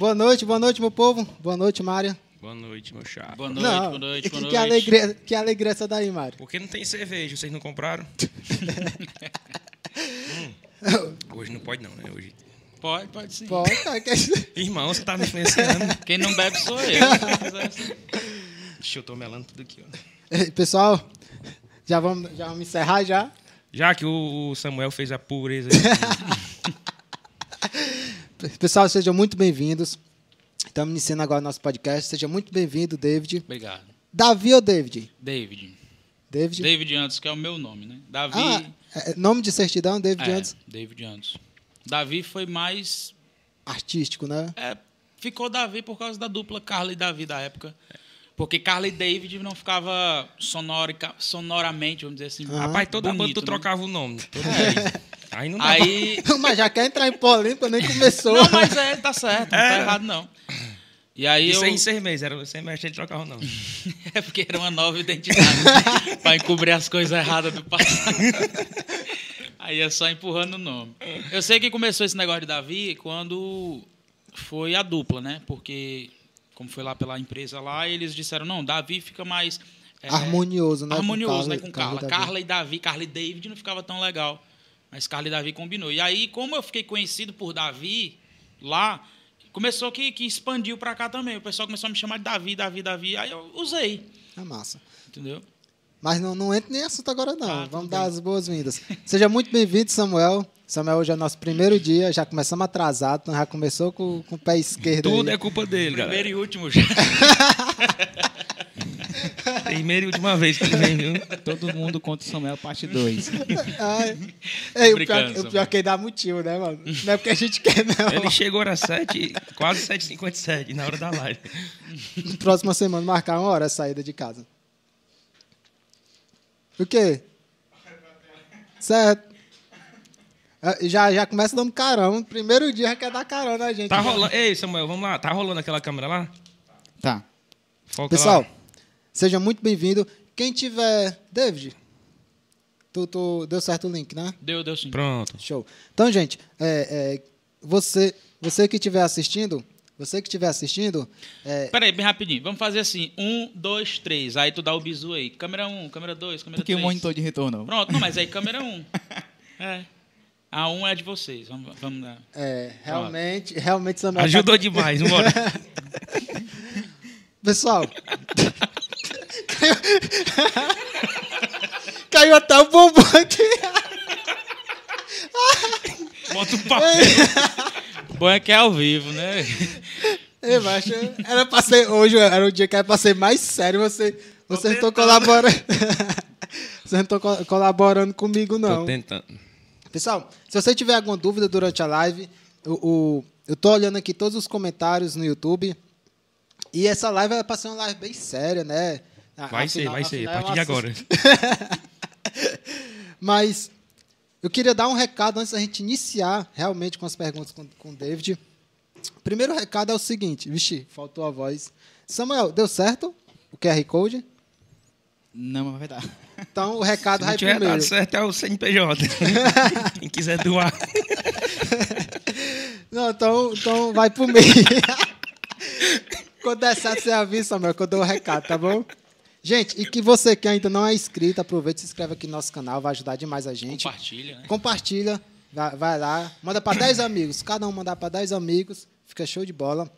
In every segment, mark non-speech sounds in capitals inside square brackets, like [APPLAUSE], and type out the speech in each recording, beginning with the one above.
Boa noite, boa noite, meu povo. Boa noite, Mária. Boa noite, meu chapa. Boa noite, Não, boa noite, que, boa que noite. alegria, que alegria essa daí, Mário. Por que não tem cerveja? Vocês não compraram? Hum, [LAUGHS] Hoje não pode não, né? Hoje. Pode, pode sim. Pode, que- Irmão, você tá me influenciando. [LAUGHS] Quem não bebe sou eu. [LAUGHS] Deixa eu tô melando tudo aqui, ó. Ei, Pessoal, já vamos, já vamos encerrar já. Já que o Samuel fez a pureza. Pessoal, sejam muito bem-vindos. Estamos iniciando agora nosso podcast. Seja muito bem-vindo, David. Obrigado. Davi ou David? David. David. David Antos, que é o meu nome, né? Davi. Ah, é, nome de certidão, David é, antes. David Antos. Davi foi mais. Artístico, né? é, ficou Davi por causa da dupla Carla e Davi da época. Porque Carla e David não ficava sonorica, sonoramente, vamos dizer assim. Ah. Rapaz, toda bonito, banda tu né? trocava o nome. [LAUGHS] Toda vez. Aí não dá Aí. [LAUGHS] Mas já quer entrar em polêmica, nem começou. Não, mas é, tá certo, não tá É. errado, não. E aí Isso eu. aí em seis meses, era sem meses a gente trocava o nome. [LAUGHS] É porque era uma nova identidade para encobrir as coisas erradas do passado. Aí é só empurrando o nome. Eu sei que começou esse negócio de Davi quando foi a dupla, né? Porque como foi lá pela empresa lá, eles disseram não, Davi fica mais é, Harmonioso, né? com harmonioso, Carla- né? Com Carla. Carla e Davi, Carla e David não ficava tão legal. Mas Carla e Davi combinou. E aí, como eu fiquei conhecido por Davi lá, começou que, que expandiu pra cá também. O pessoal começou a me chamar de Davi, Davi, Davi. Aí eu usei. É massa. Entendeu? Mas não, não entra nem assunto agora, não. Ah, Vamos dar bem. as boas-vindas. Seja muito bem-vindo, Samuel. Samuel, hoje é o nosso primeiro dia, já começamos atrasado, então já começou com, com o pé esquerdo. Tudo aí. é culpa dele, galera. Primeiro e último já. [LAUGHS] Primeira e última vez que ele vem, viu? Todo mundo contra o Samuel, parte 2. Ai. [LAUGHS] Ei, o, pior, o pior é que ele dá motivo, né, mano? Não é porque a gente quer, não. Ele chegou às 7, quase 7h57, na hora da live. Próxima semana marcar uma hora a saída de casa. O quê? Certo. Ah, Já, já começa dando carão. Primeiro dia já quer dar carão na gente. Tá Já. rolando. Ei, Samuel, vamos lá. Tá rolando aquela câmera lá? Tá. Foca Pessoal, lá. seja muito bem-vindo. Quem tiver. David, tu, tu deu certo o link, né? Deu, deu sim. Pronto. Show. Então, gente, é, é, você, você que estiver assistindo, você que estiver assistindo, é, Peraí, bem rapidinho. Vamos fazer assim. Um, dois, três. Aí tu dá o bizu aí. Câmera um, câmera dois, câmera Porque o três. monitor de retorno. Pronto, não, mas aí câmera um. [LAUGHS] É. A um é de vocês. Vamos, vamos dar. é, realmente, realmente Samuel. tá- Ajudou demais, bora. [LAUGHS] Pessoal. caiu... caiu até o bombom aqui. Bota o papel. [LAUGHS] Bom é que é ao vivo, né? Ei, macho, era pra ser, hoje era o dia que era pra ser mais sério. Você, você não tô colaborando. [LAUGHS] você não tô co- colaborando comigo, Tô não. tentando. Pessoal, se você tiver alguma dúvida durante a live, o, eu tô olhando aqui todos os comentários no YouTube. E essa live é pra ser uma live bem séria, né? A- Vai ser, afinal- vai ser. A é partir de um agora. [LAUGHS] Mas eu queria dar um recado antes da gente iniciar realmente com as perguntas com, com o David. O primeiro recado é o seguinte: vixe, faltou a voz. Samuel, deu certo o QR Code? Não, mas vai dar. Então o recado Se vai tiver primeiro. dado certo, é o CNPJ. [LAUGHS] Quem quiser doar. Não, então, então vai pro meio. [LAUGHS] Quando der certo, você avisa, Samuel, que eu dou o recado, tá bom? Gente, e que você que ainda não é inscrito, aproveita e se inscreve aqui no nosso canal, vai ajudar demais a gente. Compartilha, né? Compartilha, vai, vai lá, manda para 10 amigos. Cada um mandar para 10 amigos, fica show de bola.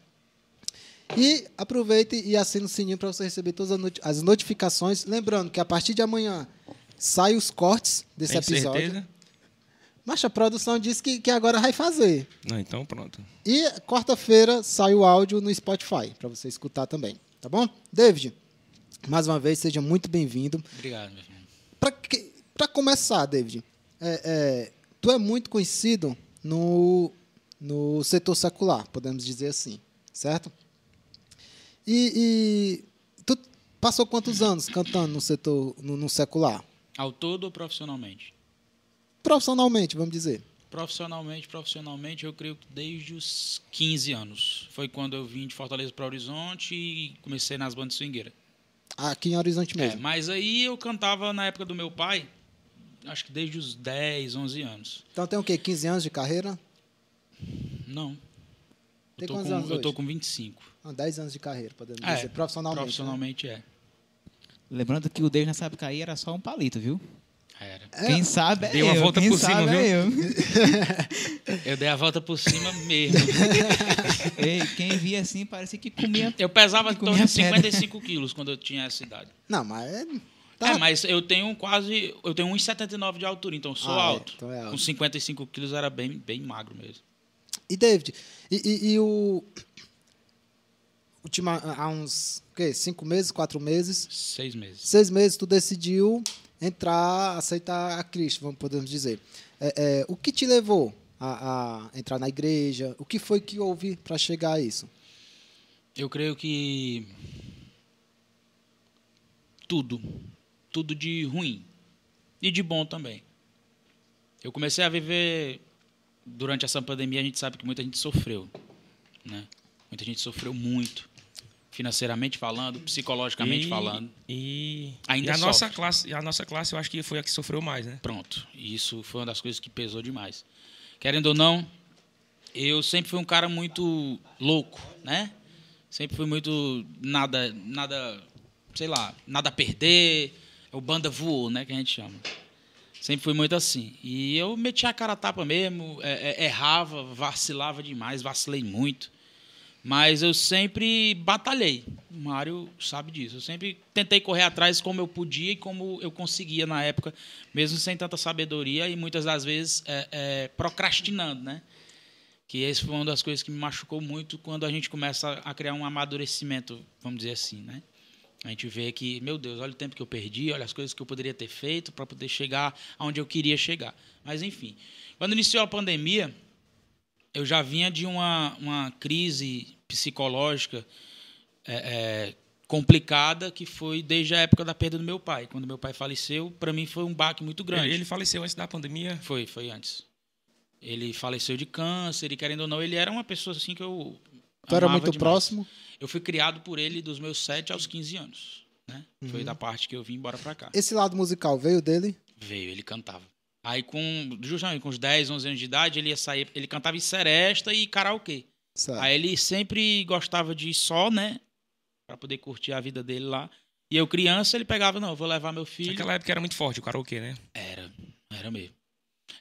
E aproveite e assine o sininho para você receber todas as noti- as notificações. Lembrando que a partir de amanhã saem os cortes desse Tem episódio. certeza? Mas a produção disse que, que agora vai fazer. Não, então pronto. E quarta-feira sai o áudio no Spotify, para você escutar também. Tá bom? David, mais uma vez, seja muito bem-vindo. Obrigado, meu filho. Para começar, David, é, é, tu é muito conhecido no, no setor secular, podemos dizer assim, certo? E, e tu passou quantos anos cantando no setor no, no secular? Ao todo ou profissionalmente? Profissionalmente, vamos dizer. Profissionalmente, profissionalmente, eu creio que desde os 15 anos. Foi quando eu vim de Fortaleza para Horizonte e comecei nas bandas swingueiras. Aqui em Horizonte É, mesmo. mas aí eu cantava na época do meu pai, acho que desde os 10, 11 anos. Então tem o quê? 15 anos de carreira? Não. Tem eu tô, com, anos eu tô com 25. Ah, 10 anos de carreira, podemos É, dizer. Profissionalmente. né? Profissionalmente é. Lembrando que o David nessa época aí era só um palito, viu? Era. É. Quem sabe é Deu uma eu, volta por cima, sabe viu? é eu. Eu dei a volta por cima mesmo. [LAUGHS] Ei, quem via assim parecia que comia. Eu pesava em torno Comia de pedra. 55 quilos quando eu tinha essa idade. Não, mas é. É, Tá. mas eu tenho quase. Eu tenho 1,79 de altura, então eu sou Ah, é, alto. então é alto. Com 55 quilos era bem, bem magro mesmo. E David, e, e- e o. Ultima, há uns quê? cinco meses, quatro meses, Seis meses. seis meses, tu decidiu entrar, aceitar a Cristo, vamos podemos dizer. É, é, o que te levou a, a entrar na igreja? O que foi que houve para chegar a isso? Eu creio que. Tudo. Tudo de ruim. E de bom também. Eu comecei a viver. Durante essa pandemia, a gente sabe que muita gente sofreu. Né? Muita gente sofreu muito. Financeiramente falando, psicologicamente E- falando. E, Ainda e a nossa sofre. classe, e a nossa classe, eu acho que foi a que sofreu mais, né? Pronto. E Isso foi uma das coisas que pesou demais. Querendo ou não, eu sempre fui um cara muito louco, né? Sempre fui muito nada, nada, sei lá, nada a perder. O banda voou, né? Que a gente chama. Sempre fui muito assim. E eu metia a cara a tapa mesmo, é, é, errava, vacilava demais, vacilei muito. Mas eu sempre batalhei. O Mário sabe disso. Eu sempre tentei correr atrás como eu podia e como eu conseguia na época, mesmo sem tanta sabedoria e muitas das vezes é, é, procrastinando, né? Que esse foi uma das coisas que me machucou muito quando a gente começa a criar um amadurecimento, vamos dizer assim, né? A gente vê que, meu Deus, olha o tempo que eu perdi, olha as coisas que eu poderia ter feito para poder chegar aonde eu queria chegar. Mas, enfim, quando iniciou a pandemia, eu já vinha de uma, uma crise psicológica é, é, complicada que foi desde a época da perda do meu pai. Quando meu pai faleceu, para mim foi um baque muito grande. Ele, ele faleceu antes da pandemia. Foi, foi antes. Ele faleceu de câncer e, querendo ou não, ele era uma pessoa assim que eu. Tu era muito demais. próximo? Eu fui criado por ele dos meus 7 aos 15 anos. Né? Uhum. Foi da parte que eu vim embora pra cá. Esse lado musical veio dele? Veio, ele cantava. Aí, com, justamente com uns 10, 11 anos de idade, ele ia sair. Ele cantava em seresta e karaokê. Certo. Aí ele sempre gostava de ir só, né? Pra poder curtir a vida dele lá. E eu, criança, ele pegava, não, eu vou levar meu filho. Naquela época era muito forte o karaokê, né? Era, era mesmo.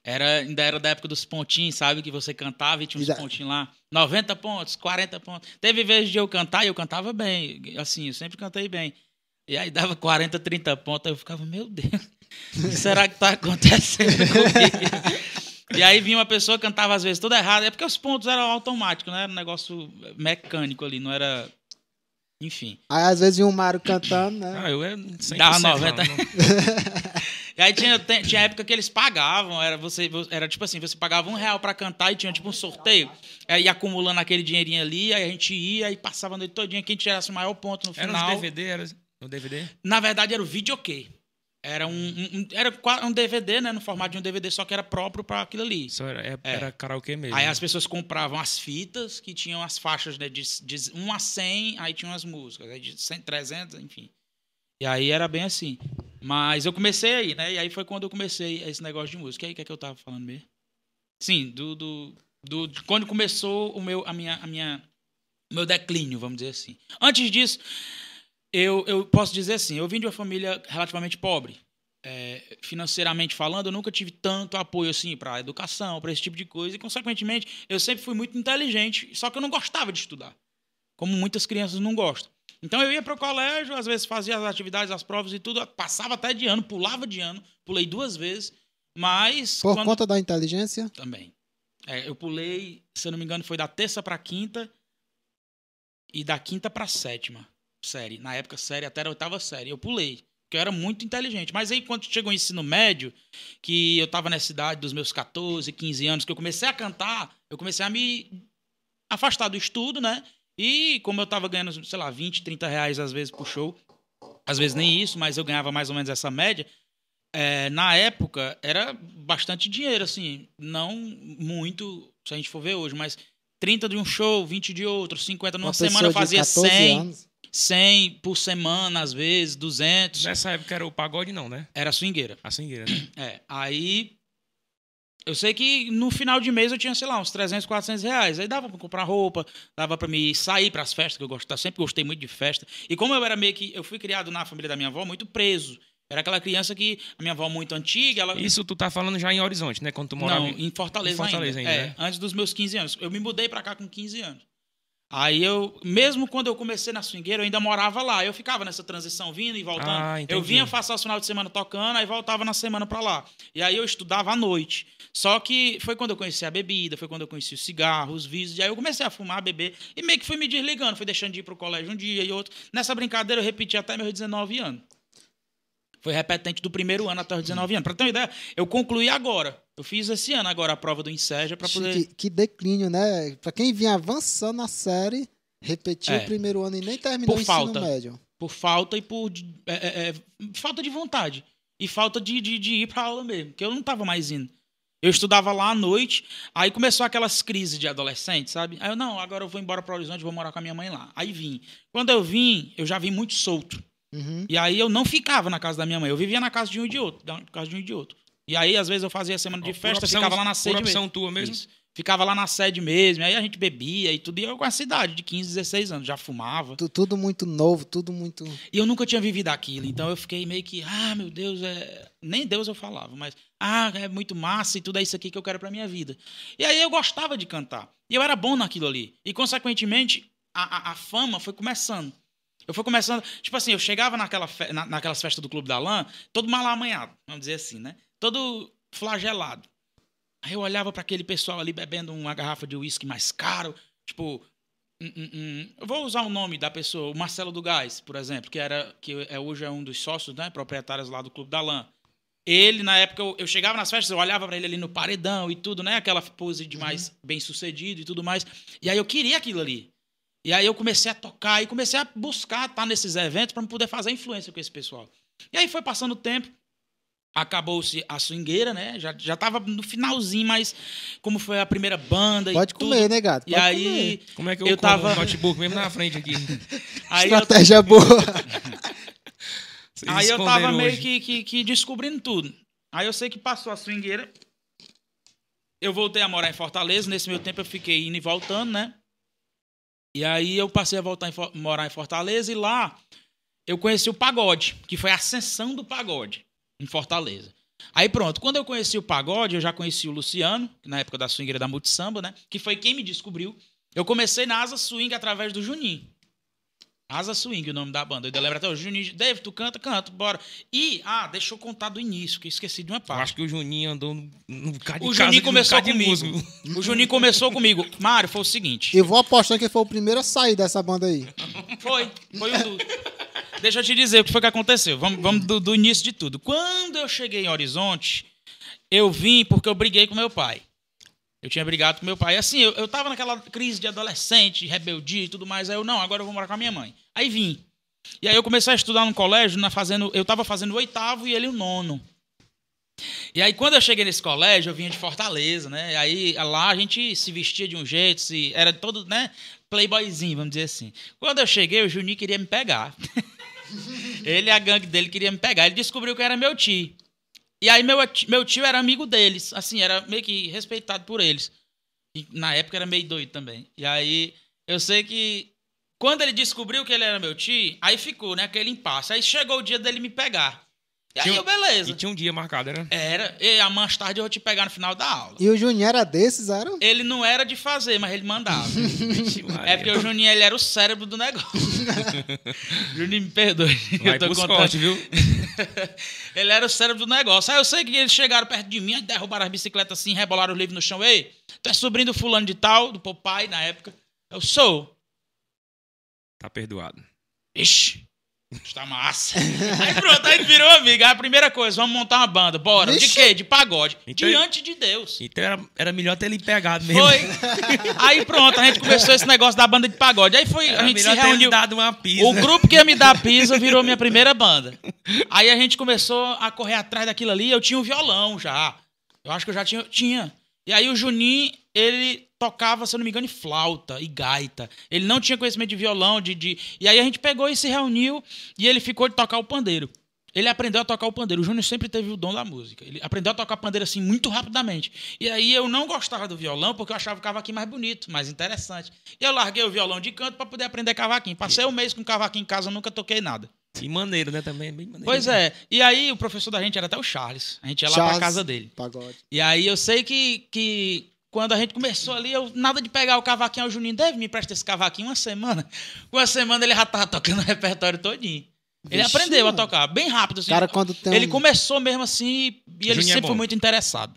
Era, ainda era da época dos pontinhos, sabe? Que você cantava e tinha uns E da- pontinhos lá. 90 pontos, 40 pontos. Teve vezes de eu cantar e eu cantava bem. Assim, eu sempre cantei bem. E aí dava 40, 30 pontos. Aí eu ficava, meu Deus, o que será que tá acontecendo [LAUGHS] comigo? E aí vinha uma pessoa que cantava às vezes tudo errado. É porque os pontos eram automáticos, né? Era um negócio mecânico ali, não era. Enfim. Aí às vezes vinha um Mário cantando, né? Ah, eu era 100% Dava não, 90. não. E [LAUGHS] aí tinha, tinha época que eles pagavam, era, você, era tipo assim, você pagava um real pra cantar e tinha tipo um sorteio. Aí ia acumulando aquele dinheirinho ali, aí a gente ia e passava a noite todinha, quem tirasse o maior ponto no Era final. nos DVD, era no DVD? Na verdade era o videokê. Era um, um- era um DVD, né, no formato de um DVD, só que era próprio pra aquilo ali. Só era, é- É. era karaokê mesmo. Aí as pessoas compravam as fitas que tinham as faixas né, de, de 1 a 100, aí tinham as músicas, aí de 100, 300, enfim. E aí era bem assim. Mas eu comecei aí, né? E aí foi quando eu comecei esse negócio de música. E aí, o que é que eu tava falando mesmo? Sim, do, do, do- de quando começou o meu, a minha, a minha, meu declínio, vamos dizer assim. Antes disso, eu, eu posso dizer assim, eu vim de uma família relativamente pobre. É, financeiramente falando, eu nunca tive tanto apoio assim para educação, para esse tipo de coisa, e consequentemente eu sempre fui muito inteligente, só que eu não gostava de estudar, como muitas crianças não gostam. Então eu ia para o colégio, às vezes fazia as atividades, as provas e tudo, passava até de ano, pulava de ano, pulei duas vezes, mas Por quando- conta da inteligência? também. É, eu pulei, se eu não me engano, foi da terça para quinta e da quinta para sétima série. Na época, série até a oitava série. Eu pulei, porque eu era muito inteligente. Mas aí, quando chegou o ensino médio, que eu tava nessa idade dos meus 14, 15 anos, que eu comecei a cantar, eu comecei a me afastar do estudo, né? E como eu tava ganhando, sei lá, 20, 30 reais às vezes por show, às vezes nem isso, mas eu ganhava mais ou menos essa média. É, na época era bastante dinheiro, assim, não muito, se a gente for ver hoje, mas 30 de um show, 20 de outro, 50 numa Uma semana eu fazia 14 100, anos. 100 por semana, às vezes, 200. Nessa época era o pagode, não, né? Era swingueira. A swingueira, né? [CLEARS THROAT] É, aí Eu sei que no final de mês eu tinha, sei lá, uns 300, 400 reais. Aí dava pra comprar roupa, dava pra me sair pras festas, que eu gostava, sempre gostei muito de festa. E como eu era meio que. Eu fui criado na família da minha avó muito preso. Era aquela criança que a minha avó muito antiga, ela. Isso tu tá falando já em Horizonte, né? Quando tu morava Não, em... Fortaleza, em Fortaleza ainda. ainda, é, né? antes dos meus 15 anos. Eu me mudei pra cá com 15 anos. Aí eu, mesmo quando eu comecei na swingueira, eu ainda morava lá. Eu ficava nessa transição, vindo e voltando. Ah, eu vinha, passar o final de semana tocando, aí voltava na semana pra lá. E aí eu estudava à noite. Só que foi quando eu conheci a bebida, foi quando eu conheci o cigarro, os vícios. E aí eu comecei a fumar, a beber. E meio que fui me desligando, fui deixando de ir pro colégio um dia e outro. Nessa brincadeira eu repeti até meus 19 anos. Foi repetente do primeiro ano até os 19 anos. Pra ter uma ideia, eu concluí agora. Eu fiz esse ano agora a prova do Inseja pra poder. Que, que declínio, né? Pra quem vinha avançando na série, repetiu É. o primeiro ano e nem terminou Por o ensino falta. médio. por falta e por é, é, é, falta de vontade e falta de, de, de ir para aula mesmo, que eu não tava mais indo. Eu estudava lá à noite, aí começou aquelas crises de adolescente, sabe? Aí eu, não, agora eu vou embora para Horizonte, vou morar com a minha mãe lá. Aí vim. Quando eu vim, eu já vim muito solto. Uhum. E aí eu não ficava na casa da minha mãe, eu vivia na casa de um e de outro, na casa de um e de outro. E aí, às vezes, eu fazia semana de festa, opção- ficava lá na por sede opção mesmo. tua mesmo? Isso. Ficava lá na sede mesmo, aí a gente bebia e tudo, e eu com a cidade de 15, 16 anos, já fumava. Tu- Tudo muito novo, tudo muito. E eu nunca tinha vivido aquilo, então eu fiquei meio que, ah, meu Deus, é... nem Deus eu falava, mas, ah, é muito massa e tudo é isso aqui que eu quero pra minha vida. E aí eu gostava de cantar, e eu era bom naquilo ali. E, consequentemente, a, a, a fama foi começando. Eu fui começando, tipo assim, eu chegava naquela fe- na, naquelas festas do Clube da Lã, todo mal amanhado, vamos dizer assim, né? Todo flagelado. Aí eu olhava pra aquele pessoal ali bebendo uma garrafa de uísque mais caro, tipo. Eu vou usar o nome da pessoa, o Marcelo do Gás, por exemplo, que era que é, hoje é um dos sócios, né, proprietários lá do Clube da Lã. Ele, na época, eu, eu chegava nas festas, eu olhava pra ele ali no paredão e tudo, né? Aquela pose de mais bem sucedido e tudo mais. E aí eu queria aquilo ali. E aí eu comecei a tocar e comecei a buscar estar nesses eventos para poder fazer influência com esse pessoal. E aí foi passando o tempo, acabou-se a swingueira, né? Já, já tava no finalzinho, mas como foi a primeira banda Pode e tudo. comer, né, gato? E Pode aí, comer. Como é que eu, Eu tava- o notebook mesmo na frente aqui? [LAUGHS] aí eu Estratégia boa. [LAUGHS] Aí eu tava esconderam meio hoje. que, que, que descobrindo tudo. Aí eu sei que passou a swingueira. Eu voltei a morar em Fortaleza. Nesse meu tempo eu fiquei indo e voltando, né? E aí eu passei a voltar em For- morar em Fortaleza e lá eu conheci o pagode, que foi a ascensão do pagode em Fortaleza. Aí pronto, quando eu conheci o pagode, eu já conheci o Luciano, na época da swingueira da Multisamba, né? Que foi quem me descobriu. Eu comecei na Asa Swing através do Juninho. Asa Swing, o nome da banda. Eu lembro até o Juninho. David, tu canta? Canta, bora. E, ah, deixa eu contar do início, que eu esqueci de uma Eu parte. acho que o Juninho andou no, no bocado de O casa Juninho começou comigo. O Juninho começou comigo. Mário, foi o seguinte. Eu vou apostando que foi o primeiro a sair dessa banda aí. Foi, foi o Du. Deixa eu te dizer o que foi que aconteceu. Vamos, vamos do, do início de tudo. Quando eu cheguei em Horizonte, eu vim porque eu briguei com meu pai. Eu tinha brigado com meu pai. Assim, eu, eu tava naquela crise de adolescente, rebeldia e tudo mais. Aí eu, não, agora eu vou morar com a minha mãe. Aí vim. E aí eu comecei a estudar no colégio, na fazendo, eu tava fazendo o oitavo e ele o nono. E aí, quando eu cheguei nesse colégio, eu vinha de Fortaleza, né? E aí, lá a gente se vestia de um jeito, se, era todo, né? Playboyzinho, vamos dizer assim. Quando eu cheguei, o Juninho queria me pegar. [LAUGHS] ele e a gangue dele queria me pegar. Ele descobriu que era meu tio. E aí, meu, meu tio era amigo deles. Assim, era meio que respeitado por eles. E na época era meio doido também. E aí, eu sei que quando ele descobriu que ele era meu tio, aí ficou, né? Aquele impasse. Aí chegou o dia dele me pegar. E aí, Tinha- beleza. E tinha um dia marcado, era? Era. E a mais tarde eu vou te pegar no final da aula. E o Juninho era desses, era? Ele não era de fazer, mas ele mandava. [LAUGHS] É porque o Juninho ele era o cérebro do negócio. [LAUGHS] Juninho, me perdoe. Vai eu tô contando. cortes, viu? [LAUGHS] ele era o cérebro do negócio. Aí eu sei que eles chegaram perto de mim, derrubaram as bicicletas assim, rebolaram os livros no chão. Ei, tu é sobrinho do fulano de tal, do papai na época. Eu sou. Tá perdoado. Ixi, está massa. aí pronto, aí virou amigo. Aí a primeira coisa, vamos montar uma banda. Bora. De Vixe. quê? De pagode. Então- Diante de Deus. Então era, era melhor ter ele pegado mesmo. Foi. Aí pronto, a gente começou esse negócio da banda de pagode. Aí foi, Era a gente se reuniu. dado uma pizza. O grupo que ia me dar pizza virou minha primeira banda. Aí a gente começou a correr atrás daquilo ali. Eu tinha um violão já. Eu acho que eu já tinha. tinha. E aí o Juninho, ele tocava, se eu não me engano, em flauta e gaita. Ele não tinha conhecimento de violão, de, de... E aí a gente pegou e se reuniu e ele ficou de tocar o pandeiro. ele aprendeu a tocar o pandeiro. O Júnior sempre teve o dom da música. Ele aprendeu a tocar pandeiro assim muito rapidamente. E aí eu não gostava do violão porque eu achava o cavaquinho mais bonito, mais interessante. E eu larguei o violão de canto para poder aprender cavaquinho. Passei um mês com cavaquinho em casa, nunca toquei nada. E maneiro, né? Também, bem maneiro. Pois é. E aí o professor da gente era até o Charles. A gente ia lá Charles. pra casa dele. Pagode. E aí eu sei que, que quando a gente começou ali, eu nada de pegar o cavaquinho ao Juninho, deve me prestar esse cavaquinho uma semana. Com uma semana ele já tava tocando o repertório todinho. Ele Vixe, aprendeu a mano. tocar, bem rápido assim. Cara, quando tem Ele um- começou mesmo assim e ele Juninho é sempre foi bom. muito interessado.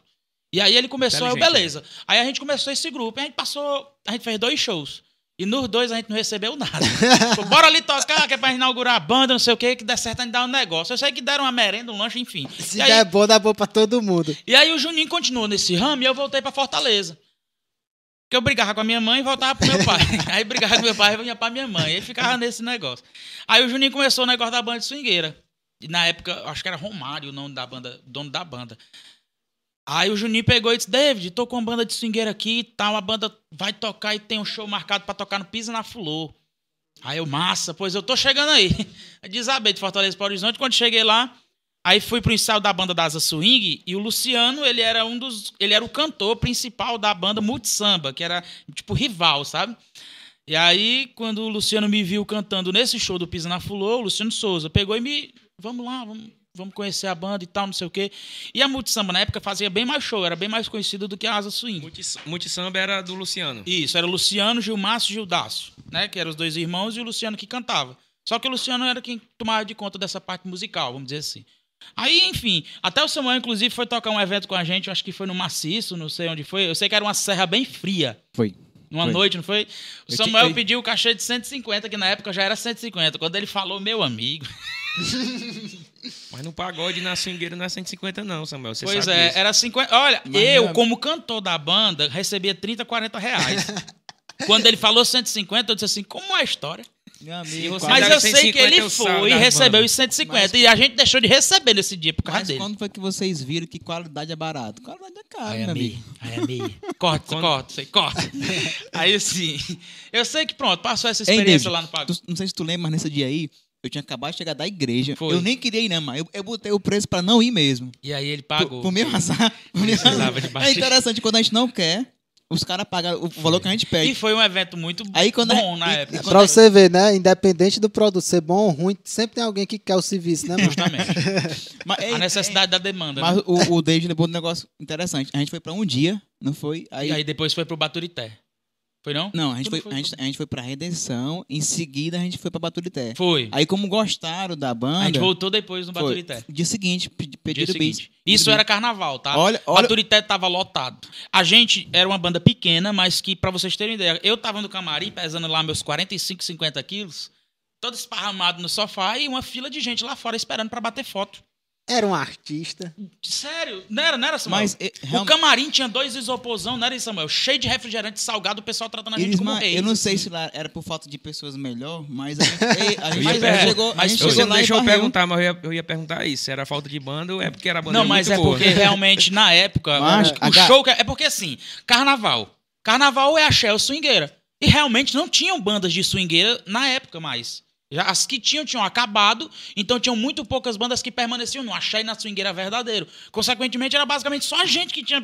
E aí ele começou, eu, beleza. Aí a gente começou esse grupo, e a gente passou, a gente fez dois shows. E nos dois a gente não recebeu nada. Falou, [LAUGHS] Bora ali tocar, que é pra inaugurar a banda, não sei o que, que der certo a gente dar um negócio. Eu sei que deram uma merenda, um lanche, enfim. Se E aí- der bom, dá bom pra todo mundo. e aí o Juninho continuou nesse ramo e eu voltei pra Fortaleza. Porque eu brigava com a minha mãe e voltava pro meu pai. [LAUGHS] aí brigava com meu pai e vinha pra minha mãe. Aí ficava nesse negócio. Aí o Juninho começou o negócio da banda de swingueira. E na época, acho que era Romário o nome da banda, dono da banda. Aí o Juninho pegou e disse: David, tô com uma banda de swingueira aqui e tal. A banda vai tocar e tem um show marcado pra tocar no Pisa na Fulô. Aí eu, massa, pois eu tô chegando aí. [LAUGHS] Desabei de Fortaleza para Horizonte. Quando cheguei lá, aí fui pro ensaio da banda da Asa Swing e o Luciano, ele era um dos. Ele era o cantor principal da banda Multisamba, que era tipo rival, sabe? E aí, quando o Luciano me viu cantando nesse show do Pisa na Fulô, o Luciano Souza pegou e me. Vamos lá, vamos, vamos conhecer a banda e tal, não sei o quê. E a Multisamba, na época, fazia bem mais show, era bem mais conhecida do que a Asa Swing. Multis- Multisamba era do Luciano. Isso, era o Luciano, Gilmácio e Gildácio, né? Que eram os dois irmãos e o Luciano que cantava. Só que o Luciano era quem tomava de conta dessa parte musical, vamos dizer assim. Aí, enfim, até o Samuel, inclusive, foi tocar um evento com a gente, eu acho que foi no Maciço, não sei onde foi. Eu sei que era uma serra bem fria. Foi. Numa Foi. noite, não foi? O Eu Samuel te- pediu o cachê de 150, que na época já era 150. Quando ele falou, meu amigo. [LAUGHS] Mas no pagode na swingueira não é 150, não, Samuel. Você pois sabe é, disso. era 50. Olha, Mas eu, é- como cantor da banda, recebia 30, 40 reais. [LAUGHS] Quando ele falou 150, eu disse assim: como é a história? Amigo, Mas eu sei que 150 ele foi e recebeu os 150. Mas- E a gente deixou de receber nesse dia por causa Mas dele. quando foi que vocês viram que qualidade é barato? Qualidade é caro, Ai, meu amigo. Ai, amei. Corta, Quando- corta, sei, corta. [LAUGHS] Aí assim, eu sei que pronto, passou essa experiência David, lá no Pago. tu- não sei se tu lembra, mas nesse dia aí, eu tinha acabado de chegar da igreja. Foi. Eu nem queria ir, não, mas eu, eu botei o preço pra não ir mesmo. E aí ele Por, pagou. por meu azar. [LAUGHS] Por meu azar. de É interessante, quando a gente não quer, os caras pagam o valor que a gente E pede. foi um evento muito Aí quando a- bom na e- época. e Pra você ver, né? Independente do produto ser bom ou ruim, sempre tem alguém que quer o serviço, né, mano? Justamente. [LAUGHS] Mas, A necessidade da demanda. Mas né? o, o David lembrou um negócio interessante. A gente foi pra um dia, não foi? Aí, E aí depois foi pro Baturité. Foi não? não, a gente, foi, foi a, gente, a gente foi pra Redenção, em seguida a gente foi pra Baturité. Foi. Aí como gostaram da banda... A gente voltou depois no foi, Baturité. Dia seguinte, pedi- Dia o beat. seguinte. Isso era carnaval, tá? Olha- olha- Baturité tava lotado. A gente era uma banda pequena, mas que, pra vocês terem ideia, eu tava no camarim pesando lá meus 45, 50 quilos, todo esparramado no sofá e uma fila de gente lá fora esperando pra bater foto. Era um artista. Sério? Não era, não era, Samuel? Mas, O camarim tinha dois isoporzão, não era isso, Samuel? Cheio de refrigerante salgado, o pessoal tratando a gente Eles, como rei. eu não sei se lá era por falta de pessoas melhor, mas a gente, [LAUGHS] a gente, Mas a gente é, chegou, a mas gente foi- Você chegou não lá deixou e eu perguntar, mas eu ia, eu ia perguntar isso. Se era falta de banda ou é porque era banda Não, mas muito é boa? porque realmente, na época, [LAUGHS] Mas, o H- show... que- É porque, assim, carnaval. Carnaval é axé ou swingueira. E realmente não tinham bandas de swingueira na época mais. Já as que tinham, tinham acabado, então tinham muito poucas bandas que permaneciam no axé e na swingueira verdadeiro. Consequentemente, era basicamente só a gente que tinha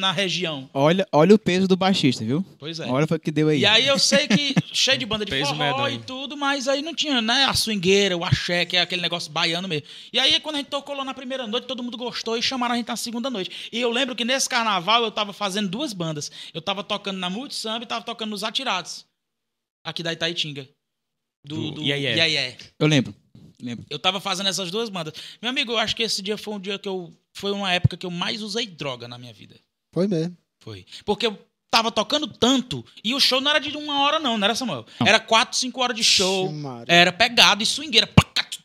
na região. Olha, olha o peso do baixista, viu? Pois é. Olha o que deu aí. E aí eu sei que [LAUGHS] cheio de banda de Peso forró medonho. e tudo, mas aí não tinha, né? A swingueira, o axé, que é aquele negócio baiano mesmo. E aí quando a gente tocou lá na primeira noite, todo mundo gostou e chamaram a gente na segunda noite. E eu lembro que nesse carnaval eu tava fazendo duas bandas. Eu tava tocando na Multisamba e tava tocando nos Atirados. Aqui da Itaitinga. Do, Do do Iaié. Iaié. Eu lembro. Lembro. Eu tava fazendo essas duas bandas. Meu amigo, eu acho que esse dia foi um dia que eu. Foi uma época que eu mais usei droga na minha vida. Foi mesmo. Foi. Porque eu tava tocando tanto e o show não era de uma hora, não, não era, Samuel? Não. Era quatro, cinco horas de show. Era pegado e swingueira.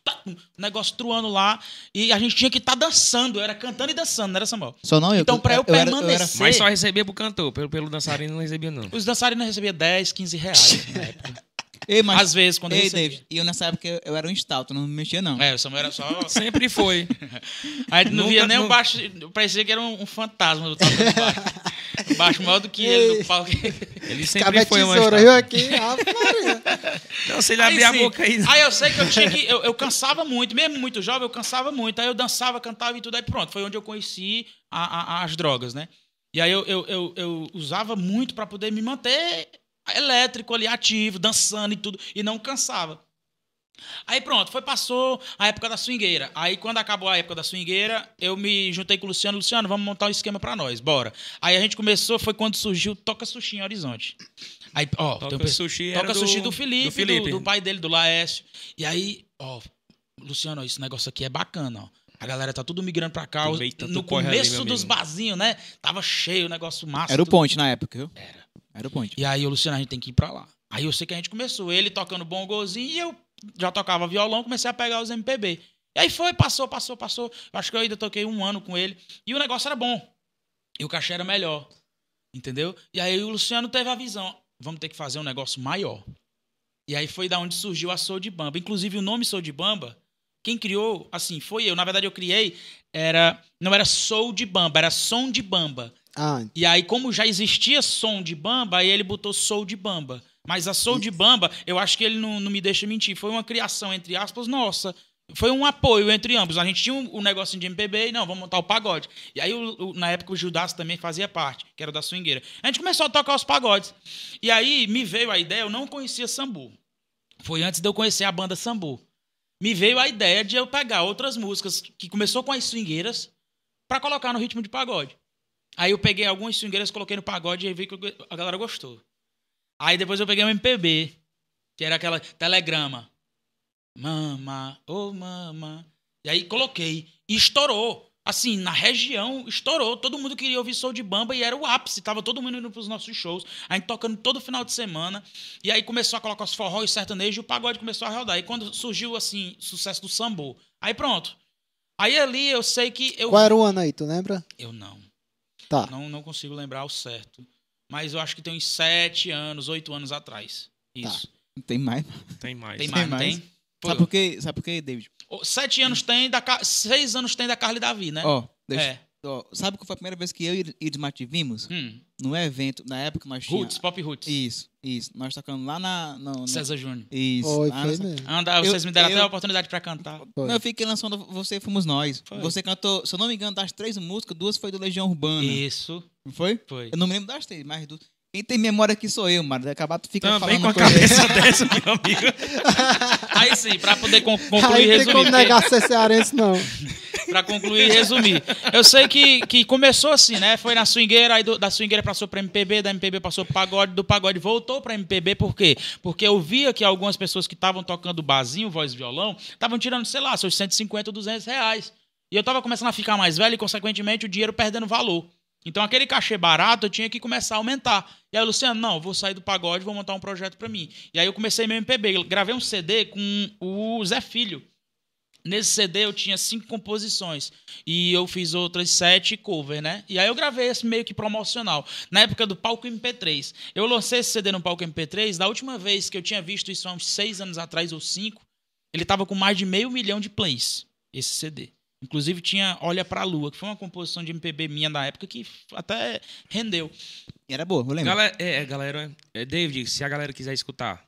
tá, negócio truando lá. E a gente tinha que estar dançando. Eu era cantando e dançando, não era, Samuel? Só não eu. Então, pra eu era- era- permanecer- Mas só recebia pro cantor. Pelo, pelo dançarino não recebia, não. Os dançarinos recebiam 10, 15 reais na época. [LAUGHS] Ei, mas, Às vezes, quando eu Ei, recebia. David, e eu nessa época eu, eu era um stalto, não me mexia não. É, o Samuel era só. [LAUGHS] Sempre foi. [LAUGHS] Aí não Nunca- via nem o baixo. Parecia que era um, um fantasma do tocando baixo. O baixo maior do que ele do palco. Ele sempre foi tesoura, eu aqui. Ave Maria. Não, se ele abrir a boca aí. Aí eu sei que eu tinha que. Eu, eu cansava muito, mesmo muito jovem, eu cansava muito. Aí eu dançava, cantava e tudo. Aí pronto, foi onde eu conheci a- a- as drogas, né? E aí eu, eu, eu, eu usava muito pra poder me manter elétrico ali, ativo, dançando e tudo, e não cansava. Aí pronto, foi, passou a época da swingueira. Aí quando acabou a época da swingueira, eu me juntei com o Luciano. Luciano, vamos montar um esquema pra nós, bora. Aí a gente começou, foi quando surgiu o Toca Sushi em Horizonte. Aí, ó, Toca tem um Sushi Toca do- Sushi do Felipe, do do, Felipe. do pai dele, do Laércio. E aí, ó, Luciano, ó, esse negócio aqui é bacana, ó. A galera tá tudo migrando pra cá. Tu veio tanto No ali, começo meu dos barzinhos, né? Tava cheio o negócio massa. Era o tudo. ponte na época, viu? Era. Era o. E aí, o Luciano, a gente tem que ir pra lá. Aí eu sei que a gente começou, ele tocando bongozinho e eu já tocava violão, comecei a pegar os MPB. E aí foi, passou, passou, passou. Acho que eu ainda toquei um ano com ele. E o negócio era bom. E o cachê era melhor. Entendeu? E aí o Luciano teve a visão: vamos ter que fazer um negócio maior. E aí foi da onde surgiu a Soul de Bamba. Inclusive, o nome Soul de Bamba, quem criou, assim, foi eu. Na verdade, eu criei, era não era Soul de Bamba, era Som de Bamba. Ah, E aí, como já existia som de bamba, aí ele botou soul de bamba. Mas a soul de bamba, eu acho que ele não, não me deixa mentir. Foi uma criação, entre aspas, nossa. Foi um apoio entre ambos. A gente tinha um, um negocinho de MPB e não, vamos montar o pagode. E aí, o- o- na época, o Judas também fazia parte, que era da swingueira. A gente começou a tocar os pagodes. E aí, me veio a ideia, eu não conhecia Sambu. Foi antes de eu conhecer a banda Sambu. Me veio a ideia de eu pegar outras músicas que começou com as swingueiras pra colocar no ritmo de pagode. Aí eu peguei algumas swingueiras, coloquei no pagode e vi que a galera gostou. Aí depois eu peguei um MPB, que era aquela telegrama. Mama, ô mama. E aí coloquei. E estourou. Assim, na região, estourou. Todo mundo queria ouvir Soul de Bamba e era o ápice. Tava todo mundo indo pros nossos shows. A gente tocando todo final de semana. E aí começou a colocar os forró e sertanejo e o pagode começou a rodar. E quando surgiu, assim, sucesso do sambo. Aí pronto. Aí ali eu sei que eu... qual era o ano aí, tu lembra? Eu não. Tá. Não, não consigo lembrar o certo. Mas eu acho que tem uns sete anos, oito anos atrás. Isso. Não tem mais. Tem mais. Tem Tem mais, não mais. tem? Pô, Sabe por quê? Sabe por quê, David? Sete anos tem da seis anos tem da Carla e Davi, né? Ó, deixa. é. Ó, sabe qual foi a primeira vez que eu e Desmate vimos? Hum. No evento, na época nós tínhamos. Roots, Pop Roots. Isso, isso. Nós tocando lá na. No, no- César Júnior. Isso. Lá foi nessa- mesmo. Anda, vocês me deram eu- até a oportunidade pra cantar. Foi. Não, eu fiquei lançando Você Fomos Nós. Foi. Você cantou, se eu não me engano, das três músicas, duas foi do Legião Urbana. Isso, Não foi? foi. Eu não me lembro das três, mas duas. Quem tem memória aqui sou eu, mano. Acabar tu fica Também falando com a cabeça [LAUGHS] dessa, meu amigo. [LAUGHS] Aí sim, pra poder con- concluir Aí e tem resumir. como porque- negar ser cearense, não. [LAUGHS] Pra concluir e resumir. Eu sei que, que começou assim, né? Foi na swingueira, aí do- da swingueira passou pra MPB, da MPB passou pro pagode, do pagode voltou pra MPB, por quê? Porque eu via que algumas pessoas que estavam tocando barzinho, voz e violão, estavam tirando, sei lá, seus 150, 200 reais. E eu tava começando a ficar mais velho e, consequentemente, o dinheiro perdendo valor. Então, aquele cachê barato eu tinha que começar a aumentar. E aí, Luciano, não, vou sair do pagode, vou montar um projeto pra mim. E aí, eu comecei meu MPB. Gravei um CD com o Zé Filho. Nesse CD eu tinha cinco composições e eu fiz outras sete cover, né? E aí eu gravei esse meio que promocional. Na época do palco MP3. Eu lancei esse CD no palco MP3. Da última vez que eu tinha visto isso há uns seis anos atrás ou cinco, ele tava com mais de meio milhão de plays, esse CD. Inclusive tinha Olha Pra Lua, que foi uma composição de MPB minha da época que até rendeu. E era boa, eu lembro. Galera, é, galera, é, David, se a galera quiser escutar.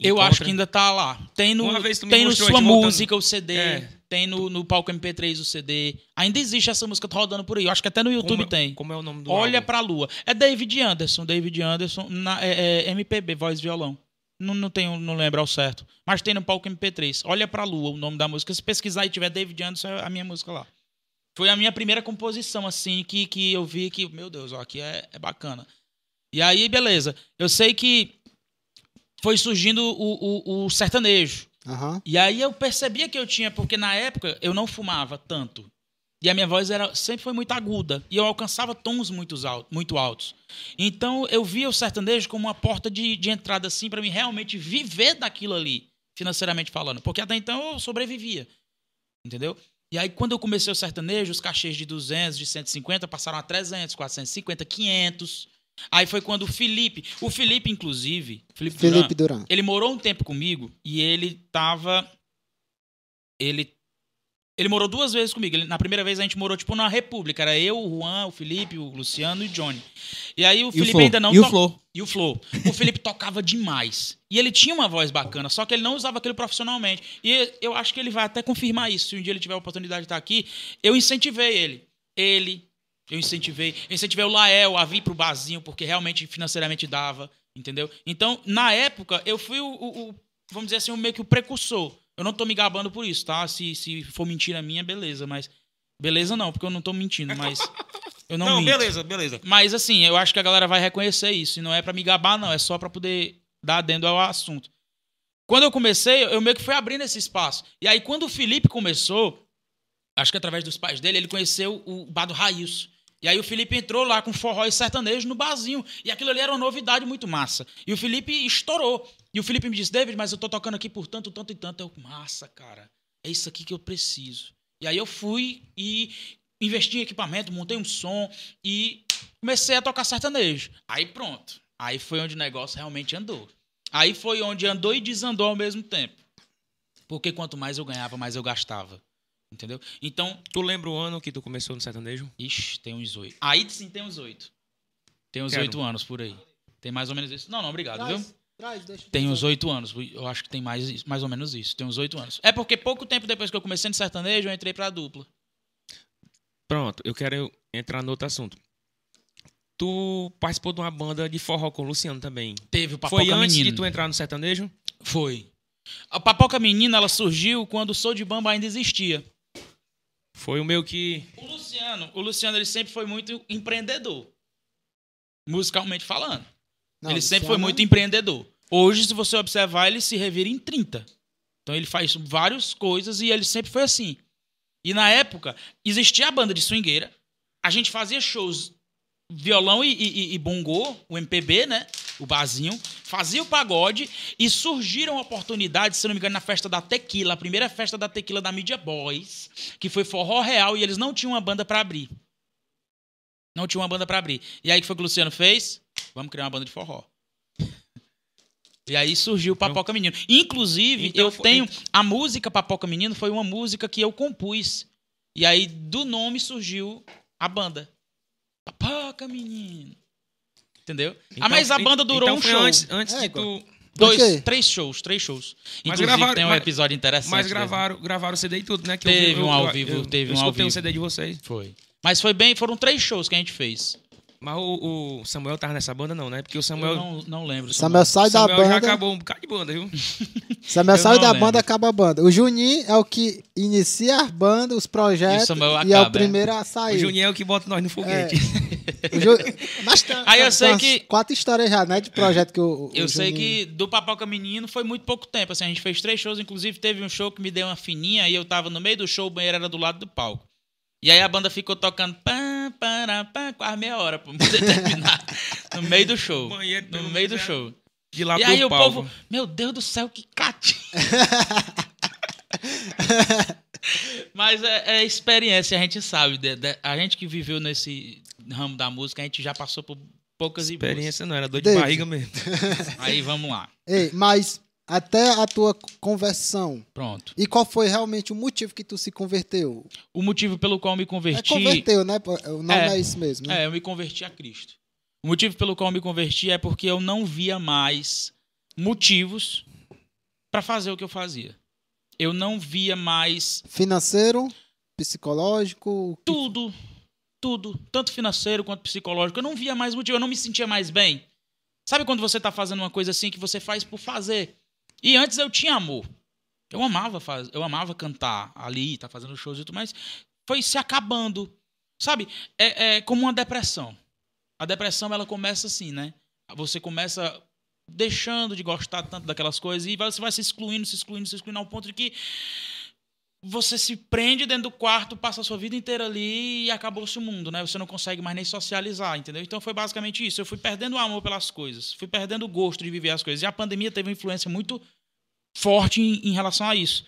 Eu encontra- acho que ainda tá lá. Tem no, tem no Sua a gente voltando. Música o CD, É. tem no, no palco MP3 o CD. Ainda existe essa música tá rodando por aí. Eu acho que até no YouTube como, tem. Como é o nome do Olha álbum? pra lua. É David Anderson, David Anderson, na, é, é MPB, voz e violão. Não, não tenho, não lembro ao certo. Mas tem no palco MP3. Olha pra lua, o nome da música. Se pesquisar e tiver David Anderson, é a minha música lá. Foi a minha primeira composição, assim, que, que eu vi que, meu Deus, ó, aqui é, é bacana. E aí, beleza. Eu sei que foi surgindo o, o, o sertanejo. Aham. E aí eu percebia que eu tinha, porque na época eu não fumava tanto. E a minha voz era, sempre foi muito aguda. E eu alcançava tons muito, altos, muito altos. Então eu via o sertanejo como uma porta de, de entrada, assim, para mim realmente viver daquilo ali, financeiramente falando. Porque até então eu sobrevivia. Entendeu? E aí quando eu comecei o sertanejo, os cachês de 200, de 150 passaram a 300, 450, 500. Aí foi quando o Felipe, o Felipe inclusive, Felipe, Felipe Duran, Duran. ele morou um tempo comigo e ele tava ele ele morou duas vezes comigo. Ele- na primeira vez a gente morou tipo na República, era eu, o Juan, o Felipe, o Luciano e o Johnny. E aí o E o Felipe Flo? ainda não E o Flo? e o Flo. O Felipe tocava demais. E ele tinha uma voz bacana, só que ele não usava aquilo profissionalmente. E eu acho que ele vai até confirmar isso. Se um dia ele tiver a oportunidade de estar aqui, eu incentivei ele. Ele, eu incentivei. Eu incentivei o Lael a vir pro barzinho, porque realmente financeiramente dava, entendeu? Então, na época, eu fui o, o- o- vamos dizer assim, o meio que o precursor. Eu não tô me gabando por isso, tá? Se, se for mentira minha, beleza, mas. Beleza não, porque eu não tô mentindo, mas. [LAUGHS] Eu não, Não, minto. beleza, beleza. Mas assim, eu acho que a galera vai reconhecer isso. E não é pra me gabar, não. É só pra poder dar adendo ao assunto. Quando eu comecei, eu meio que fui abrindo esse espaço. E aí, quando o Felipe começou, acho que através dos pais dele, ele conheceu o bar do Railson. E aí o Felipe entrou lá com forró e sertanejo no barzinho. E aquilo ali era uma novidade muito massa. E o Felipe estourou. E o Felipe me disse, David, mas eu tô tocando aqui por tanto, tanto e tanto. Eu, massa, cara. É isso aqui que eu preciso. E aí eu fui e investi em equipamento, montei um som e comecei a tocar sertanejo. Aí pronto. Aí foi onde o negócio realmente andou. Aí foi onde andou e desandou ao mesmo tempo. Porque quanto mais eu ganhava, mais eu gastava. Entendeu? Então, Tu lembra o ano que tu começou no sertanejo? ixi, tem uns oito. Aí sim tem uns oito. Tem uns oito anos por aí. Tem mais ou menos isso. Não, não, obrigado, viu? Traz, traz, deixa Tem uns oito anos. Eu acho que tem mais, mais ou menos isso. Tem uns oito anos. É porque pouco tempo depois que eu comecei no sertanejo, eu entrei pra dupla. Pronto, eu quero entrar no outro assunto. Tu participou de uma banda de forró com o Luciano também. Teve o Papoca Foi antes Menino. de tu entrar no sertanejo? Foi. A Papoca Menina, ela surgiu quando o Sou de Bamba ainda existia. Foi o meu que. O Luciano, o Luciano, ele sempre foi muito empreendedor. Musicalmente falando. Não, ele sempre Luciano- foi muito empreendedor. Hoje, se você observar, ele se revira em 30. Então ele faz várias coisas e ele sempre foi assim. E na época, existia a banda de swingueira. A gente fazia shows violão e, e, e bongô, o MPB, né? O barzinho. Fazia o pagode e surgiram oportunidades, se não me engano, na festa da Tequila, a primeira festa da Tequila da Media Boys, que foi forró real e eles não tinham uma banda pra abrir. Não tinha uma banda pra abrir. E aí o que foi que o Luciano fez? Vamos criar uma banda de forró. E aí surgiu o Papoca Menino. Inclusive, Então eu tenho. A música Papoca Menino foi uma música que eu compus. E aí, do nome surgiu a banda. Papoca Menino. Entendeu? ah, mas a banda durou então um foi show. Antes, antes de Égua. tu. Dois, Ok. três shows, três shows. Mas Inclusive, gravaram- tem um mas- episódio interessante. Mas gravaram, gravaram o CD e tudo, né? Que Teve eu, eu, um ao eu- vivo, eu- teve eu um ao escutei o vivo. CD de vocês. Foi. Mas foi bem, foram três shows que a gente fez. Mas o, o Samuel tava nessa banda, não, né? Porque o Samuel. Eu não, não lembro. Samuel sai da Samuel já banda. acabou um bocado de banda, viu? [LAUGHS] Samuel sai da lembro. banda, acaba a banda. O Juninho é o que inicia as bandas, os projetos. E o Samuel e é o é. primeiro a O sair. Juninho é o que bota nós no foguete. O Ju... Mas tem, Aí eu tem sei umas que- Quatro histórias já, né? De projeto que o. o Eu sei Juninho- que do Papoca Menino foi muito pouco tempo. Assim, a gente fez três shows, inclusive teve um show que me deu uma fininha e eu tava no meio do show, o banheiro era do lado do palco. E aí a banda ficou tocando pam, quase meia hora [LAUGHS] pra poder terminar. no meio do show. Banheiro, No meio do show. De lá E pro aí o palco. povo, meu Deus do céu, que cate. [LAUGHS] Mas é, é experiência, a gente sabe. de- de- a gente que viveu nesse ramo da música, a gente já passou por poucas e boas. Experiência não, era dor de David. barriga mesmo. Aí vamos lá. Ei, mas até a tua conversão. Pronto. E qual foi realmente o motivo que tu se converteu? O motivo pelo qual eu me É converti. converteu, né? O nome é, É. isso mesmo, né? É, eu me converti a Cristo. O motivo pelo qual eu me converti é porque eu não via mais motivos para fazer o que eu fazia. Eu não via mais Financeiro, psicológico. tudo, tudo, tanto financeiro quanto psicológico. Eu não via mais motivo, eu não me sentia mais bem. Sabe quando você tá fazendo uma coisa assim que você faz por fazer? E antes eu tinha amor. Eu amava faz... eu amava cantar ali, tá fazendo shows e tudo mais. Foi se acabando. Sabe? É, é como uma depressão. A depressão ela começa assim, né? Você começa deixando de gostar tanto daquelas coisas e você vai se excluindo, se excluindo, se excluindo ao ponto de que você se prende dentro do quarto, passa a sua vida inteira ali e acabou-se o mundo, né? Você não consegue mais nem socializar, entendeu? Então foi basicamente isso. Eu fui perdendo o amor pelas coisas, fui perdendo o gosto de viver as coisas. E a pandemia teve uma influência muito forte em, em relação a isso.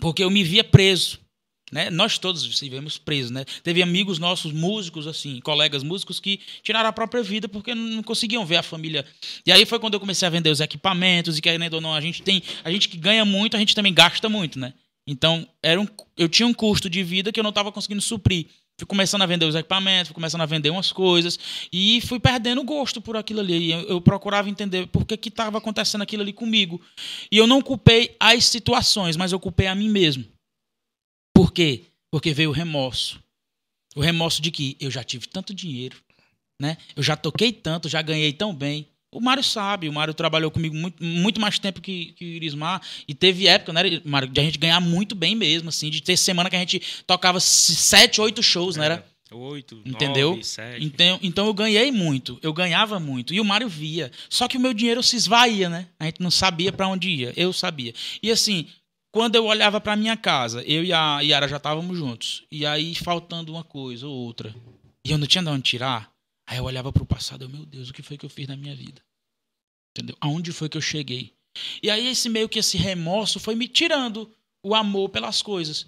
Porque eu me via preso né? Nós todos estivemos presos, né? Teve amigos nossos, músicos, assim, colegas músicos que tiraram a própria vida porque não conseguiam ver a família. E aí foi quando eu comecei a vender os equipamentos e querendo ou não, a gente tem, a gente que ganha muito, a gente também gasta muito, né? Então, era um, eu tinha um custo de vida que eu não estava conseguindo suprir. Fui começando a vender os equipamentos, fui começando a vender umas coisas e fui perdendo o gosto por aquilo ali. Eu, eu procurava entender por que estava acontecendo aquilo ali comigo. E eu não culpei as situações, mas eu culpei a mim mesmo. Por quê? Porque veio o remorso. O remorso de que eu já tive tanto dinheiro, né? Eu já toquei tanto, já ganhei tão bem. O Mário sabe, o Mário trabalhou comigo muito, muito mais tempo que, que o Irismar. E teve época, né, Mário, de a gente ganhar muito bem mesmo, assim, de ter semana que a gente tocava sete, oito shows, não era? É, Oito, Entendeu? nove, sete. Então, então eu ganhei muito, eu ganhava muito. E o Mário via. Só que o meu dinheiro se esvaía, né? A gente não sabia para onde ia. Eu sabia. E assim, quando eu olhava para minha casa, eu e a Yara já estávamos juntos. E aí faltando uma coisa ou outra. E eu não tinha de onde tirar. Aí eu olhava pro passado, eu, meu Deus, o que foi que eu fiz na minha vida? Entendeu? Aonde foi que eu cheguei? E aí esse meio que esse remorso foi me tirando o amor pelas coisas.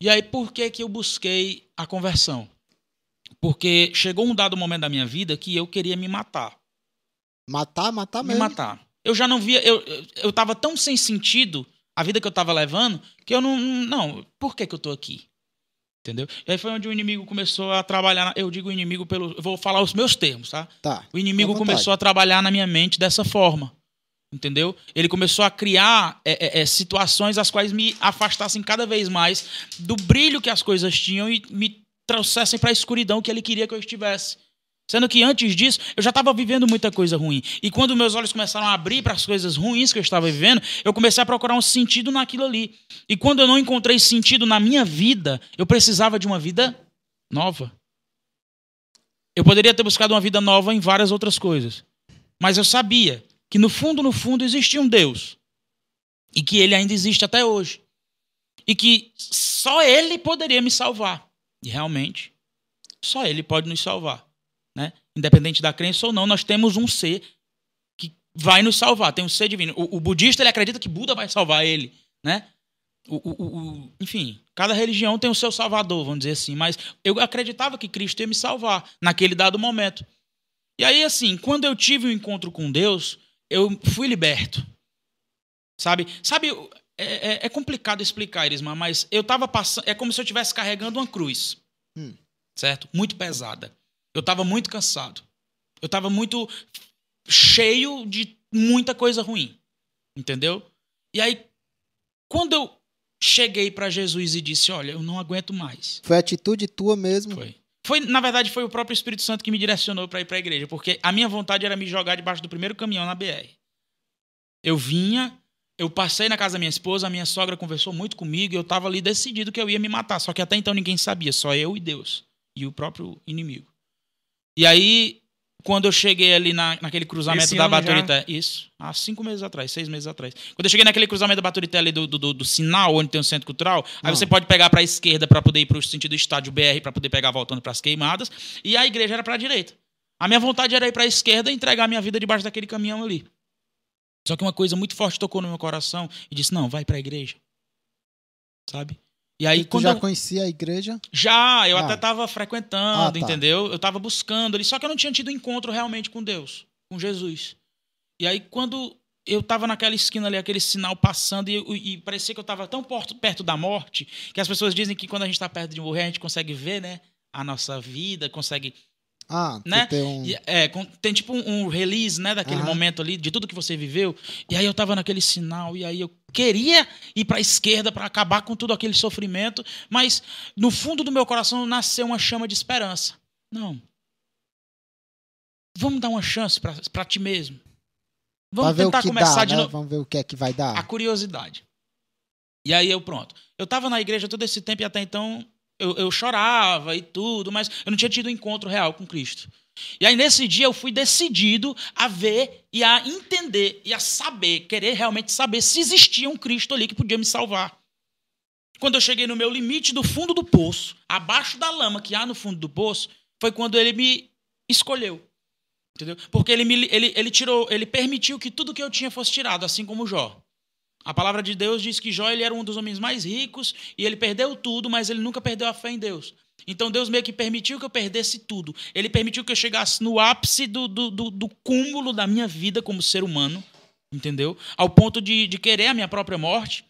E aí por que que eu busquei a conversão? Porque chegou um dado momento da minha vida que eu queria me matar. Matar, matar me mesmo. matar. Eu já não via, eu, eu, eu tava tão sem sentido a vida que eu tava levando que eu não, não, por que que eu tô aqui? Entendeu? E aí foi onde o inimigo começou a trabalhar, na- eu digo inimigo pelo, eu vou falar os meus termos, tá? Tá. O inimigo começou a trabalhar na minha mente dessa forma. Entendeu? Ele começou a criar é, é, é, situações as quais me afastassem cada vez mais do brilho que as coisas tinham e me trouxessem para a escuridão que ele queria que eu estivesse. Sendo que antes disso, eu já estava vivendo muita coisa ruim. E quando meus olhos começaram a abrir para as coisas ruins que eu estava vivendo, eu comecei a procurar um sentido naquilo ali. E quando eu não encontrei sentido na minha vida, eu precisava de uma vida nova. Eu poderia ter buscado uma vida nova em várias outras coisas. Mas eu sabia que no fundo, no fundo, existia um Deus. E que ele ainda existe até hoje. E que só ele poderia me salvar. E realmente, só ele pode nos salvar. Né? Independente da crença ou não, nós temos um ser que vai nos salvar. Tem um ser divino. O, o budista ele acredita que Buda vai salvar ele. Né? O, o- o- enfim, cada religião tem o seu salvador, vamos dizer assim. Mas eu acreditava que Cristo ia me salvar naquele dado momento. E aí, assim, quando eu tive um encontro com Deus, eu fui liberto. Sabe? Sabe, é, é- é complicado explicar, Irisma, mas eu tava passando. É como se eu estivesse carregando uma cruz. Hum. Certo? Muito pesada. Eu tava muito cansado. Eu tava muito cheio de muita coisa ruim. Entendeu? E aí, quando eu cheguei para Jesus e disse: Olha, eu não aguento mais. Foi atitude tua mesmo. Foi. Foi, na verdade, foi o próprio Espírito Santo que me direcionou para ir para a igreja, porque a minha vontade era me jogar debaixo do primeiro caminhão na BR. Eu vinha, eu passei na casa da minha esposa, a minha sogra conversou muito comigo, e eu estava ali decidido que eu ia me matar, só que até então ninguém sabia, só eu e Deus e o próprio inimigo. E aí, quando eu cheguei ali na, naquele cruzamento Esse da ano já? Baturité, isso, há cinco meses atrás, seis meses atrás. Quando eu cheguei naquele cruzamento da Baturité ali do, do, do- sinal, onde tem o centro cultural, aí Ah. você pode pegar para a esquerda para poder ir para o sentido do estádio BR, para poder pegar voltando para as queimadas, e a igreja era para a direita. A minha vontade era ir para a esquerda e entregar a minha vida debaixo daquele caminhão ali. Só que uma coisa muito forte tocou no meu coração e disse: não, vai para a igreja. Sabe? E aí, E tu quando já eu- conhecia a igreja? já, eu Ah. até estava frequentando, Ah, tá. entendeu? Eu estava buscando ali, só que eu não tinha tido encontro realmente com Deus, com Jesus. E aí, quando eu estava naquela esquina ali, aquele sinal passando, e, e parecia que eu estava tão porto- perto da morte, que as pessoas dizem que quando a gente está perto de morrer, a gente consegue ver, né? A nossa vida, consegue. Ah, Né? tem um... e, é, com- tem tipo um, um release, né? Daquele momento ali, de tudo que você viveu. E aí eu estava naquele sinal, e aí eu queria ir para a esquerda para acabar com todo aquele sofrimento, mas no fundo do meu coração nasceu uma chama de esperança. Não. Vamos dar uma chance para ti mesmo. Pra Vamos ver o tentar que começar dá, de né? novo. Vamos ver o que é que vai A dar. curiosidade. E aí eu, pronto. Eu estava na igreja todo esse tempo e até então eu, eu chorava e tudo, mas eu não tinha tido um encontro real com Cristo. E aí nesse dia eu fui decidido a ver e a entender e a saber, querer realmente saber se existia um Cristo ali que podia me salvar. Quando eu cheguei no meu limite do fundo do poço, abaixo da lama que há no fundo do poço, foi quando ele me escolheu. Entendeu? Porque ele, me, ele, ele tirou, ele permitiu que tudo que eu tinha fosse tirado, assim como Jó. A palavra de Deus diz que Jó ele era um dos homens mais ricos e ele perdeu tudo, mas ele nunca perdeu a fé em Deus. Então Deus meio que permitiu que eu perdesse tudo. Ele permitiu que eu chegasse no ápice do, do, do, do cúmulo da minha vida como ser humano, entendeu? Ao ponto de, de querer a minha própria morte,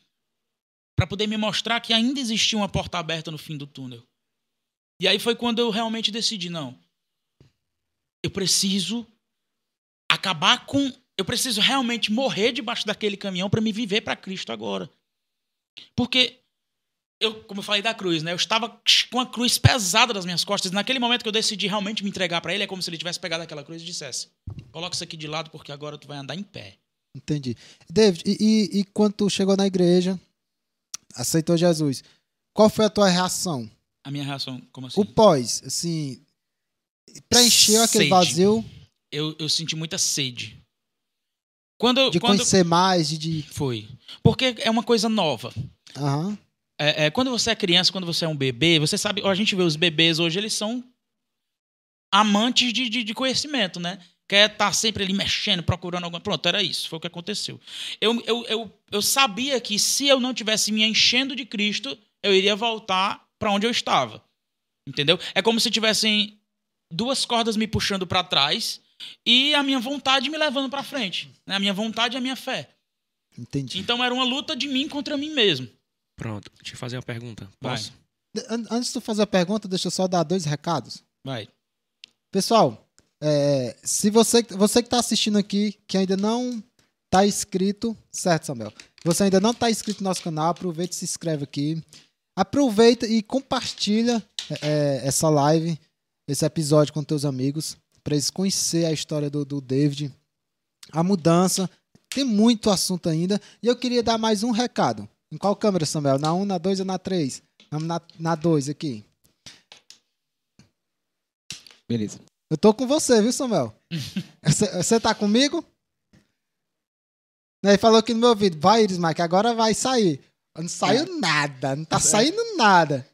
para poder me mostrar que ainda existia uma porta aberta no fim do túnel. E aí foi quando eu realmente decidi, não. Eu preciso acabar com. Eu preciso realmente morrer debaixo daquele caminhão para me viver para Cristo agora. Porque eu, como eu falei da cruz, né? Eu estava com a cruz pesada nas minhas costas. Naquele momento que eu decidi realmente me entregar para ele, é como se ele tivesse pegado aquela cruz e dissesse: "Coloca isso aqui de lado porque agora tu vai andar em pé". Entendi. David, e, e, e quando tu chegou na igreja, aceitou Jesus, qual foi a tua reação? A minha reação, como assim? O pós, assim, preencheu aquele Sede. vazio Eu, eu senti muita sede. Quando, de quando conhecer mais, de... de... foi, porque é uma coisa nova. Aham. É, é, quando você é criança, quando você é um bebê, você sabe. A gente vê os bebês hoje, eles são amantes de, de, de conhecimento, né? Quer estar sempre ali mexendo, procurando alguma. Pronto, era isso, foi o que aconteceu. Eu, eu, eu, eu sabia que se eu não tivesse me enchendo de Cristo, eu iria voltar para onde eu estava. Entendeu? É como se tivessem duas cordas me puxando para trás e a minha vontade me levando para frente. Né? A minha vontade e a minha fé. Entendi. Então era uma luta de mim contra mim mesmo. Pronto, deixa eu fazer uma pergunta. Vai. Posso? An- Antes de tu fazer a pergunta, deixa eu só dar dois recados. Vai. Pessoal, é, se você, você que está assistindo aqui, que ainda não está inscrito, certo, Samuel? Você ainda não está inscrito no nosso canal, aproveita e se inscreve aqui. Aproveita e compartilha é, essa live, esse episódio com teus amigos, para eles conhecer a história do, do David, a mudança. Tem muito assunto ainda. E eu queria dar mais um recado. Em qual câmera, Samuel? Na 1, na 2 ou na 3? Vamos na, na 2 aqui. Beleza. Eu tô com você, viu, Samuel? [LAUGHS] Você, tá comigo? Ele falou aqui no meu ouvido, vai, que agora vai sair. Não saiu nada, não tá saindo nada.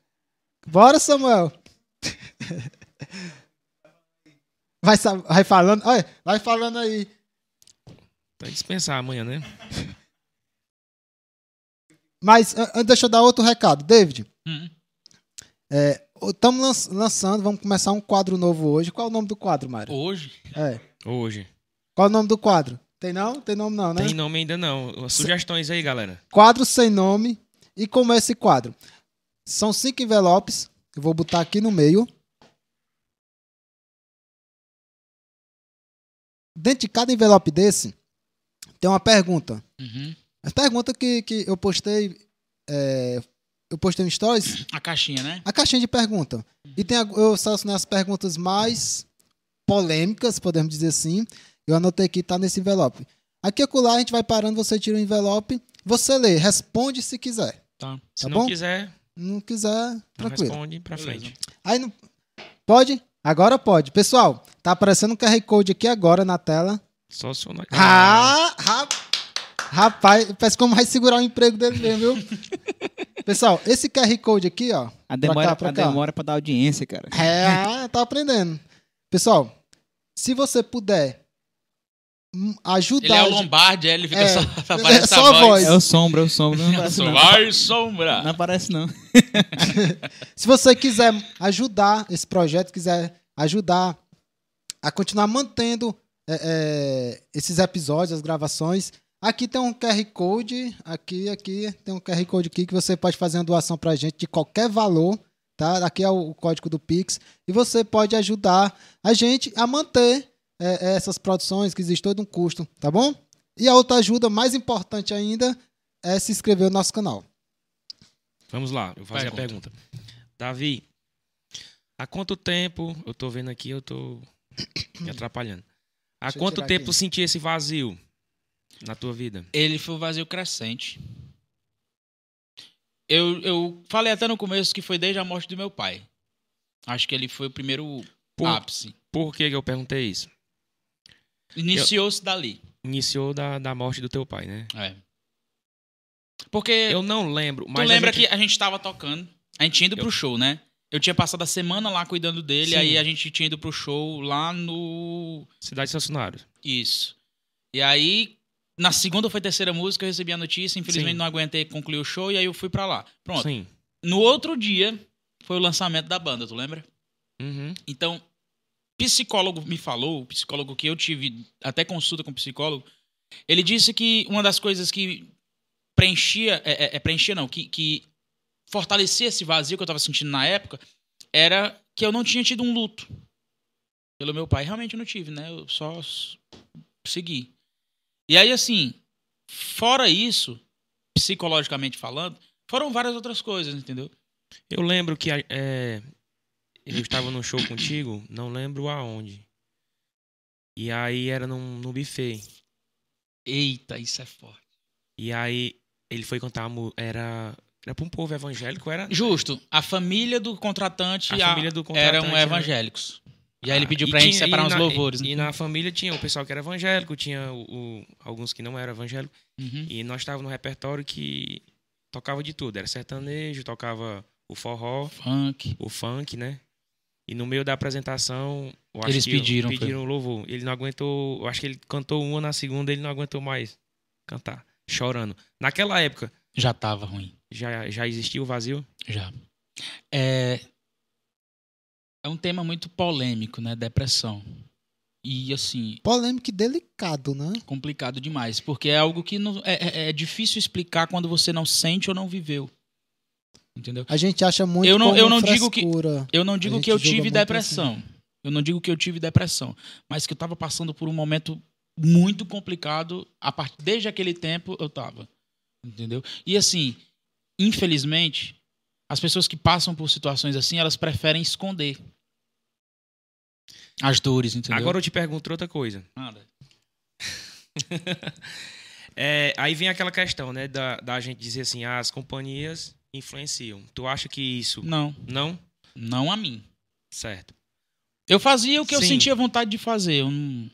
Bora, Samuel. [LAUGHS] Vai, vai falando, olha, vai falando aí. Vai dispensar amanhã, né? Mas deixa eu dar outro recado. David, Hum. estamos lançando, vamos começar um quadro novo hoje. Qual é o nome do quadro, Mário? Hoje, É. Hoje. Qual é o nome do quadro? Tem não? Tem nome não, né? Tem nome ainda não. Sugestões aí, galera. Quadro sem nome. E como é esse quadro? São cinco envelopes. Eu vou botar aqui no meio. Dentro de cada envelope desse, tem uma pergunta. Uhum. A pergunta que, que eu postei. é, eu postei um stories. a caixinha, né? A caixinha de pergunta. E tem, eu selecionei as perguntas mais polêmicas, podemos dizer assim. Eu anotei aqui, tá nesse envelope. Aqui acolá a gente vai parando, você tira o envelope, você lê, responde se quiser. Tá. Se Tá não bom? quiser, Não quiser, tranquilo. responde pra frente. Aí não. Pode? Agora pode. Pessoal, tá aparecendo um QR Code aqui agora na tela. Só se for na Ah, ra- rapaz, parece como vai segurar o emprego dele mesmo, viu? [LAUGHS] Pessoal, esse QR Code aqui, ó. A pra demora, cá, pra a demora pra dar audiência, cara. É, tá aprendendo. Pessoal, se você puder ajudar. Ele é o Lombardi, ele fica É, só, [LAUGHS] [LAUGHS] é aparece só a voz. É o sombra, é o sombra. Não aparece não. vai sombra. Não aparece não. [LAUGHS] Se você quiser ajudar esse projeto, quiser ajudar a continuar mantendo é, é, esses episódios, as gravações, aqui tem um QR Code, aqui, aqui, tem um QR Code aqui que você pode fazer uma doação pra gente de qualquer valor, tá? Aqui é o, o código do Pix e você pode ajudar a gente a manter é, é, essas produções que existe todo um custo, tá bom? E a outra ajuda mais importante ainda é se inscrever no nosso canal. Vamos lá, eu vou fazer a Pergunta. pergunta. Davi, há quanto tempo, eu tô vendo aqui, eu tô me atrapalhando. Há Deixa quanto tempo aqui. tu sentiu esse vazio na tua vida? Ele foi o vazio crescente. Eu, eu falei até no começo que foi desde a morte do meu pai. Acho que ele foi o primeiro Por, ápice. por que eu perguntei isso? Iniciou-se dali. Iniciou da, da morte do teu pai, né? É. Porque Eu não lembro, tu mas a lembra gente- que a gente tava tocando, a gente tinha ido pro show, né? Eu tinha passado a semana lá cuidando dele, Sim. aí a gente tinha ido pro show lá no Cidade de Sancionário. Isso. E aí, Na segunda ou foi terceira música, eu recebi a notícia, infelizmente Sim. não aguentei concluir o show e aí eu fui pra lá. Pronto. Sim. No outro dia foi o lançamento da banda, tu lembra? Uhum. Então, psicólogo me falou, o psicólogo que eu tive até consulta com psicólogo, ele disse que uma das coisas que preenchia, é, é, é, preenchia não, que, que fortalecia esse vazio que eu tava sentindo na época, era que eu não tinha tido um luto pelo meu pai. Realmente eu não tive, né? Eu só segui. E aí, assim, fora isso, psicologicamente falando, foram várias outras coisas, entendeu? Eu lembro que é, eu estava num show contigo, não lembro aonde. E aí era num, num buffet. Eita, isso é forte. E aí ele foi cantar, a mu- era era para um povo evangélico, era Justo. A família do contratante, A a- família do contratante, eram né? evangélicos. E aí ele Ah, pediu e pra gente separar uns louvores. E, né? e na família tinha o pessoal que era evangélico, tinha o, o- alguns que não eram evangélicos. Uhum. E nós estávamos no repertório que tocava de tudo. Era sertanejo, tocava o forró, Funk. o funk, né? E no meio da apresentação, eu acho Eles que pediram, foi? pediram louvor. Ele não aguentou, eu acho que ele cantou uma na segunda, ele não aguentou mais cantar, chorando. Naquela época, Já tava ruim. já, já existia o vazio? Já. É... é um tema muito polêmico, né? Depressão. E assim, Polêmico e delicado, né? complicado demais. Porque é algo que não, é, é- é difícil explicar quando você não sente ou não viveu. Entendeu? A gente acha muito Eu não- como eu não digo que-. Eu não digo que eu tive muito depressão. Eu não digo que eu tive depressão. Mas que eu tava passando por um momento muito complicado. A part... Desde aquele tempo eu tava. Entendeu? E assim, infelizmente, as pessoas que passam por situações assim, elas preferem esconder as dores, entendeu? Agora eu te pergunto outra coisa. Nada. [LAUGHS] É, aí vem aquela questão, né, da, da gente dizer assim, ah, as companhias influenciam. Tu acha que isso Não, não? não a mim. Certo. Eu fazia o que eu Sim. sentia vontade de fazer. Eu não.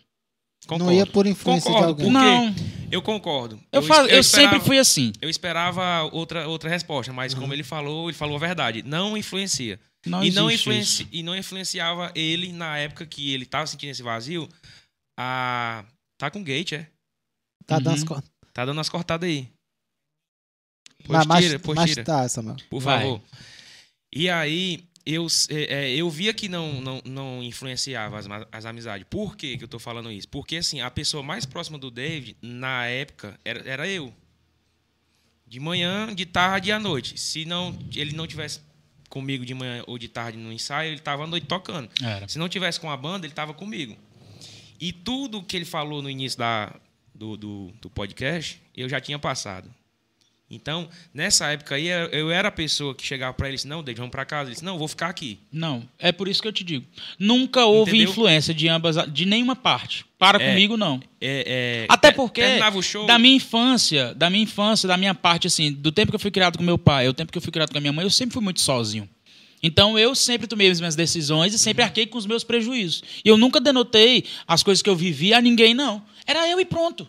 Concordo. Não ia por influência Concordo, de alguém. Não, Eu concordo. eu, es- fa... eu, sempre esperava- fui assim. Eu esperava outra, outra resposta, mas Uhum. como ele falou, ele falou a verdade. Não influencia. Não e, não existe influenci... isso. e não influenciava ele na época que ele tava sentindo esse vazio. A... Tá com gate, é? Tá dando Uhum. as co- Tá dando as cortadas aí. Pois Mas, mas, tira, pois mas tira. tá, Samuel. Por Vai. favor. E aí, eu, é, é, eu via que não, não, não influenciava as, as amizades. Por que, que eu tô falando isso? Porque, assim, a pessoa mais próxima do David, na época, era, era eu. De manhã, de tarde e à noite. Se não, ele não tivesse comigo de manhã ou de tarde no ensaio, ele tava à noite tocando. Era. Se não tivesse com a banda, ele tava comigo. E tudo que ele falou no início da, do, do, do podcast, eu já tinha passado. Então, nessa época aí, eu era a pessoa que chegava pra ele e disse, não, David, vamos pra casa. Ele disse, não, vou ficar aqui. Não, é por isso que eu te digo. Nunca houve Entendeu? influência de ambas, de nenhuma parte. Para É. comigo, não. É, é, Até te- porque da minha infância, da minha infância, da minha parte, assim, do tempo que eu fui criado com meu pai, o tempo que eu fui criado com a minha mãe, eu sempre fui muito sozinho. Então eu sempre tomei as minhas decisões e sempre arquei com os meus prejuízos. E eu nunca denotei as coisas que eu vivi a ninguém, não. Era eu e pronto.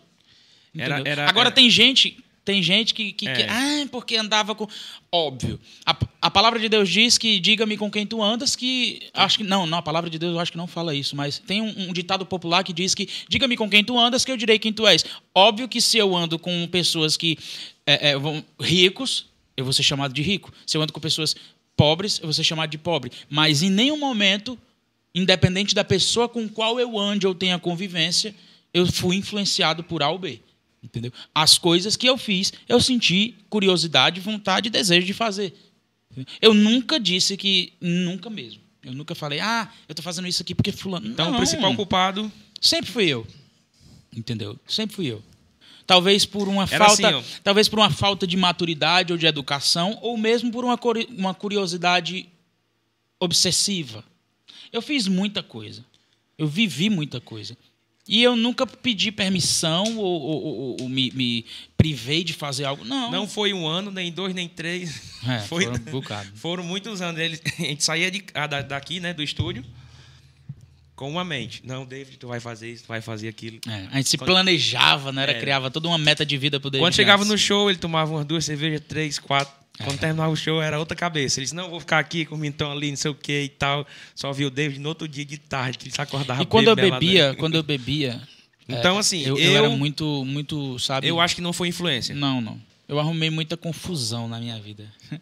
Era- era- Agora era- tem gente, tem gente que, que, que- É. ah, porque andava com, óbvio. A, a palavra de Deus diz que diga-me com quem tu andas, que acho que não, não, a palavra de Deus eu acho que não fala isso, mas tem um, um ditado popular que diz que diga-me com quem tu andas, que eu direi quem tu és. Óbvio que se eu ando com pessoas que é, é, vão, ricos, eu vou ser chamado de rico. Se eu ando com pessoas pobres, eu vou ser chamado de pobre. Mas em nenhum momento, independente da pessoa com qual eu ande ou tenha convivência, eu fui influenciado por A ou B. Entendeu? As coisas que eu fiz, eu senti curiosidade, vontade e desejo de fazer. Eu nunca disse que. Nunca mesmo. Eu nunca falei, ah, eu tô fazendo isso aqui porque fulano. Então, Não. o principal culpado Sempre fui eu. Entendeu? Sempre fui eu. Talvez por uma Era falta, assim, talvez por uma falta de maturidade ou de educação, ou mesmo por uma, uma curiosidade obsessiva. Eu fiz muita coisa. Eu vivi muita coisa. E eu nunca pedi permissão ou, ou- ou- ou me, me privei de fazer algo. Não. não foi um ano, nem dois, nem três. [LAUGHS] É, foi- foram um bocado. Foram muitos anos. Ele, [LAUGHS] a gente saía de, ah, da- daqui, né, do estúdio, com uma mente. Não, David, tu vai fazer isso, tu vai fazer aquilo. É, a gente se Quando- planejava, né? Era, É. criava toda uma meta de vida pro David Quando chegava no show, ele tomava umas duas cervejas, três, quatro. Quando terminava o show, era outra cabeça. Ele disse, não, vou ficar aqui com o Mintão ali, não sei o que e tal. Só viu o David no outro dia de tarde, que ele se acordava E quando eu lá bebia, quando eu bebia, [LAUGHS] Então, assim, eu, eu, eu era muito, muito, sabe? eu acho que não foi influência. Não, não. Eu arrumei muita confusão na minha vida. [LAUGHS]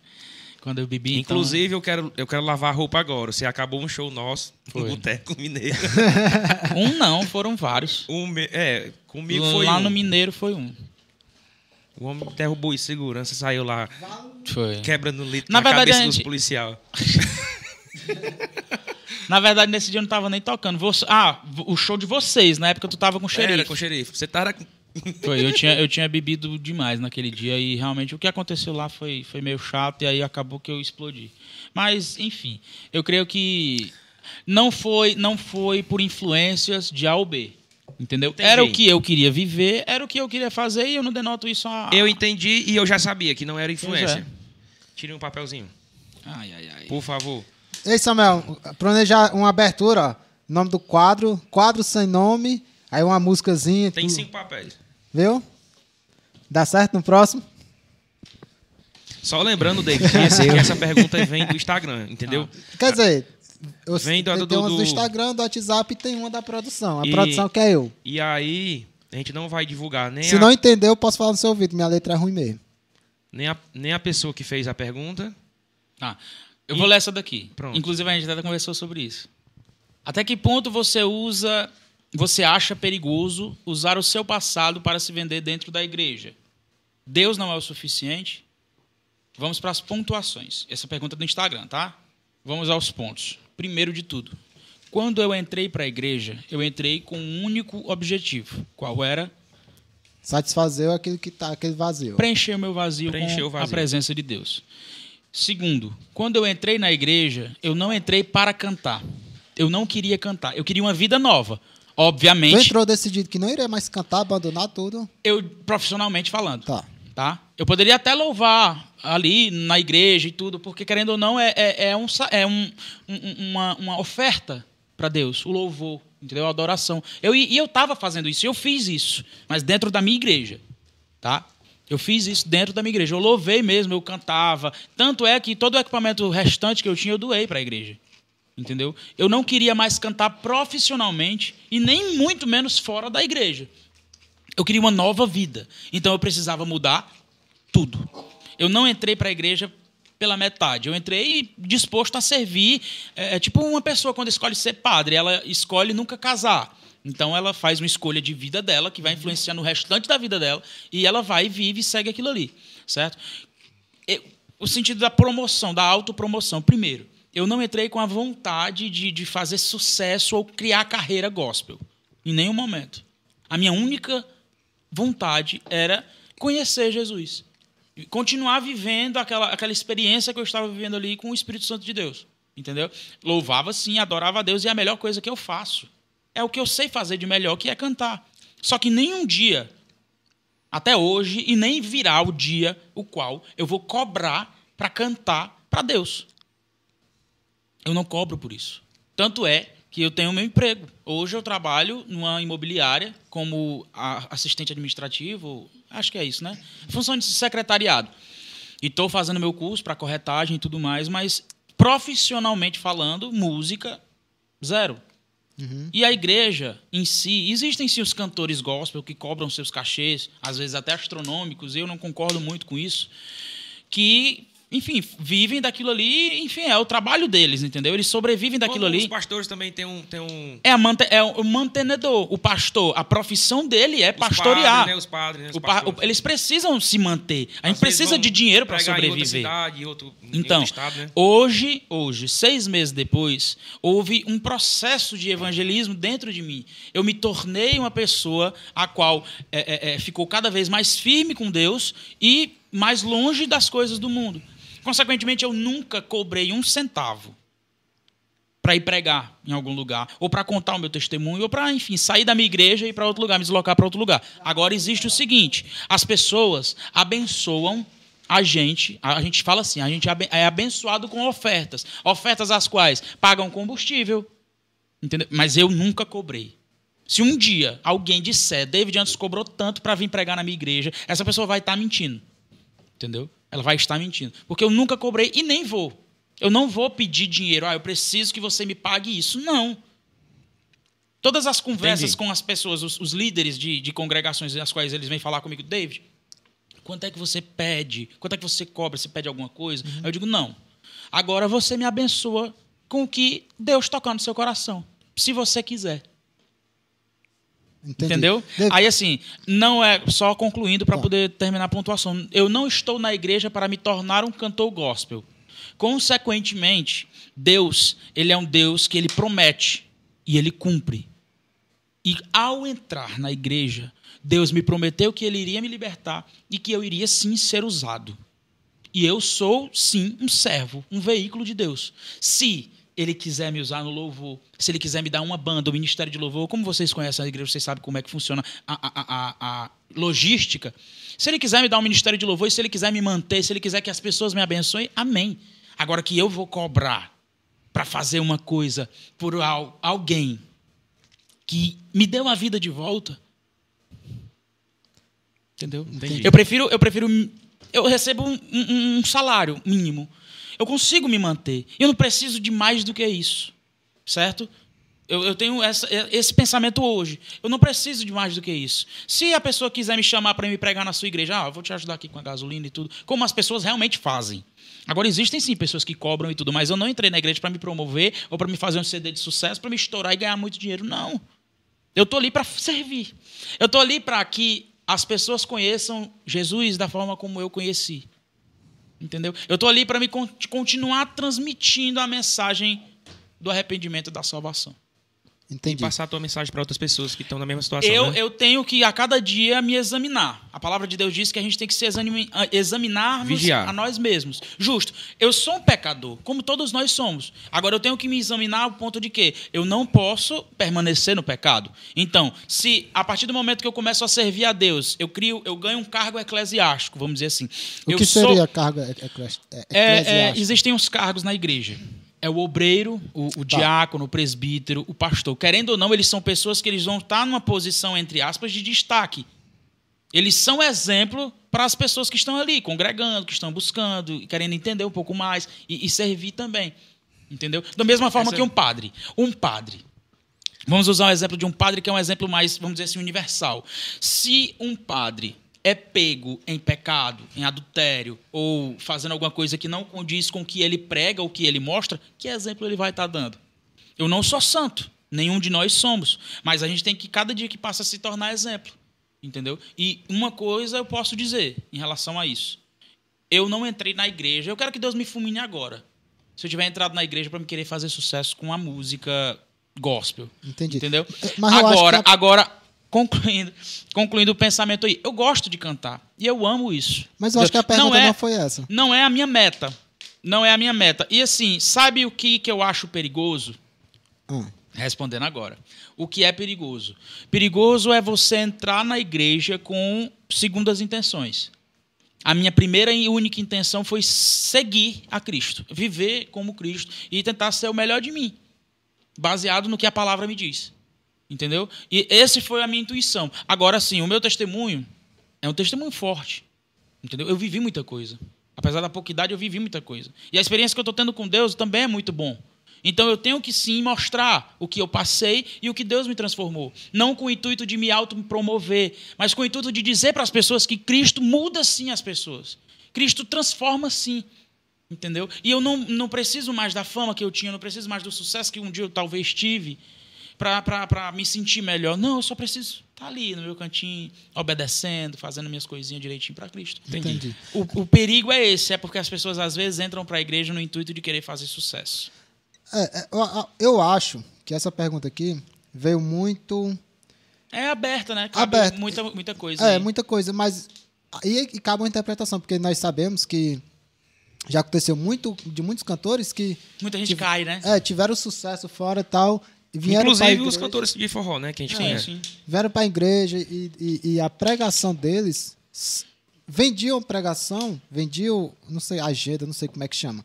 Quando eu bebi, então- Inclusive, eu, quero, eu quero lavar a roupa agora. Você acabou um show nosso no Foi. Boteco Mineiro. [LAUGHS] Um não, foram vários. Um é, comigo foi Lá um. no Mineiro foi um. O homem derrubou e segurança, saiu lá Foi. quebrando litro Na na, verdade, cabeça a dos gente- policiais. [LAUGHS] Na verdade, nesse dia eu não tava nem tocando. Você- Ah, o show de vocês, na época tu tava com o xerife. Era com o xerife. Você tava... [LAUGHS] Foi, eu tinha, eu tinha bebido demais naquele dia e realmente o que aconteceu lá foi, foi meio chato e aí acabou que eu explodi. Mas, enfim, eu creio que não foi, não foi por influências de A ou B. Entendeu? Entendi. Era o que eu queria viver, era o que eu queria fazer e eu não denoto isso a. Eu entendi e eu já sabia que não era Pois influência. é. Tire um papelzinho, Ai, ai, ai. por favor. Ei, Samuel, planejar uma abertura, ó. Nome do quadro, quadro sem nome, aí uma músicazinha. Tem tu- cinco papéis. Viu? Dá certo no próximo? Só lembrando, David, que, esse- que essa pergunta vem do Instagram, entendeu? Quer dizer, eu, Vem do- tem, do- tem umas do do- Instagram, do WhatsApp e tem uma da produção. A E- produção que é eu. E aí, a gente não vai divulgar nem, Se a, não entendeu, eu posso falar no seu ouvido. Minha letra é ruim mesmo. nem, a, nem a pessoa que fez a pergunta. Tá. Eu vou ler essa daqui. Pronto. Inclusive, a gente até conversou sobre isso. Até que ponto você usa, você acha perigoso usar o seu passado para se vender dentro da igreja? Deus não é o suficiente? Vamos para as pontuações. Essa pergunta é do Instagram, tá? Vamos aos pontos. Primeiro de tudo, quando eu entrei para a igreja, eu entrei com um único objetivo. Qual era? Satisfazer aquele que tá, aquele vazio. preencher o meu vazio Preencher com o vazio. a presença de Deus. Segundo, quando eu entrei na igreja, eu não entrei para cantar. Eu não queria cantar. Eu queria uma vida nova. Tu Obviamente, entrou decidido que não iria mais cantar, abandonar tudo. eu profissionalmente falando. Tá. Tá? Eu poderia até louvar ali na igreja e tudo, porque querendo ou não, é, é, é um, é um- uma, uma oferta para Deus, o louvor, entendeu? A adoração. Eu, e eu estava fazendo isso, eu fiz isso, mas dentro da minha igreja. Tá? Eu fiz isso dentro da minha igreja. Eu louvei mesmo, eu cantava. Tanto é que todo o equipamento restante que eu tinha, eu doei para a igreja. Entendeu? Eu não queria mais cantar profissionalmente e nem muito menos fora da igreja. Eu queria uma nova vida. Então eu precisava mudar tudo. Eu não entrei para a igreja pela metade. Eu entrei disposto a servir. É, é tipo uma pessoa quando escolhe ser padre, ela escolhe nunca casar. Então ela faz uma escolha de vida dela que vai influenciar no restante da vida dela e ela vai, vive e segue aquilo ali, certo? Eu- o sentido da promoção, da autopromoção. Primeiro, eu não entrei com a vontade de, de fazer sucesso ou criar carreira gospel. Em nenhum momento. A minha única vontade era conhecer Jesus. Continuar vivendo aquela, aquela experiência que eu estava vivendo ali com o Espírito Santo de Deus. Entendeu? Louvava sim, adorava a Deus e é a melhor coisa que eu faço. É o que eu sei fazer de melhor, que é cantar. Só que nenhum dia até hoje e nem virá o dia o qual eu vou cobrar para cantar para Deus. Eu não cobro por isso. Tanto é que eu tenho meu emprego. Hoje eu trabalho numa imobiliária como assistente administrativo, acho que é isso, né? Função de secretariado. E estou fazendo meu curso para corretagem e tudo mais, mas profissionalmente falando, música, zero. E a igreja em si, existem sim os cantores gospel que cobram seus cachês, às vezes até astronômicos, eu não concordo muito com isso, que, enfim, vivem daquilo ali, enfim, é o trabalho deles, entendeu? Eles sobrevivem daquilo Como ali. Os pastores também têm um. Têm um É, a mante- é o mantenedor, o pastor, a profissão dele é os pastorear. Padres, né? Os padres, né? Os pa- eles precisam se manter. A gente Às precisa de dinheiro para sobreviver. cidade, outro, Então, outro estado, né? hoje, hoje, seis meses depois, houve um processo de evangelismo dentro de mim. Eu me tornei uma pessoa a qual é, é, é, ficou cada vez mais firme com Deus e mais longe das coisas do mundo. Consequentemente, eu nunca cobrei um centavo para ir pregar em algum lugar, ou para contar o meu testemunho, ou para, enfim, sair da minha igreja e ir para outro lugar, me deslocar para outro lugar. Agora existe o seguinte: as pessoas abençoam a gente, a gente fala assim, a gente é abençoado com ofertas, ofertas as quais pagam combustível, entendeu? Mas eu nunca cobrei. Se um dia alguém disser, David antes cobrou tanto para vir pregar na minha igreja, essa pessoa vai estar mentindo. Entendeu? Ela vai estar mentindo. Porque eu nunca cobrei e nem vou. Eu não vou pedir dinheiro. Ah, eu preciso que você me pague isso. Não. Todas as conversas Entendi. com as pessoas, os, os líderes de, de congregações as quais eles vêm falar comigo, David, quanto é que você pede? Quanto é que você cobra? Você pede alguma coisa? Uhum. Eu digo, não. Agora você me abençoa com o que Deus tocar no seu coração, se você quiser. Entendi. Entendeu? David, Aí, assim, não é só concluindo para poder terminar a pontuação. Eu não estou na igreja para me tornar um cantor gospel. Consequentemente, Deus, ele é um Deus que ele promete e ele cumpre. E ao entrar na igreja, Deus me prometeu que ele iria me libertar e que eu iria sim ser usado. E eu sou, sim, um servo, um veículo de Deus. Se ele quiser me usar no louvor, se ele quiser me dar uma banda, o ministério de louvor, como vocês conhecem a igreja, vocês sabem como é que funciona a, a, a, a logística. Se ele quiser me dar um ministério de louvor, e se ele quiser me manter, se ele quiser que as pessoas me abençoem, amém. Agora que eu vou cobrar para fazer uma coisa por al- alguém que me deu a vida de volta. Entendeu? Entendi. Eu prefiro, eu prefiro, eu recebo um, um- um salário mínimo. Eu consigo me manter. Eu não preciso de mais do que isso, certo? Eu, eu tenho essa- esse pensamento hoje. Eu não preciso de mais do que isso. Se a pessoa quiser me chamar para me pregar na sua igreja, ah, eu vou te ajudar aqui com a gasolina e tudo, como as pessoas realmente fazem. Agora existem sim pessoas que cobram e tudo, mas eu não entrei na igreja para me promover ou para me fazer um CD de sucesso, para me estourar e ganhar muito dinheiro, não. Eu tô ali para servir. Eu tô ali para que as pessoas conheçam Jesus da forma como eu conheci. Entendeu? Eu tô ali para me con- continuar transmitindo a mensagem do arrependimento e da salvação. E entendi. passar a tua mensagem para outras pessoas que estão na mesma situação. Eu, né? eu tenho que a cada dia me examinar. A palavra de Deus diz que a gente tem que se exami- ah, examinar a nós mesmos. Justo. Eu sou um pecador, como todos nós somos. Agora eu tenho que me examinar ao ponto de que eu não posso permanecer no pecado. Então, se a partir do momento que eu começo a servir a Deus, eu crio, eu ganho um cargo eclesiástico, vamos dizer assim. O eu que sou- seria a carga ec- eclesi- é, é, existem uns cargos na igreja. É o obreiro, o, o Tá. diácono, o presbítero, o pastor. Querendo ou não, eles são pessoas que eles vão estar numa posição, entre aspas, de destaque. Eles são exemplo para as pessoas que estão ali, congregando, que estão buscando, querendo entender um pouco mais e, e servir também. Entendeu? Da mesma forma Essa- que um padre. Um padre. Vamos usar o exemplo de um padre que é um exemplo mais, vamos dizer assim, universal. Se um padre é pego em pecado, em adultério, ou fazendo alguma coisa que não condiz com o que ele prega ou que ele mostra, que exemplo ele vai estar dando? Eu não sou santo, nenhum de nós somos, mas a gente tem que, cada dia que passa, se tornar exemplo. Entendeu? E uma coisa eu posso dizer em relação a isso. Eu não entrei na igreja, eu quero que Deus me fulmine agora. Se eu tiver entrado na igreja para me querer fazer sucesso com a música gospel. Entendi. Entendeu? Mas agora, a- agora concluindo, concluindo o pensamento aí, eu gosto de cantar e eu amo isso. Mas eu acho que a pergunta não, é, foi essa. não é a minha meta. Não é a minha meta. E assim, sabe o que, que eu acho perigoso? Ah, Respondendo agora. O que é perigoso? Perigoso é você entrar na igreja com segundas intenções. A minha primeira e única intenção foi seguir a Cristo, viver como Cristo e tentar ser o melhor de mim, baseado no que a palavra me diz. Entendeu? E esse foi a minha intuição. Agora sim, o meu testemunho é um testemunho forte. Entendeu? Eu vivi muita coisa. Apesar da pouca idade, eu vivi muita coisa. E a experiência que eu estou tendo com Deus também é muito bom. Então eu tenho que sim mostrar o que eu passei e o que Deus me transformou. Não com o intuito de me autopromover, mas com o intuito de dizer para as pessoas que Cristo muda sim as pessoas. Cristo transforma sim. Entendeu? E eu não, não preciso mais da fama que eu tinha, não preciso mais do sucesso que um dia eu talvez tive para me sentir melhor. Não, eu só preciso estar ali no meu cantinho, obedecendo, fazendo minhas coisinhas direitinho para Cristo. entendi. O, o perigo é esse, é porque as pessoas às vezes entram para a igreja no intuito de querer fazer sucesso. É, é, eu- acho que essa pergunta aqui veio muito. É aberta, né? Cabe Aberta. Muita, muita coisa. É, aí. muita coisa, mas aí e cabe uma interpretação, porque nós sabemos que já aconteceu muito de muitos cantores que Muita gente tive- cai, né? é, tiveram sucesso fora e tal. E vieram Inclusive os cantores de forró, né? Que a gente Sim, conhece. sim. vieram para a igreja e, e- e a pregação deles vendiam pregação, vendiam, não sei, agenda, não sei como é que chama,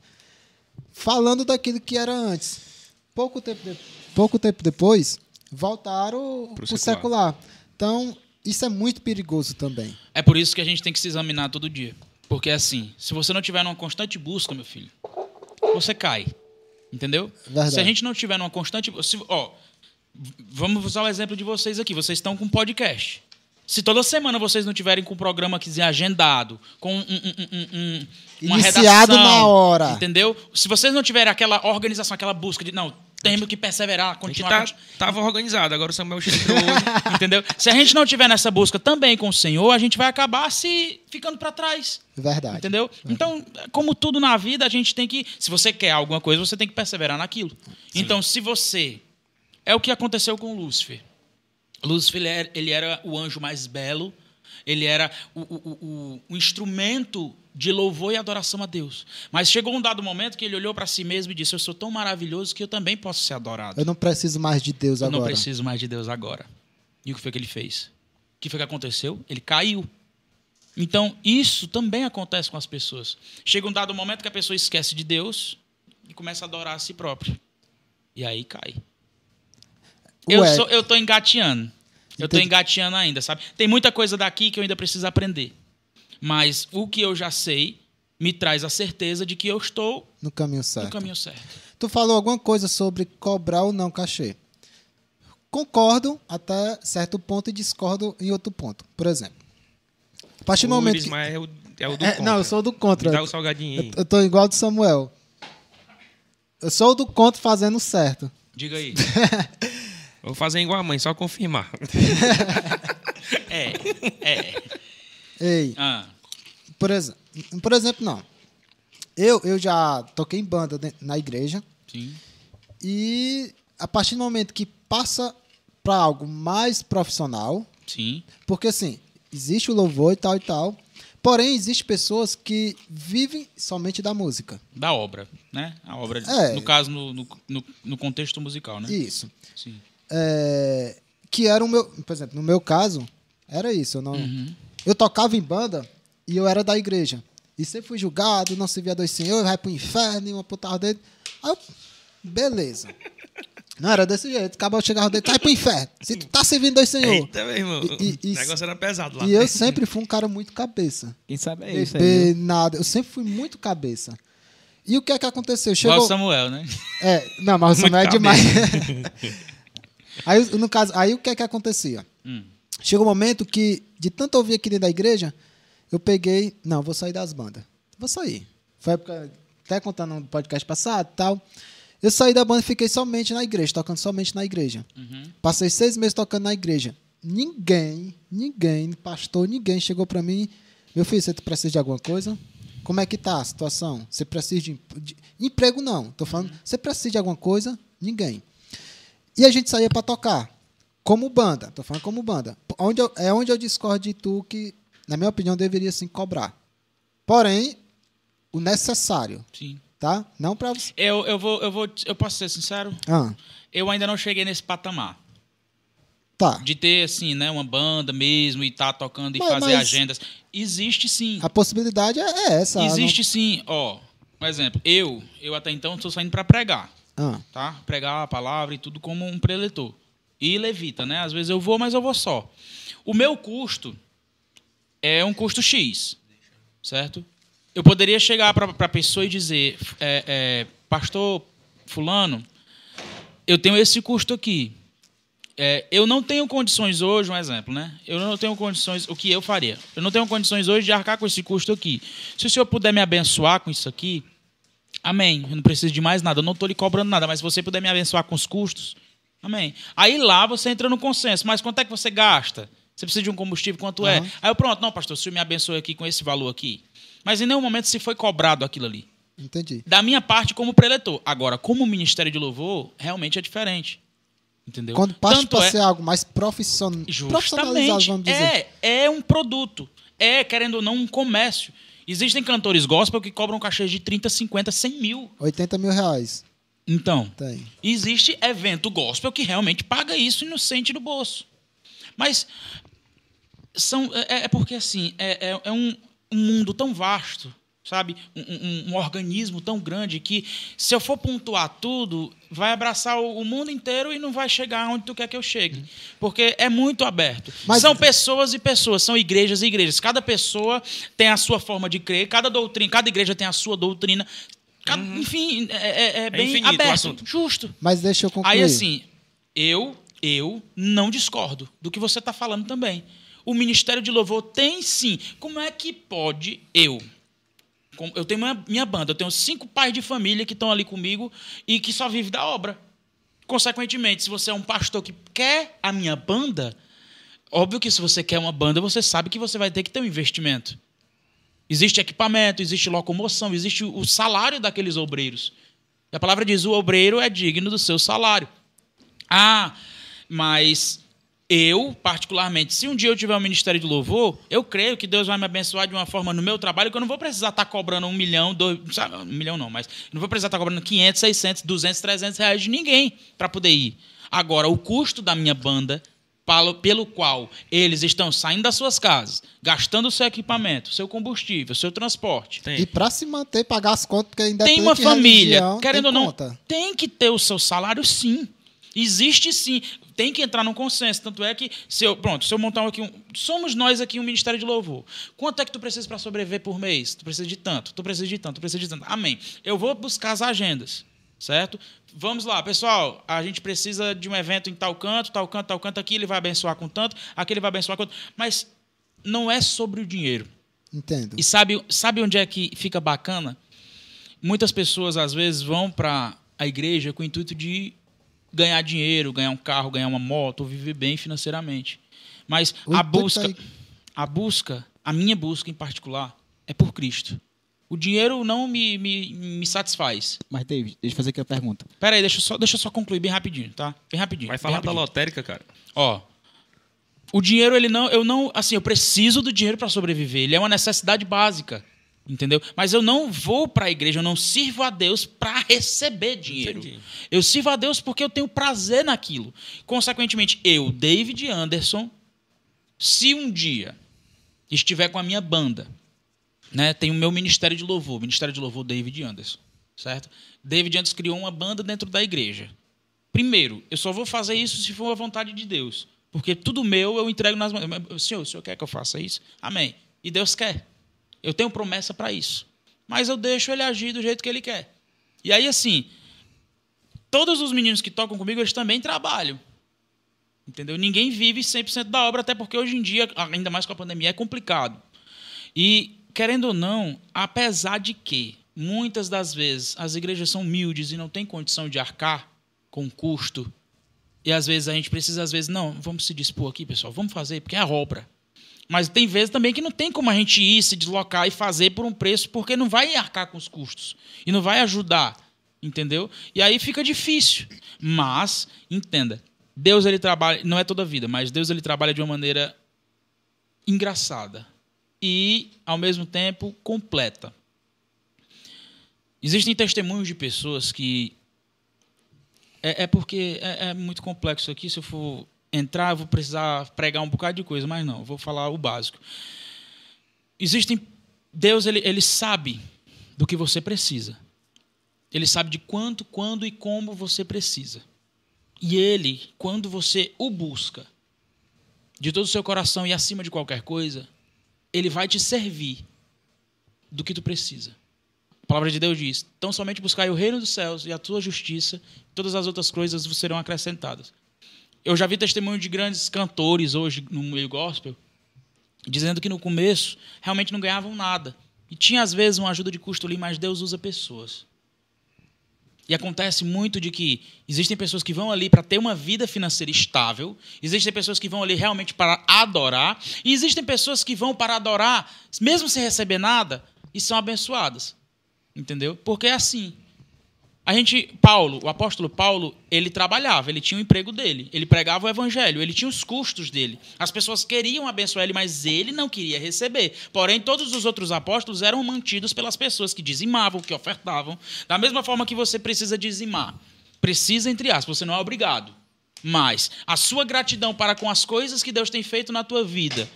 falando daquilo que era antes. Pouco tempo, de- pouco tempo depois, voltaram Pro para o secular. secular. Então, isso é muito perigoso também. É por isso que a gente tem que se examinar todo dia. Porque assim, se você não tiver numa constante busca, meu filho, você cai. Entendeu? Verdade. Se a gente não tiver numa constante. Se, ó, Vamos usar o exemplo de vocês aqui. Vocês estão com podcast. Se toda semana vocês não tiverem com um programa que agendado, com um, um, um, um, uma Iniciado redação, na hora. Entendeu? Se vocês não tiverem aquela organização, aquela busca de, não, temos que perseverar, A gente continuar. tá, continu- tava organizado, agora o Samuel chegou. [LAUGHS] Entendeu? Se a gente não tiver nessa busca também com o Senhor, a gente vai acabar se ficando para trás. Verdade. Entendeu? Então, como tudo na vida, a gente tem que. Se você quer alguma coisa, você tem que perseverar naquilo. Então, se você. É o que aconteceu com Lúcifer. Lúcifer ele era, o anjo mais belo, ele era o- o- o- o instrumento de louvor e adoração a Deus. Mas chegou um dado momento que ele olhou para si mesmo e disse: Eu sou tão maravilhoso que eu também posso ser adorado. Eu não preciso mais de Deus Eu agora. não preciso mais de Deus agora. E o que foi que ele fez? O que foi que aconteceu? Ele caiu. Então, isso também acontece com as pessoas. Chega um dado momento que a pessoa esquece de Deus e começa a adorar a si própria. E aí cai. Eu, Ué, sou, eu tô engateando. Eu tô Entendi. engateando ainda, sabe? Tem muita coisa daqui que eu ainda preciso aprender. Mas o que eu já sei me traz a certeza de que eu estou no caminho certo. no caminho certo. Tu falou alguma coisa sobre cobrar ou não cachê. Concordo até certo ponto e discordo em outro ponto. Por exemplo, a partir do momento. Que- é o, é o do É, contra. não, eu sou do contra. Me dá o salgadinho aí. Eu, eu tô igual do Samuel. Eu sou o do contra fazendo certo. Diga aí. [LAUGHS] Vou fazer igual a mãe, só confirmar. [LAUGHS] É, é. Ei, Ah, por exemplo, por exemplo, não. Eu, eu já toquei em banda na igreja sim. e a partir do momento que passa para algo mais profissional, Sim. porque assim, existe o louvor e tal e tal, porém existem pessoas que vivem somente da música. Da obra, né? A obra, É. no caso, no, no, no- no contexto musical, né? Isso. Sim. É, que era o meu, por exemplo, no meu caso, era isso. Eu, não, Uhum. Eu tocava em banda e eu era da igreja. E sempre fui julgado, não servia dois senhores, vai pro inferno, e uma putada dele. Aí eu, beleza. Não era desse jeito. Acabou de chegar dele, vai pro inferno. Se tu tá servindo dois senhores. Eita, meu irmão. E- e- o negócio era pesado lá. E eu sempre fui um cara muito cabeça. Quem sabe é isso aí. Viu? nada. Eu sempre fui muito cabeça. E o que é que aconteceu? Igual Chegou. o Samuel, né? É, não, mas o Muito Samuel é demais. [LAUGHS] aí, no caso, aí o que é que acontecia? Hum. Chegou um momento que, de tanto ouvir aqui dentro da igreja, eu peguei, não, vou sair das bandas. Vou sair. Foi época, até contando no podcast passado e tal. Eu saí da banda e fiquei somente na igreja, tocando somente na igreja. Uhum. Passei seis meses tocando na igreja. Ninguém, ninguém, pastor, ninguém chegou pra mim. Meu filho, você precisa de alguma coisa? Como é que tá a situação? Você precisa de, de- emprego? Não. Tô falando, você precisa de alguma coisa? Ninguém. E a gente saía pra tocar. Como banda. Tô falando como banda. Onde eu- é onde eu discordo de tu que, na minha opinião, deveria sim cobrar. Porém, o necessário, Sim. tá? Não pra você. Eu, eu, vou, eu, vou, eu posso ser sincero? Ah, Eu ainda não cheguei nesse patamar. tá. De ter, assim, né, uma banda mesmo e estar tocando e Mas- fazer mas- agendas. Existe sim. A possibilidade é, essa. Existe sim. Ó, um exemplo. Eu, eu até então estou saindo para pregar. Não- Ah, tá? Pregar a palavra e tudo como um preletor. E levita, né? Às vezes eu vou, mas eu vou só. O meu custo é um custo X, certo? Eu poderia chegar para a pessoa e dizer, é, é, pastor fulano, eu tenho esse custo aqui. É, eu não tenho condições hoje, um exemplo, né? Eu não tenho condições, o que eu faria? Eu não tenho condições hoje de arcar com esse custo aqui. Se o senhor puder me abençoar com isso aqui, Amém. Eu não preciso de mais nada. Eu não estou lhe cobrando nada, mas se você puder me abençoar com os custos, amém. Aí lá você entra no consenso. Mas quanto é que você gasta? Você precisa de um combustível, quanto é? Aham. Aí eu, pronto, não, pastor, o senhor me abençoe aqui com esse valor aqui. Mas em nenhum momento se foi cobrado aquilo ali. entendi. Da minha parte, como preletor. Agora, como ministério de louvor, realmente é diferente. Entendeu? Quando passa para é- ser algo mais profission... profissionalizado, Justamente. vamos dizer. É, é um produto. É, querendo ou não, um comércio. Existem cantores gospel que cobram cachês de 30, 50, 100 mil. 80 mil reais. Então, Tem. existe evento gospel que realmente paga isso e não sente no bolso. Mas são, é, é porque assim, é, é, é um, um mundo tão vasto, sabe? Um, um- um organismo tão grande que se eu for pontuar tudo, vai abraçar o, o mundo inteiro e não vai chegar onde tu quer que eu chegue. Porque é muito aberto. Mas- São pessoas e pessoas, são igrejas e igrejas. Cada pessoa tem a sua forma de crer, cada doutrina, cada igreja tem a sua doutrina. Cada- Enfim, é, é- é bem infinito aberto. Justo. Mas deixa eu concluir. Aí assim, eu eu não discordo do que você está falando também. O ministério de louvor tem sim. Como é que pode eu? Eu tenho minha, minha banda, eu tenho cinco pais de família que estão ali comigo e que só vivem da obra. Consequentemente, se você é um pastor que quer a minha banda, óbvio que se você quer uma banda, você sabe que você vai ter que ter um investimento. Existe equipamento, existe locomoção, existe o salário daqueles obreiros. E a palavra diz: o obreiro é digno do seu salário. Ah, mas eu, particularmente, se um dia eu tiver um ministério de louvor, eu creio que Deus vai me abençoar de uma forma no meu trabalho que eu não vou precisar estar cobrando um milhão, dois, um milhão não, mas não vou precisar estar cobrando 500, 600, 200, 300 reais de ninguém para poder ir. Agora, o custo da minha banda, pelo qual eles estão saindo das suas casas, gastando o seu equipamento, seu combustível, seu transporte, Tem. E pra se manter, pagar as contas, porque ainda tem uma família, religião, querendo ou não, conta. tem que ter o seu salário sim. Existe sim. Tem que entrar num consenso. Tanto é que, se eu, pronto, se eu montar aqui um. Somos nós aqui um Ministério de Louvor. Quanto é que tu precisa para sobreviver por mês? Tu precisa de tanto, tu precisa de tanto, tu precisa de tanto. Amém. Eu vou buscar as agendas, certo? Vamos lá, pessoal. A gente precisa de um evento em tal canto, tal canto, tal canto. Aqui ele vai abençoar com tanto, aqui ele vai abençoar com tanto. Mas não é sobre o dinheiro. Entendo. E sabe, sabe onde é que fica bacana? Muitas pessoas, às vezes, vão para a igreja com o intuito de ganhar dinheiro, ganhar um carro, ganhar uma moto, viver bem financeiramente. Mas a busca, a busca, a minha busca em particular, é por Cristo. O dinheiro não me, me, me satisfaz. Mas, David, deixa eu fazer aqui a pergunta. Pera aí, deixa eu só, deixa eu só concluir bem rapidinho, tá? Bem rapidinho. Vai falar da lotérica, cara. Ó, o dinheiro, ele não, eu não, assim, eu preciso do dinheiro para sobreviver. Ele é uma necessidade básica, entendeu? Mas eu não vou para a igreja, eu não sirvo a Deus para receber dinheiro. Entendi. Eu sirvo a Deus porque eu tenho prazer naquilo. Consequentemente, eu, David Anderson, se um dia estiver com a minha banda, né, tem o meu ministério de louvor, Ministério de Louvor David Anderson, certo? David Anderson criou uma banda dentro da igreja. Primeiro, eu só vou fazer isso se for a vontade de Deus. Porque tudo meu eu entrego nas mãos. Senhor, o senhor quer que eu faça isso? Amém. E Deus quer. Eu tenho promessa para isso. Mas eu deixo ele agir do jeito que ele quer. E aí, assim, todos os meninos que tocam comigo, eles também trabalham. Entendeu? Ninguém vive 100% da obra, até porque hoje em dia, ainda mais com a pandemia, é complicado. E, querendo ou não, apesar de que muitas das vezes as igrejas são humildes e não têm condição de arcar com custo, e às vezes a gente precisa, às vezes, não, vamos se dispor aqui, pessoal, vamos fazer, porque é a obra. Mas tem vezes também que não tem como a gente ir, se deslocar e fazer por um preço, porque não vai arcar com os custos e não vai ajudar, entendeu? E aí fica difícil. Mas, entenda, Deus ele trabalha, não é toda a vida, mas Deus ele trabalha de uma maneira engraçada e, ao mesmo tempo, completa. Existem testemunhos de pessoas que. É, é porque é, é muito complexo aqui. Se eu for entrar, eu vou precisar pregar um bocado de coisa, mas não, vou falar o básico. Existem. Deus, ele, ele sabe do que você precisa. Ele sabe de quanto, quando e como você precisa. E ele, quando você o busca, de todo o seu coração e acima de qualquer coisa, ele vai te servir do que tu precisa. A palavra de Deus diz: tão somente buscai o reino dos céus e a tua justiça, todas as outras coisas vos serão acrescentadas. Eu já vi testemunho de grandes cantores hoje no meio gospel, dizendo que no começo realmente não ganhavam nada. E tinha às vezes uma ajuda de custo ali, mas Deus usa pessoas. E acontece muito de que existem pessoas que vão ali para ter uma vida financeira estável, existem pessoas que vão ali realmente para adorar, e existem pessoas que vão para adorar, mesmo sem receber nada, e são abençoadas. Entendeu? Porque é assim. A gente, Paulo, o apóstolo Paulo, ele trabalhava, ele tinha o emprego dele, ele pregava o evangelho, ele tinha os custos dele. As pessoas queriam abençoar ele, mas ele não queria receber. Porém, todos os outros apóstolos eram mantidos pelas pessoas que dizimavam, que ofertavam. Da mesma forma que você precisa dizimar. Precisa, entre aspas, você não é obrigado. Mas a sua gratidão para com as coisas que Deus tem feito na tua vida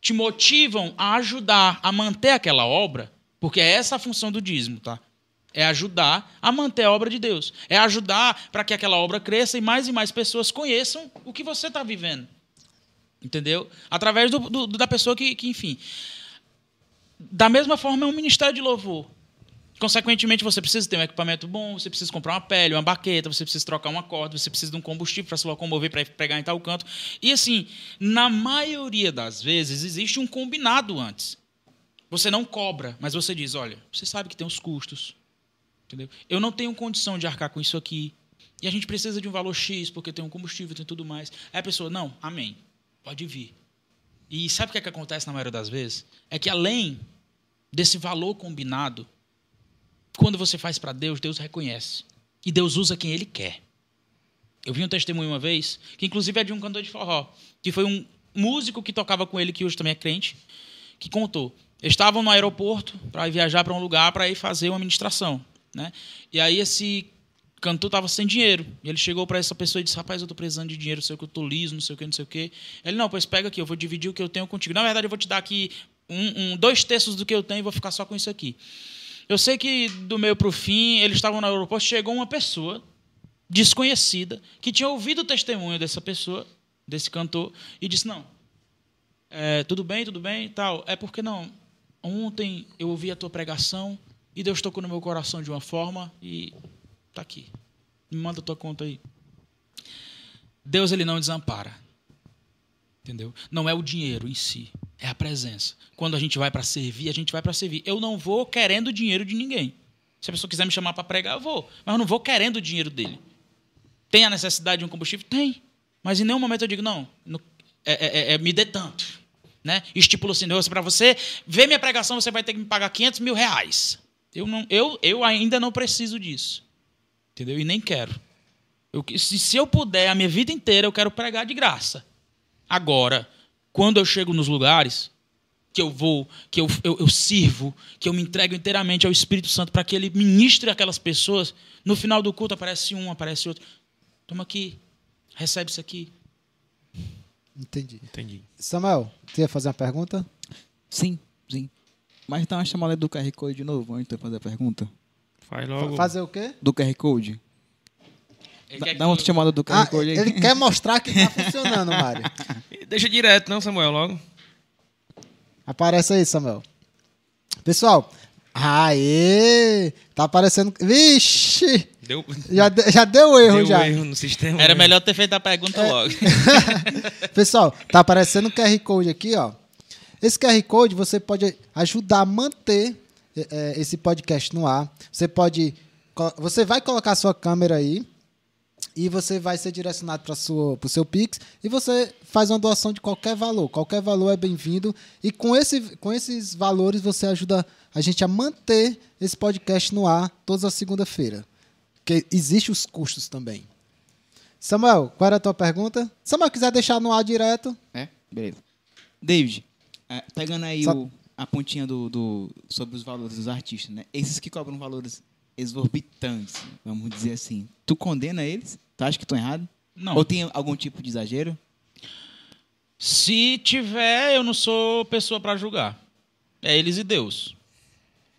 te motivam a ajudar a manter aquela obra, porque é essa a função do dízimo, tá? É ajudar a manter a obra de Deus. É ajudar para que aquela obra cresça e mais e mais pessoas conheçam o que você está vivendo. Entendeu? Através do, do- da pessoa que, que, enfim. Da mesma forma, é um ministério de louvor. Consequentemente, você precisa ter um equipamento bom, você precisa comprar uma pele, uma baqueta, você precisa trocar uma corda, você precisa de um combustível para se locomover, para pegar em tal canto. E assim, na maioria das vezes, existe um combinado antes. Você não cobra, mas você diz: olha, você sabe que tem os custos. Entendeu? Eu não tenho condição de arcar com isso aqui. E a gente precisa de um valor X, porque tem um combustível, tem tudo mais. Aí a pessoa, não, amém, pode vir. E sabe o que, é que acontece na maioria das vezes? É que além desse valor combinado, quando você faz para Deus, Deus reconhece. E Deus usa quem Ele quer. Eu vi um testemunho uma vez, que inclusive é de um cantor de forró, que foi um músico que tocava com ele, que hoje também é crente, que contou. Estavam no aeroporto para viajar para um lugar para ir fazer uma administração. Né? E aí esse cantor estava sem dinheiro. E ele chegou para essa pessoa e disse: Rapaz, eu estou precisando de dinheiro, sei que, eu estou liso, não sei o que, não sei o que. Ele: Não, pois pega aqui, eu vou dividir o que eu tenho contigo. Na verdade, eu vou te dar aqui um, um, dois terços do que eu tenho e vou ficar só com isso aqui. Eu sei que do meio para o fim, eles estavam no aeroporto, chegou uma pessoa desconhecida que tinha ouvido o testemunho dessa pessoa, desse cantor, e disse: Não, é, tudo bem, tudo bem tal. É porque não. Ontem eu ouvi a tua pregação e Deus tocou no meu coração de uma forma e tá aqui. Me manda tua conta aí. Deus ele não desampara. Entendeu? Não é o dinheiro em si, é a presença. Quando a gente vai para servir, a gente vai para servir. Eu não vou querendo o dinheiro de ninguém. Se a pessoa quiser me chamar para pregar, eu vou. Mas eu não vou querendo o dinheiro dele. Tem a necessidade de um combustível? Tem. Mas em nenhum momento eu digo, não, é, é, é, é me dê tanto. Né? Estipulo assim, para você ver minha pregação, você vai ter que me pagar 500 mil reais. Eu, não, eu, eu ainda não preciso disso. Entendeu? E nem quero. Eu, se, se eu puder, a minha vida inteira, eu quero pregar de graça. Agora, quando eu chego nos lugares que eu vou, que eu, eu, eu sirvo, que eu me entrego inteiramente ao Espírito Santo para que ele ministre aquelas pessoas, no final do culto aparece um, aparece outro. Toma aqui, recebe isso aqui. Entendi. Entendi. Samuel, você ia fazer uma pergunta? Sim, sim. Mas tá uma chamada do QR Code de novo, antes de eu fazer a pergunta. Faz logo. Fazer o quê? Do QR Code. Ele Dá, que outra chamada do QR Ah, Code aí. ele quer mostrar que tá funcionando, Mário. [LAUGHS] Deixa direto, não, Samuel, logo. Aparece aí, Samuel. Pessoal, aê! Tá aparecendo. Vixe! Deu, Já, de- já deu erro deu já. erro no sistema. Era né? melhor ter feito a pergunta É. logo. [LAUGHS] Pessoal, tá aparecendo o QR Code aqui, ó. Esse QR Code você pode ajudar a manter eh, eh, esse podcast no ar. Você pode. Você vai colocar sua câmera aí e você vai ser direcionado para o seu Pix e você faz uma doação de qualquer valor. Qualquer valor é bem-vindo. E com, esse, com esses valores você ajuda a gente a manter esse podcast no ar todas as segunda-feira. Porque existem os custos também. Samuel, qual era a tua pergunta? Samuel, quiser deixar no ar direto. É? Beleza. David, é, pegando aí Só- o- a pontinha do, do- sobre os valores dos artistas, né? Esses que cobram valores exorbitantes, vamos dizer assim. Tu condena eles? Tu acha que estão errados? Não. Ou tem algum tipo de exagero? Se tiver, eu não sou pessoa para julgar. É eles e Deus.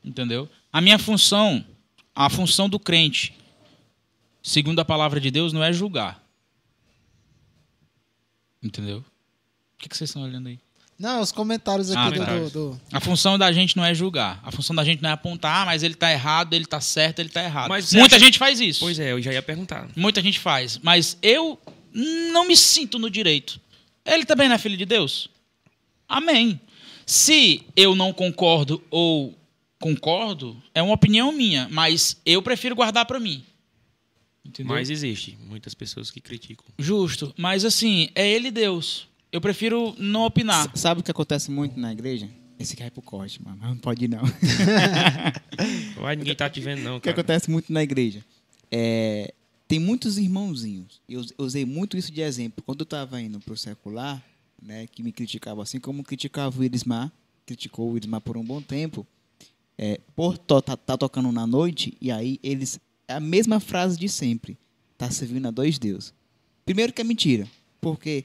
Entendeu? A minha função, a função do crente, segundo a palavra de Deus, não é julgar. Entendeu? O que, que vocês estão olhando aí? Não, os comentários aqui Ah, do, do, do- A função da gente não é julgar. A função da gente não é apontar, ah, mas ele tá errado, ele tá certo, ele tá errado. Mas Muita acha- gente faz isso. Pois é, eu já ia perguntar. Muita gente faz. Mas eu não me sinto no direito. Ele também não é filho de Deus? Amém. Se eu não concordo ou concordo, é uma opinião minha, mas eu prefiro guardar para mim. Entendeu? Mas existe muitas pessoas que criticam. Justo. Mas assim, é ele Deus. Eu prefiro não opinar. S- Sabe o que acontece muito na igreja? Esse é pro corte, mano. Não pode ir, não. [LAUGHS] Vai, ninguém tá te vendo, não, O que acontece muito na igreja? É, tem muitos irmãozinhos. Eu us- eu usei muito isso de exemplo. Quando eu estava indo pro secular, né, que me criticavam assim como criticava o Irismar, criticou o Irismar por um bom tempo, é, por to, tá, tá tocando na noite, e aí eles. É a mesma frase de sempre. Tá servindo a dois deuses. Primeiro que é mentira, porque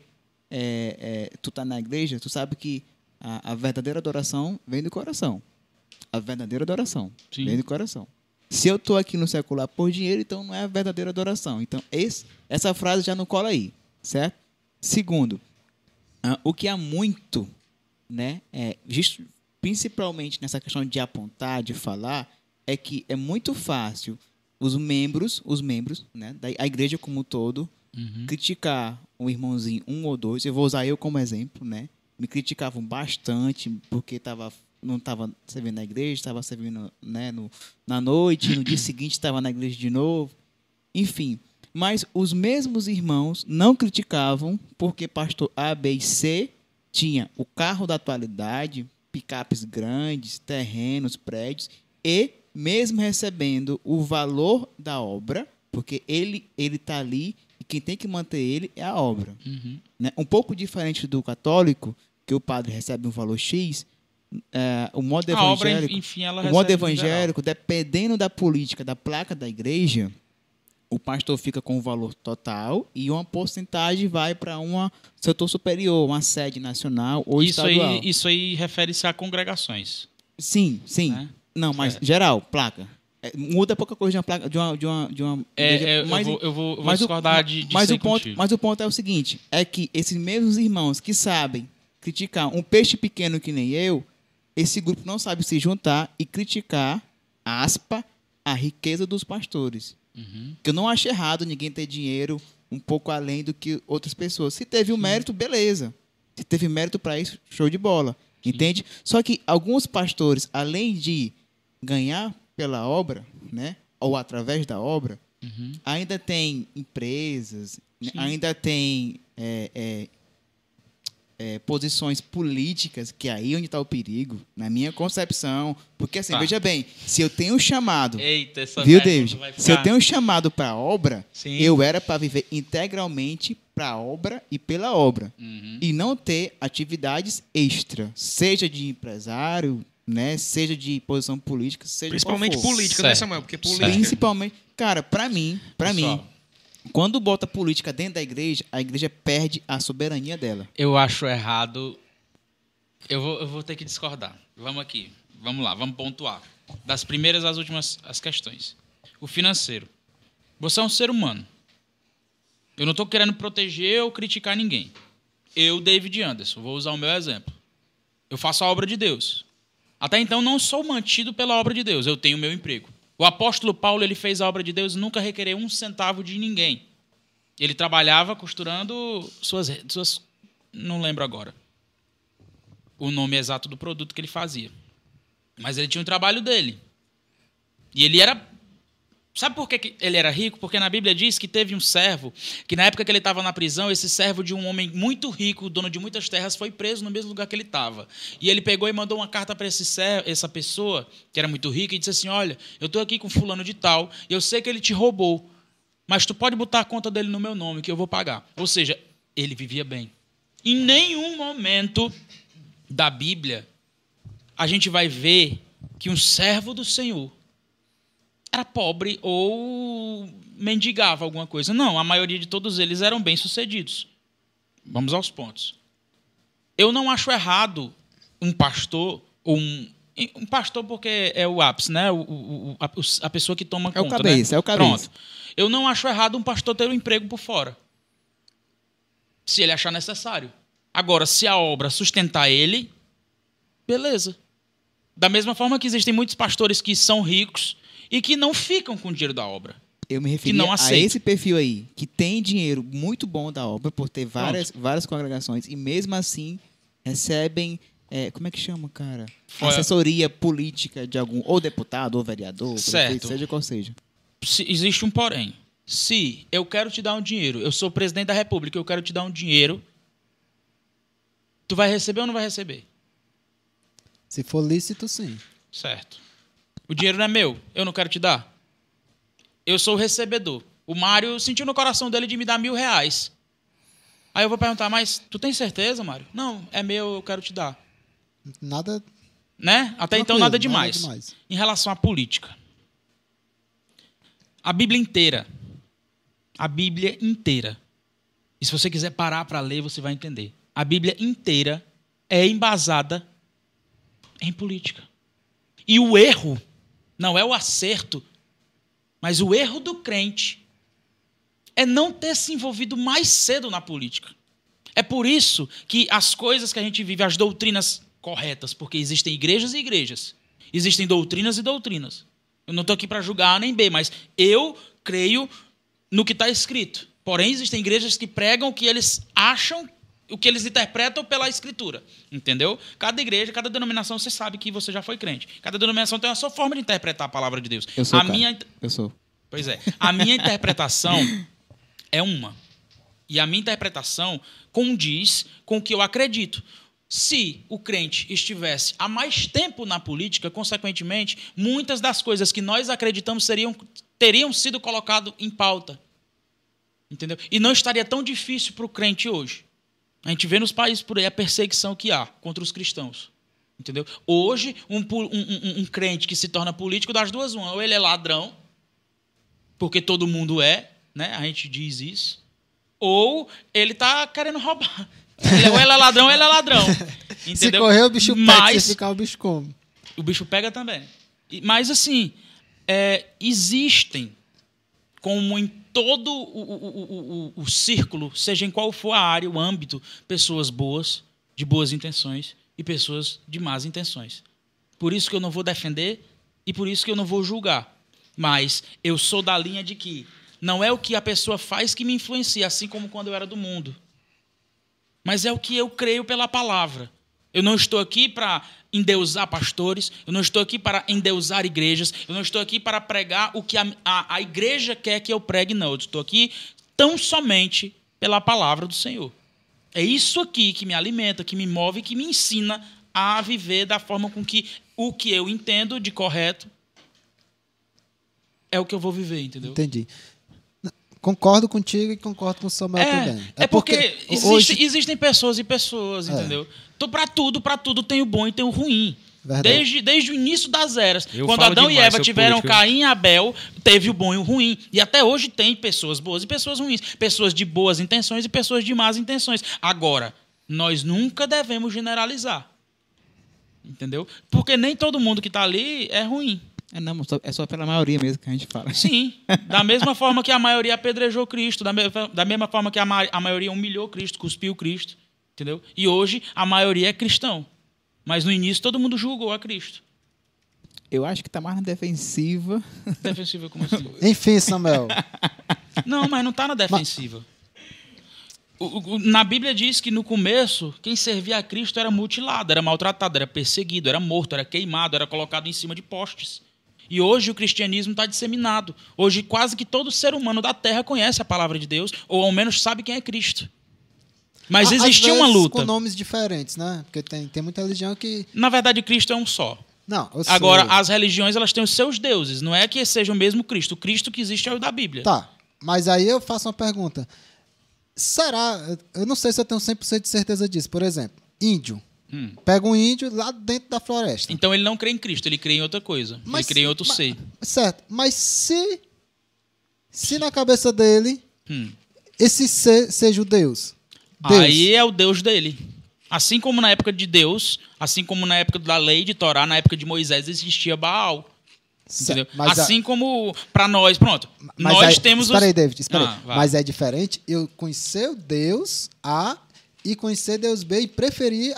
é, é, tu tá na igreja, tu sabe que a, a verdadeira adoração vem do coração. A verdadeira adoração Sim. vem do coração. Se eu tô aqui no secular por dinheiro, então não é a verdadeira adoração. Então, esse, essa frase já não cola aí, certo? Segundo, ah, o que há muito, né, é, principalmente nessa questão de apontar, de falar, é que é muito fácil os membros, os membros, né, da a igreja como um todo, Uhum. criticar um irmãozinho, um ou dois. Eu vou usar eu como exemplo, né? Me criticavam bastante porque tava, não estava servindo na igreja, estava servindo né, no, na noite, no dia [COUGHS] seguinte estava na igreja de novo. Enfim, mas os mesmos irmãos não criticavam porque pastor A, B e C tinha o carro da atualidade, picapes grandes, terrenos, prédios e mesmo recebendo o valor da obra, porque ele ele está ali quem tem que manter ele é a obra. Uhum. né? Um pouco diferente do católico, que o padre recebe um valor X, é, o modo A obra, evangélico, enfim, ela o modo evangélico, dependendo da política, da placa da igreja, o pastor fica com o valor total e uma porcentagem vai para um setor superior, uma sede nacional ou Isso estadual. aí, isso aí refere-se a congregações. Sim, sim. Né? Não, mas geral, placa. É, muda pouca coisa de uma placa, de uma, de uma, de uma É, é, eu, mas- vou, eu vou, eu vou mas o- discordar de, de mas o ponto, contigo. mas o ponto é o seguinte, é que esses mesmos irmãos que sabem criticar um peixe pequeno que nem eu, esse grupo não sabe se juntar e criticar, aspa, a riqueza dos pastores. Uhum. Que eu não acho errado ninguém ter dinheiro um pouco além do que outras pessoas. Se teve o mérito, beleza. Se teve mérito para isso, show de bola. Entende? Só que alguns pastores, além de ganhar pela obra, né, ou através da obra, Uhum. ainda tem empresas, né, Sim. ainda tem é, é, é, posições políticas, que aí é onde está o perigo, na minha concepção. Porque assim, Tá. veja bem, se eu tenho um chamado Eita, essa Viu, David? Se eu tenho um chamado para a obra, Sim. eu era para viver integralmente para a obra e pela obra. Uhum. E não ter atividades extra, seja de empresário, né, seja de posição política, seja Principalmente qual for. política, né, Certo. Samuel? Porque política. Principalmente, cara, para mim, para mim, quando bota política dentro da igreja, a igreja perde a soberania dela. Eu acho errado. Eu vou, eu vou ter que discordar. Vamos aqui. Vamos lá, vamos pontuar. Das primeiras às últimas as questões. O financeiro. Você é um ser humano. Eu não estou querendo proteger ou criticar ninguém. Eu, David Anderson, vou usar o meu exemplo. Eu faço a obra de Deus. Até então não sou mantido pela obra de Deus. Eu tenho meu emprego. O apóstolo Paulo ele fez a obra de Deus nunca requereu um centavo de ninguém. Ele trabalhava costurando suas, suas. Não lembro agora o nome exato do produto que ele fazia. Mas ele tinha um trabalho dele. E ele era. Sabe por que ele era rico? Porque na Bíblia diz que teve um servo, que na época que ele estava na prisão, esse servo de um homem muito rico, dono de muitas terras, foi preso no mesmo lugar que ele estava. E ele pegou e mandou uma carta para esse servo, essa pessoa, que era muito rica, e disse assim: Olha, eu estou aqui com fulano de tal, e eu sei que ele te roubou, mas tu pode botar a conta dele no meu nome, que eu vou pagar. Ou seja, ele vivia bem. Em nenhum momento da Bíblia a gente vai ver que um servo do Senhor era pobre ou mendigava alguma coisa. Não, a maioria de todos eles eram bem-sucedidos. Vamos aos pontos. Eu não acho errado um pastor ou um um pastor porque é o ápice, né? O, o- a, a pessoa que toma É o conta, cabeça, né? é o cabeça. Pronto. Eu não acho errado um pastor ter um emprego por fora. Se ele achar necessário. Agora, se a obra sustentar ele, beleza. Da mesma forma que existem muitos pastores que são ricos e que não ficam com o dinheiro da obra. Eu me referi não a esse perfil aí, que tem dinheiro muito bom da obra, por ter várias, várias congregações, e mesmo assim recebem. é, como é que chama, cara? Foi- Assessoria política de algum, ou deputado, ou vereador, prefeito, seja qual seja. Se- existe um porém. Se eu quero te dar um dinheiro, eu sou presidente da república, eu quero te dar um dinheiro, tu vai receber ou não vai receber? Se for lícito, sim. Certo. O dinheiro não é meu, eu não quero te dar. Eu sou o recebedor. O Mário sentiu no coração dele de me dar mil reais. Aí eu vou perguntar, mas tu tem certeza, Mário? Não, é meu, eu quero te dar. Nada. Né? Até então nada demais. demais. Em relação à política. A Bíblia inteira. A Bíblia inteira. E se você quiser parar para ler, você vai entender. A Bíblia inteira é embasada em política. E o erro não é o acerto, mas o erro do crente é não ter se envolvido mais cedo na política. É por isso que as coisas que a gente vive, as doutrinas corretas, porque existem igrejas e igrejas, existem doutrinas e doutrinas. Eu não estou aqui para julgar A nem B, mas eu creio no que está escrito. Porém, existem igrejas que pregam o que eles acham, o que eles interpretam pela escritura. Entendeu? Cada igreja, cada denominação, você sabe que você já foi crente. Cada denominação tem a sua forma de interpretar a palavra de Deus. Eu sou, a cara. minha Eu sou. Pois é. A minha interpretação [LAUGHS] é uma. E a minha interpretação condiz com o que eu acredito. Se o crente estivesse há mais tempo na política, consequentemente, muitas das coisas que nós acreditamos seriam, teriam sido colocadas em pauta. Entendeu? E não estaria tão difícil para o crente hoje. A gente vê nos países por aí a perseguição que há contra os cristãos. Entendeu? Hoje, um, um- um- um crente que se torna político, das duas, uma. Ou ele é ladrão, porque todo mundo é, né? A gente diz isso. Ou ele tá querendo roubar. Ele, ou ele é ladrão, ou ele é ladrão. [LAUGHS] Se Entendeu? correr, o bicho pega. Mas Se ficar, o bicho come. o bicho pega também. Mas assim, é, existem, como em todo o, o, o, o, círculo, seja em qual for a área, o âmbito, pessoas boas, de boas intenções, e pessoas de más intenções. Por isso que eu não vou defender e por isso que eu não vou julgar. Mas eu sou da linha de que não é o que a pessoa faz que me influencia, assim como quando eu era do mundo. Mas é o que eu creio pela palavra. Eu não estou aqui para endeusar pastores, eu não estou aqui para endeusar igrejas, eu não estou aqui para pregar o que a, a, a igreja quer que eu pregue, não. Eu estou aqui tão somente pela palavra do Senhor. É isso aqui que me alimenta, que me move, que me ensina a viver da forma com que o que eu entendo de correto é o que eu vou viver, entendeu? Entendi. Concordo contigo e concordo com o Samuel É, também. é porque, existe- hoje, existem pessoas e pessoas, É. entendeu? Então, para tudo, para tudo tem o bom e tem o ruim. Verdade. Desde, desde o início das eras. Eu Quando Adão e demais Eva sobre tiveram política. Caim e Abel, teve o bom e o ruim. E até hoje tem pessoas boas e pessoas ruins. Pessoas de boas intenções e pessoas de más intenções. Agora, nós nunca devemos generalizar. Entendeu? Porque nem todo mundo que está ali é ruim. É, não, só- é só pela maioria mesmo que a gente fala. Sim. [LAUGHS] Da mesma forma que a maioria apedrejou Cristo, da, me- da mesma forma que a, ma- a maioria humilhou Cristo, cuspiu Cristo. Entendeu? E hoje a maioria é cristão. Mas no início todo mundo julgou a Cristo. Eu acho que tá mais na defensiva. [LAUGHS] Defensiva como assim? [LAUGHS] Enfim, Samuel. Não, mas não está na defensiva. O- o- na Bíblia diz que no começo, quem servia a Cristo era mutilado, era maltratado, era perseguido, era morto, era queimado, era colocado em cima de postes. E hoje o cristianismo está disseminado. Hoje quase que todo ser humano da terra conhece a palavra de Deus, ou ao menos sabe quem é Cristo. Mas existia uma luta. Com nomes diferentes, né? Porque tem, tem muita religião que. Na verdade, Cristo é um só. Não. Agora, as religiões elas têm os seus deuses. Não é que seja o mesmo Cristo. O Cristo que existe é o da Bíblia. Tá, mas aí eu faço uma pergunta. Será? Eu não sei se eu tenho 100% de certeza disso. Por exemplo, índio. Hum. Pega um índio lá dentro da floresta. Então ele não crê em Cristo, ele crê em outra coisa. Mas- ele crê em outro mas- ser. Certo, mas se. Se na cabeça dele Hum. esse ser seja o Deus. Deus. Aí é o Deus dele. Assim como na época de Deus, assim como na época da lei de Torá, na época de Moisés existia Baal. Certo, mas a- assim como para nós, pronto. Mas nós aí- temos Espera os... aí, David, espera Ah, aí. vai. Mas é diferente eu conhecer o Deus A e conhecer Deus B e preferir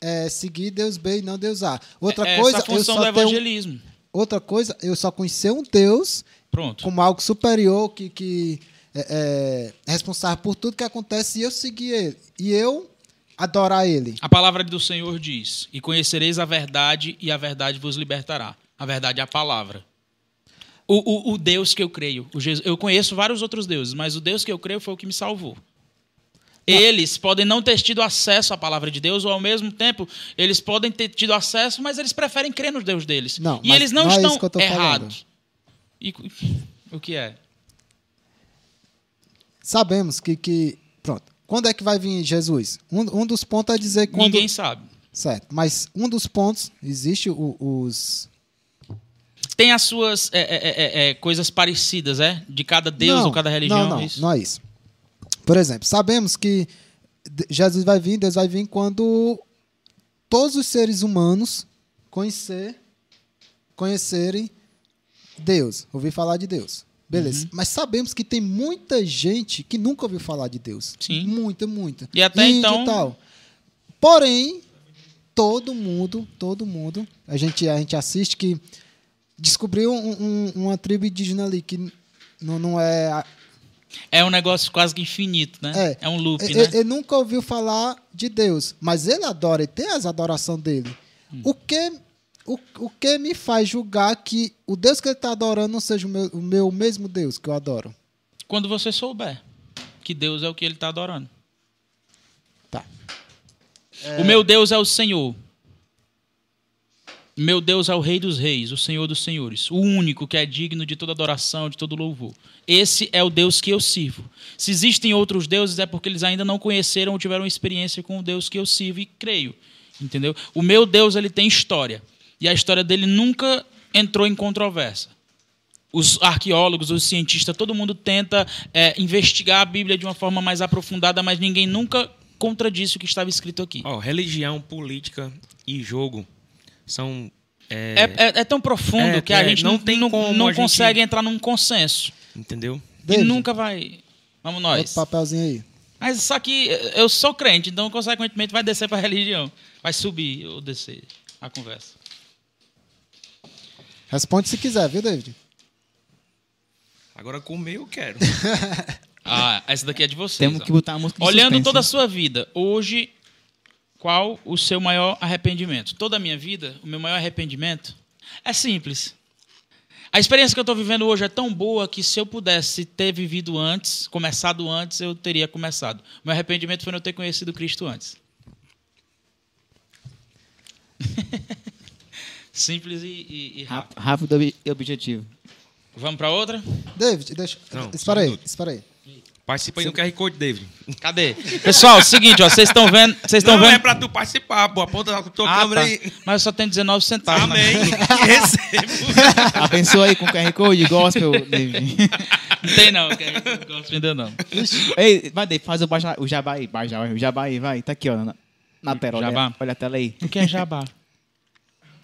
é, seguir Deus B e não Deus A. Outra Essa coisa, é a função eu do só tenho, evangelismo. outra coisa, eu só conhecer um Deus Pronto. como algo superior que, que é, é responsável por tudo que acontece e eu seguir ele. E eu adorar ele. A palavra do Senhor diz: E conhecereis a verdade, e a verdade vos libertará. A verdade é a palavra. O, o, o Deus que eu creio, o Jesus, eu conheço vários outros deuses, mas o Deus que eu creio foi o que me salvou. Eles podem não ter tido acesso à palavra de Deus, ou ao mesmo tempo, eles podem ter tido acesso, mas eles preferem crer no Deus deles. Não, e eles não, não é estão tô errados. E, o que é? Sabemos que, que. Pronto. Quando é que vai vir Jesus? Um, um dos pontos é dizer quando. Ninguém sabe. Certo. Mas um dos pontos, existe o- os. Tem as suas é, é, é, é, coisas parecidas, é? De cada Deus não, ou cada religião. Não, não, isso? não é isso. Por exemplo, sabemos que Jesus vai vir, Deus vai vir quando todos os seres humanos conhecer, conhecerem Deus, ouvir falar de Deus. Beleza. Uhum. Mas sabemos que tem muita gente que nunca ouviu falar de Deus. Sim. Muita, muita. E até Índio então- tal. Porém, todo mundo, todo mundo, a gente, a gente assiste que descobriu um- um- uma tribo indígena ali que não, não é. É um negócio quase que infinito, né? É, um loop, ele, né? ele nunca ouviu falar de Deus, mas ele adora, ele tem as adorações dele. Hum. O, que, o, o que me faz julgar que o Deus que ele está adorando não seja o meu, o meu mesmo Deus que eu adoro? Quando você souber que Deus é o que ele está adorando. Tá. O meu Deus é o Senhor. Meu Deus é o Rei dos Reis, o Senhor dos Senhores, o único que é digno de toda adoração, de todo louvor. Esse é o Deus que eu sirvo. Se existem outros deuses, é porque eles ainda não conheceram ou tiveram experiência com o Deus que eu sirvo e creio. Entendeu? O meu Deus ele tem história. E a história dele nunca entrou em controvérsia. Os arqueólogos, os cientistas, todo mundo tenta é, investigar a Bíblia de uma forma mais aprofundada, mas ninguém nunca contradisse o que estava escrito aqui. Ó, religião, política e jogo são. é, É, é- é tão profundo É, que a é, gente não tem não, como não a gente- consegue entrar num consenso. Entendeu? E David, nunca vai. Vamos nós. Outro papelzinho aí. Mas só que eu sou crente, então consequentemente vai descer para a religião. Vai subir ou descer a conversa. Responde se quiser, viu, David? Agora comer eu quero. [LAUGHS] Ah, essa daqui é de vocês. Temos ó. que botar a música de Olhando suspense, toda a sua vida, hoje, qual o seu maior arrependimento? Toda a minha vida, o meu maior arrependimento é simples. A experiência que eu estou vivendo hoje é tão boa que se eu pudesse ter vivido antes, começado antes, eu teria começado. Meu arrependimento foi não ter conhecido Cristo antes. [LAUGHS] Simples e, e- e rápido. Rá- Rápido e objetivo. Vamos para outra? David, deixa. Não, espera aí, espera aí. Participa aí no QR Code, David. Cadê? Pessoal, seguinte, ó, vocês estão vendo, vocês estão Não, vendo? é pra tu participar, pô. Aponta a tua Ah, câmera tá. aí. Mas eu só tenho 19 centavos. né? Amém. Recebo. [LAUGHS] Abençoa aí com o QR Code, gospel, David. [LAUGHS] Não tem não, gosto ainda não. Ei, vai, David, faz o, baixa, o jabá aí. Baixa, o jabá aí, vai. Tá aqui, ó, na, na tela. Olha, Jabá? olha a tela aí. O que é jabá?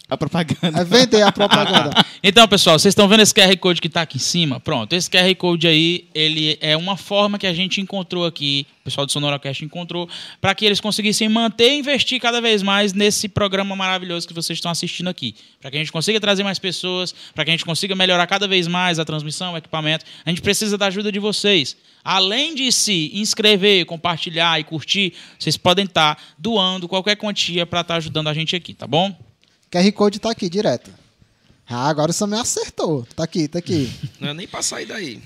A propaganda. É vender a propaganda. [LAUGHS] Então, pessoal, vocês estão vendo esse QR Code que está aqui em cima? Pronto, esse QR Code aí, ele é uma forma que a gente encontrou aqui, o pessoal do Sonoracast encontrou, para que eles conseguissem manter e investir cada vez mais nesse programa maravilhoso que vocês estão assistindo aqui. Para que a gente consiga trazer mais pessoas, para que a gente consiga melhorar cada vez mais a transmissão, o equipamento. A gente precisa da ajuda de vocês. Além de se inscrever, compartilhar e curtir, vocês podem estar doando qualquer quantia para estar ajudando a gente aqui, tá bom? QR Code tá aqui, direto. Ah, agora o Samuel acertou. Tá aqui, tá aqui. [LAUGHS] Não é nem pra sair daí.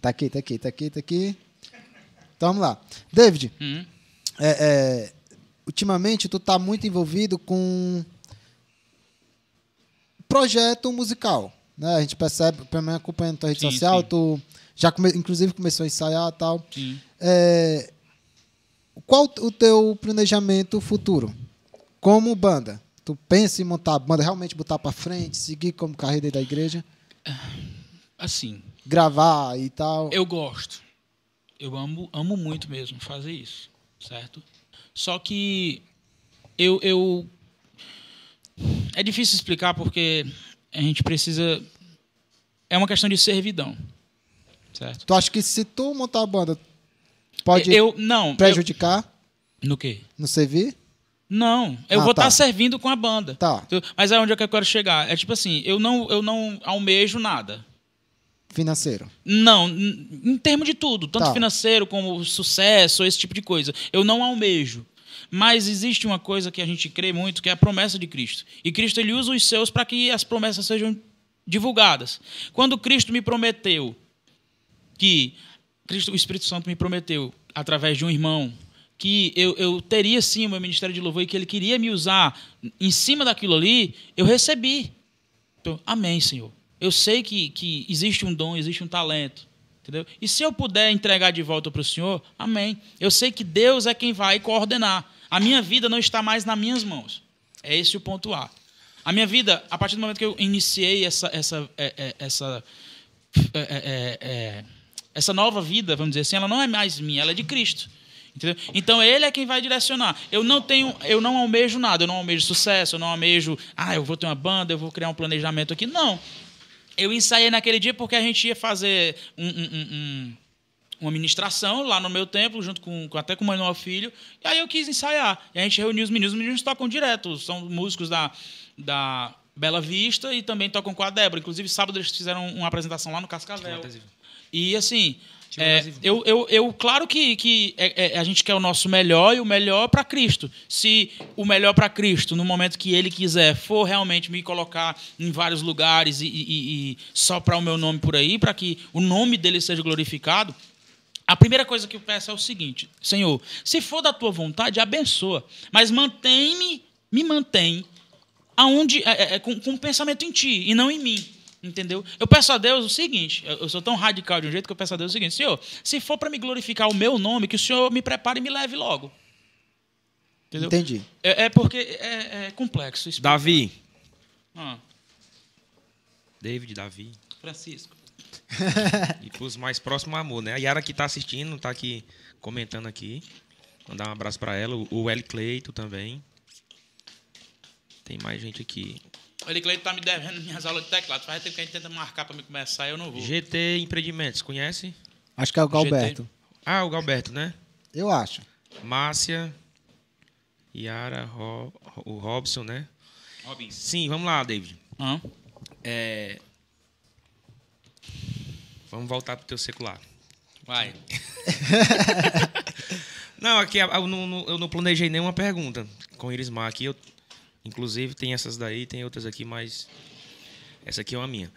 Tá aqui, tá aqui, tá aqui, tá aqui. Então vamos lá. David, Hum. é, é, ultimamente tu tá muito envolvido com projeto musical. Né? A gente percebe, pelo menos acompanhando tua rede Sim, social, sim. tu já come- inclusive começou a ensaiar e tal. Sim. É, qual o teu planejamento futuro? Como banda? Tu pensa em montar a banda, realmente botar pra frente, seguir como carreira da igreja, Assim, gravar e tal? Eu gosto. Eu amo, amo muito mesmo fazer isso, certo? Só que eu, eu é difícil explicar porque a gente precisa é uma questão de servidão, certo? Tu acha que se tu montar a banda, pode eu não eu- prejudicar no quê? no servir? Não, eu Ah, vou estar tá. servindo com a banda. Tá. Mas é onde é que eu quero chegar. É tipo assim, eu não eu não almejo nada. Financeiro. Não, em termos de tudo, tanto Tá. financeiro como sucesso, esse tipo de coisa. Eu não almejo. Mas existe uma coisa que a gente crê muito, que é a promessa de Cristo. E Cristo ele usa os seus para que as promessas sejam divulgadas. Quando Cristo me prometeu que Cristo, o Espírito Santo me prometeu através de um irmão que eu, eu teria sim o meu ministério de louvor e que ele queria me usar em cima daquilo ali, eu recebi. Então, amém, Senhor. Eu sei que, que existe um dom, existe um talento. Entendeu? E se eu puder entregar de volta para o Senhor, amém. Eu sei que Deus é quem vai coordenar. A minha vida não está mais nas minhas mãos. É esse o ponto A. A minha vida, a partir do momento que eu iniciei essa, essa, é, é, essa, é, é, essa nova vida, vamos dizer assim, ela não é mais minha, ela é de Cristo. Entendeu? Então ele é quem vai direcionar. Eu não tenho, eu não almejo nada, eu não almejo sucesso, eu não almejo, ah, eu vou ter uma banda, eu vou criar um planejamento aqui. Não. Eu ensaiei naquele dia porque a gente ia fazer um, um, um, um, uma ministração lá no meu templo, junto com, até com o Manuel Filho, e aí eu quis ensaiar. E a gente reuniu os meninos, os meninos tocam direto, são músicos da, da Bela Vista e também tocam com a Débora. Inclusive, sábado eles fizeram uma apresentação lá no Cascavel. E assim, é, adesivo. eu, eu, eu, claro que, que é- é- a gente quer o nosso melhor e o melhor para Cristo. Se o melhor para Cristo, no momento que Ele quiser, for realmente me colocar em vários lugares e, e, e só para o meu nome por aí, para que o nome dele seja glorificado, a primeira coisa que eu peço é o seguinte: Senhor, se for da tua vontade, abençoa, mas mantém-me, me mantém aonde é, é, é, com, com um pensamento em ti e não em mim. Entendeu? Eu peço a Deus o seguinte, eu sou tão radical de um jeito que eu peço a Deus o seguinte, Senhor, se for para me glorificar o meu nome, que o Senhor me prepare e me leve logo. Entendeu? Entendi. É, é porque é, é complexo. explicar. Davi. Ah, David, Davi. Francisco. [LAUGHS] E pros mais próximos, amor, né? A Yara que tá assistindo, tá aqui comentando aqui. Mandar um abraço pra ela. O- O L. Cleito também. Tem mais gente aqui. Ele Cleito tá me devendo minhas aulas de teclado. Faz tempo que a gente tenta marcar para me começar, eu não vou. GT Empreendimentos, conhece? Acho que é o Galberto. Ah, o Galberto, né? Eu acho. Márcia. Yara, Ro- o Robson, né? Robin. Sim, vamos lá, David. Ah, É... Vamos voltar pro teu secular. vai. [LAUGHS] Não, aqui eu não, não- eu não planejei nenhuma pergunta com o Irismar. Aqui eu, inclusive, tem essas daí, tem outras aqui, mas essa aqui é uma minha.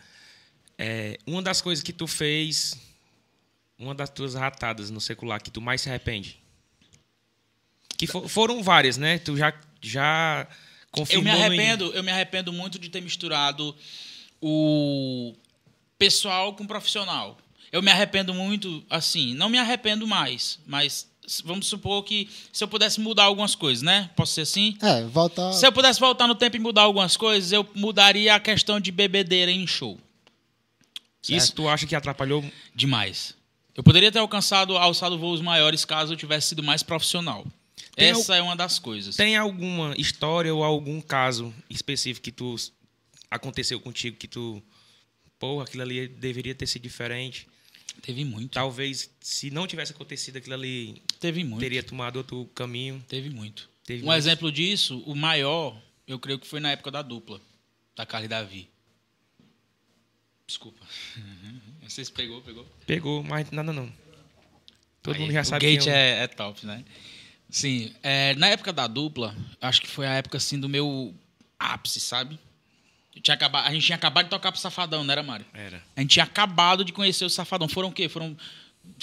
É, uma das coisas que tu fez, uma das tuas ratadas no secular que tu mais se arrepende? Que fo- foram várias, né? Tu já, já Eu confirmou. me no arrependo, eu me arrependo muito de ter misturado o pessoal com o profissional. Eu me arrependo muito, assim, não me arrependo mais, mas vamos supor que se eu pudesse mudar algumas coisas, né? Posso ser assim? É, volta. Se eu pudesse voltar no tempo e mudar algumas coisas, eu mudaria a questão de bebedeira em show. Isso tu acha que atrapalhou? Demais. Eu poderia ter alcançado, alçado voos maiores caso eu tivesse sido mais profissional. Tem Essa é uma das coisas. Tem alguma história ou algum caso específico que tu aconteceu contigo que tu. Porra, aquilo ali deveria ter sido diferente. Teve muito. Talvez, se não tivesse acontecido aquilo ali, Teve muito. teria tomado outro caminho. Teve muito. Teve um muito. exemplo disso, o maior, eu creio que foi na época da dupla, da Carla e Davi. Desculpa. [LAUGHS] Não sei se pegou, pegou. Pegou, mas nada não. Todo Aí, mundo já o sabe gate quem é. é, é top, né? Sim, é, na época da dupla, acho que foi a época assim do meu ápice, sabe? Tinha acabado, a gente tinha acabado de tocar pro Safadão, não era, Mário? Era. A gente tinha acabado de conhecer o Safadão. Foram o quê? Foram.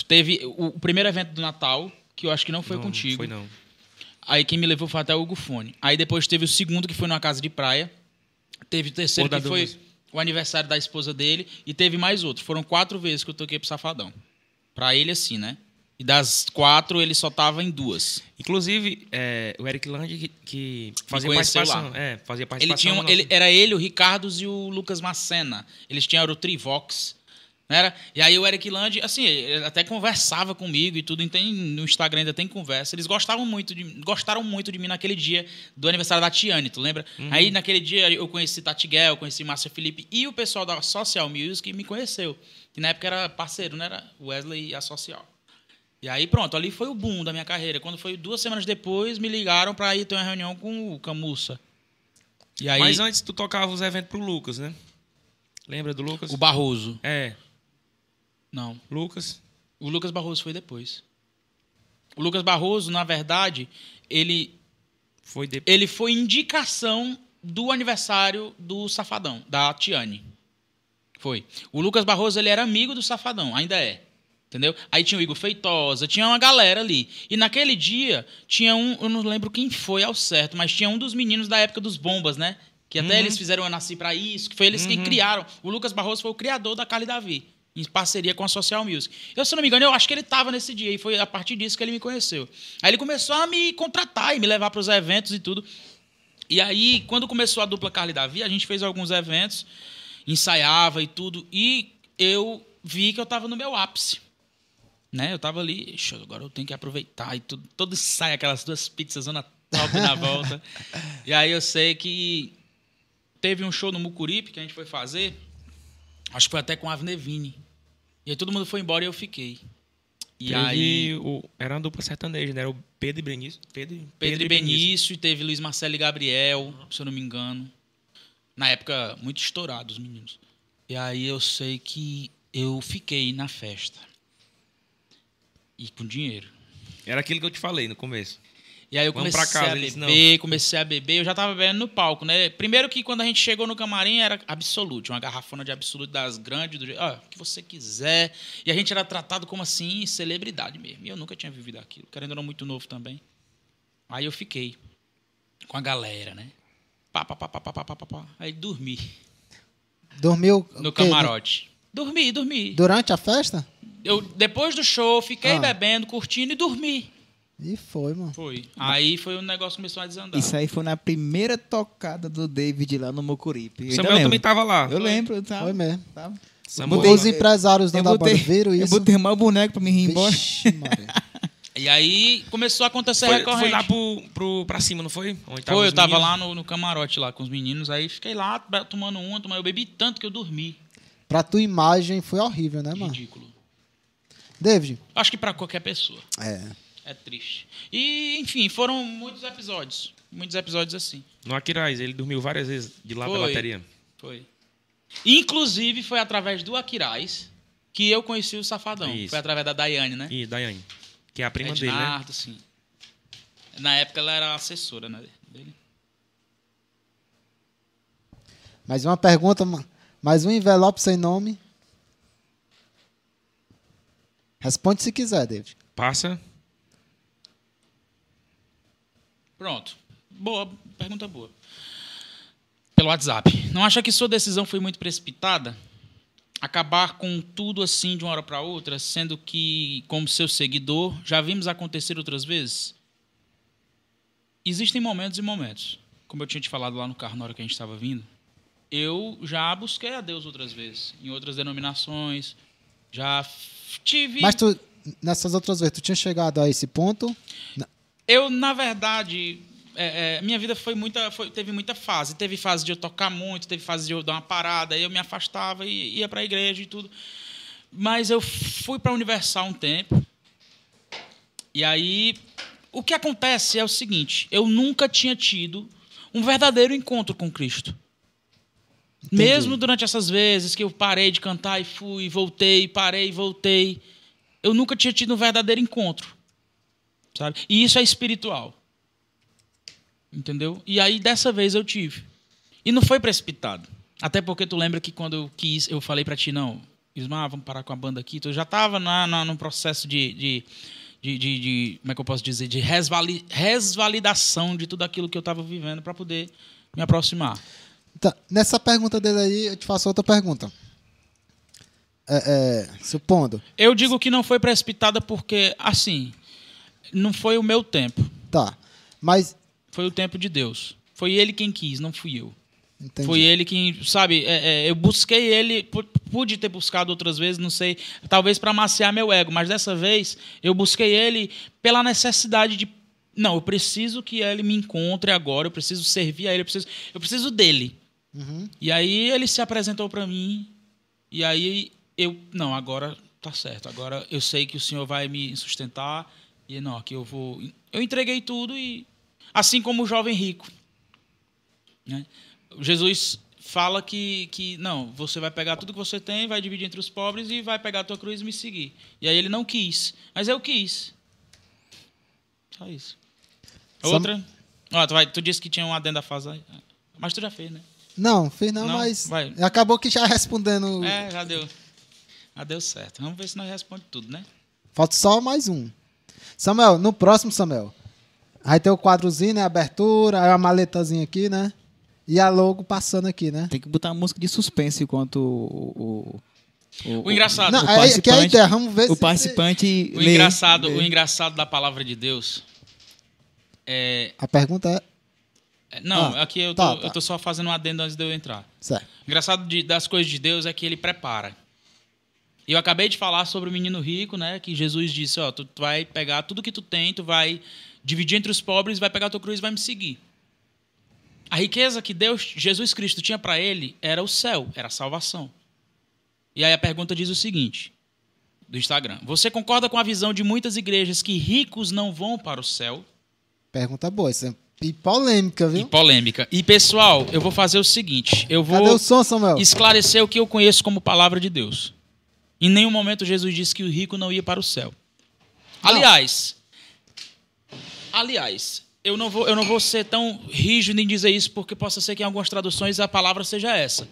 Teve o, o primeiro evento do Natal, que eu acho que não foi não, contigo. Foi não. Aí quem me levou foi até o Hugo Fone. Aí depois teve o segundo, que foi numa casa de praia. Teve o terceiro, que foi o aniversário da esposa dele. E teve mais outro. Foram quatro vezes que eu toquei pro Safadão. Pra ele, assim, né? E das quatro, ele só tava em duas. Inclusive, é, o Eric Land que, que fazia participação. lá. É, fazia Ele participação. tinha, no nosso- ele, era ele, o Ricardos e o Lucas Macena. Eles tinham o Trivox. Era? E aí o Eric Land, assim, ele até conversava comigo e tudo, tem, no Instagram ainda tem conversa. Eles gostavam muito de, gostaram muito de mim naquele dia do aniversário da Tiane, tu lembra? Aí naquele dia eu conheci Tati Guel, conheci Márcia Felipe e o pessoal da Social Music me conheceu. Que na época era parceiro, não era? Wesley e a Social. E aí pronto, ali foi o boom da minha carreira. Quando foi duas semanas depois, me ligaram para ir ter uma reunião com o Camussa. E aí Mas antes tu tocava os eventos pro Lucas, né? Lembra do Lucas? o Barroso. É, Não. Lucas. O Lucas Barroso foi depois. O Lucas Barroso, na verdade, ele, Foi depois. ele foi indicação do aniversário do Safadão, da Tiane. Foi. O Lucas Barroso, ele era amigo do Safadão, ainda é. Entendeu? Aí tinha o Igor Feitosa, tinha uma galera ali. E naquele dia, tinha um, eu não lembro quem foi ao certo, mas tinha um dos meninos da época dos Bombas, né? Que até Uhum. eles fizeram Eu Nasci Pra Isso, que foi eles que criaram. O Lucas Barroso foi o criador da Cali Davi, em parceria com a Social Music. Eu, se não me engano, eu acho que ele estava nesse dia, e foi a partir disso que ele me conheceu. Aí ele começou a me contratar e me levar para os eventos e tudo. E aí, quando começou a dupla Carla e Davi, a gente fez alguns eventos, ensaiava e tudo, e eu vi que eu estava no meu ápice. Né? Eu tava ali, "Ixi, agora eu tenho que aproveitar e tudo. Todo ensaio, aquelas duas pizzas zona top na [LAUGHS] volta. E aí eu sei que teve um show no Mucuripe que a gente foi fazer, acho que foi até com a Avnevini. E aí todo mundo foi embora e eu fiquei. E Teve aí o, era uma dupla sertaneja, né? Era o Pedro e Benício. Pedro, Pedro e Benício, e teve Luiz Marcelo e Gabriel, se eu não me engano. Na época, muito estourado os meninos. E aí eu sei que eu fiquei na festa. E com dinheiro. Era aquilo que eu te falei no começo. E aí eu Vamos comecei casa, a beber, não. comecei a beber. Eu já tava bebendo no palco, né? Primeiro que quando a gente chegou no camarim era absoluto, uma garrafona de absoluto das grandes, do ah, que você quiser. E a gente era tratado como assim, celebridade mesmo. E eu nunca tinha vivido aquilo, querendo ou não muito novo também. Aí eu fiquei com a galera, né? Pá, pá, pá, pá, pá, pá, pá, pá. Aí dormi. Dormiu? No camarote. Dormi, dormi. Durante a festa? Eu, depois do show, fiquei Ah. bebendo, curtindo e dormi. E foi, mano. Foi. Aí foi o negócio começou a desandar. Isso aí foi na primeira tocada do David lá no Mocuripe. Eu ainda Samuel lembro. também tava lá. Eu lembro, eu tava. Foi mesmo. tava. Samuel, Os empresários Eu da banda botei, viram eu isso. botei mais boneco pra me ir embora. Vixe, Maria. [LAUGHS] E aí começou a acontecer foi, recorrente. foi lá pro, pro, pra cima, não foi? Onde tava Foi, eu tava meninos? lá no, no camarote lá com os meninos, aí fiquei lá tomando uma, tomando, eu bebi tanto que eu dormi. Pra tua imagem foi horrível, né, mano? Ridículo. David. Acho que pra qualquer pessoa. É. É triste. E, enfim, foram muitos episódios. Muitos episódios assim. No Aquiraz, ele dormiu várias vezes de lá Foi. bateria. Foi. Inclusive, foi através do Aquiraz que eu conheci o Safadão. Isso. Foi através da Daiane, né? E Daiane, que é a prima dele, né? Ednardo, sim. Na época ela era assessora né, dele. Mais uma pergunta, ma- mais um envelope sem nome. Responde se quiser, David. Passa. Pronto. Boa, pergunta boa. Pelo WhatsApp. Não acha que sua decisão foi muito precipitada? Acabar com tudo assim de uma hora para outra, sendo que, como seu seguidor, já vimos acontecer outras vezes? Existem momentos e momentos. Como eu tinha te falado lá no carro na hora que a gente estava vindo, eu já busquei a Deus outras vezes, em outras denominações. Já tive. Mas tu, nessas outras vezes, tu tinha chegado a esse ponto? Eu, na verdade, é, é, minha vida foi muita, foi- teve muita fase. Teve fase de eu tocar muito, teve fase de eu dar uma parada, aí eu me afastava e ia para a igreja e tudo. Mas eu fui para a Universal um tempo. E aí, o que acontece é o seguinte: eu nunca tinha tido um verdadeiro encontro com Cristo. Mesmo durante essas vezes que eu parei de cantar e fui, voltei, parei, voltei, eu nunca tinha tido um verdadeiro encontro sabe? E isso é espiritual. Entendeu? E aí dessa vez eu tive. E não foi precipitado. Até porque tu lembra que quando eu quis, eu falei pra ti, não, Ismar, vamos parar com a banda aqui. Tu já tava na, na, num processo de, de, de, de- de- como é que eu posso dizer, de resvali, resvalidação de tudo aquilo que eu tava vivendo para poder me aproximar. Tá, nessa pergunta dele aí, eu te faço outra pergunta. É, é, supondo, Eu digo que não foi precipitada porque, assim, não foi o meu tempo. tá. Mas, Foi o tempo de Deus. Foi ele quem quis, não fui eu. entendi. Foi ele quem, sabe, é, é, eu busquei ele, pu- pude ter buscado outras vezes, não sei, talvez para amaciar meu ego, mas dessa vez eu busquei ele pela necessidade de, não, eu preciso que ele me encontre agora, eu preciso servir a ele, eu preciso, eu preciso dele. Uhum. E aí ele se apresentou para mim, e aí eu, não, agora tá certo, agora eu sei que o Senhor vai me sustentar, e não, aqui eu vou, eu entreguei tudo e, assim como o jovem rico, né? Jesus fala que, que não, você vai pegar tudo que você tem, vai dividir entre os pobres e vai pegar a tua cruz e me seguir. E aí ele não quis, mas eu quis. Só isso. Outra. Ó, tu, vai, tu disse que tinha um adendo da fase, mas tu já fez, né? Não, fiz não, Não? mas Vai. acabou que já respondendo. É, já deu. Já deu certo. Vamos ver se nós responde tudo, né? Falta só mais um. Samuel, no próximo, Samuel, vai ter o quadrozinho, né? Abertura, aí a maletazinha aqui, né? E a logo passando aqui, né? Tem que botar uma música de suspense enquanto o. O, O engraçado. Não, o é, que é a ideia, vamos ver O se- participante. O lê- engraçado, lê. o engraçado da palavra de Deus é. A pergunta é. É- Não, Ah, aqui eu tô, tá, tá. eu tô só fazendo um adendo antes de eu entrar. Certo. O engraçado de- das coisas de Deus é que ele prepara. E eu acabei de falar sobre o menino rico, né? Que Jesus disse, ó, tu tu vai pegar tudo que tu tem, tu vai dividir entre os pobres, vai pegar a tua cruz e vai me seguir. A riqueza que Deus, Jesus Cristo tinha para ele era o céu, era a salvação. E aí a pergunta diz o seguinte, do Instagram: Você concorda com a visão de muitas igrejas que ricos não vão para o céu? Pergunta boa. Isso é E polêmica, E viu? polêmica. E, pessoal, eu vou fazer o seguinte: eu Cadê vou o som, Samuel? esclarecer o que eu conheço como palavra de Deus. Em nenhum momento Jesus disse que o rico não ia para o céu. Não. Aliás, aliás, eu não vou, eu não vou ser tão rígido em dizer isso, porque possa ser que em algumas traduções a palavra seja essa.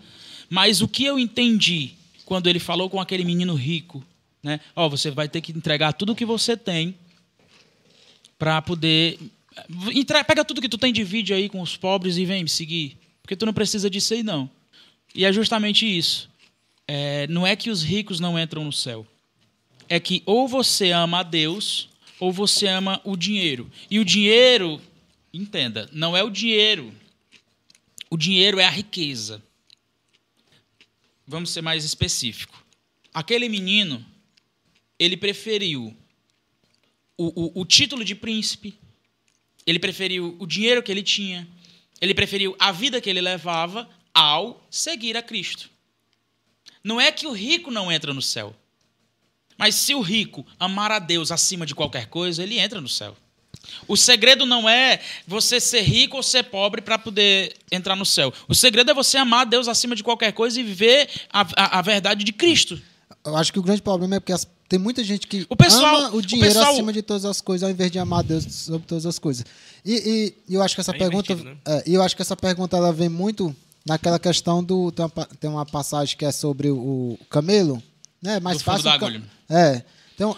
Mas o que eu entendi quando ele falou com aquele menino rico, né? Ó, você vai ter que entregar tudo o que você tem para poder Entre- pega tudo que tu tem divide aí com os pobres e vem me seguir, porque tu não precisa disso aí não. E é justamente isso. É, não é que os ricos não entram no céu. É que ou você ama a Deus ou você ama o dinheiro. E o dinheiro, entenda, não é o dinheiro. O dinheiro é a riqueza. Vamos ser mais específico. Aquele menino, ele preferiu o, o, o título de príncipe, ele preferiu o dinheiro que ele tinha, ele preferiu a vida que ele levava ao seguir a Cristo. Não é que o rico não entra no céu. Mas se o rico amar a Deus acima de qualquer coisa, ele entra no céu. O segredo não é você ser rico ou ser pobre para poder entrar no céu. O segredo é você amar a Deus acima de qualquer coisa e viver a, a, a verdade de Cristo. Eu acho que o grande problema é porque as- tem muita gente que O pessoal- ama o o dinheiro pessoal- acima de todas as coisas, ao invés de amar Deus sobre todas as coisas. E, e- eu acho que essa É pergunta, né? é, e eu acho que essa pergunta ela vem muito naquela questão do tem uma, tem uma passagem que é sobre o, o camelo, né? Mais Do fácil. um. É. Então,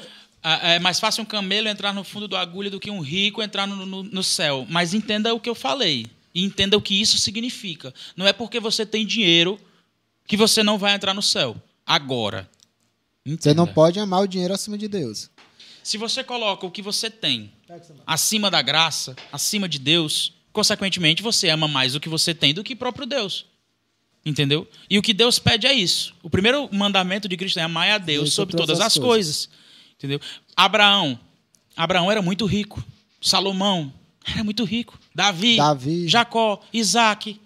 Ah, É mais fácil um camelo entrar no fundo da agulha do que um rico entrar no, no- no céu. Mas entenda o que eu falei. E entenda o que isso significa. Não é porque você tem dinheiro que você não vai entrar no céu. Agora. Você não Entenda. pode amar o dinheiro acima de Deus. Se você coloca o que você tem acima da graça, acima de Deus, consequentemente você ama mais o que você tem do que próprio Deus. Entendeu? E o que Deus pede é isso. O primeiro mandamento de Cristo é amar a Deus sobre todas as coisas. Entendeu? Abraão. Abraão era muito rico. Salomão era muito rico. Davi, Davi. Jacó, Isaac.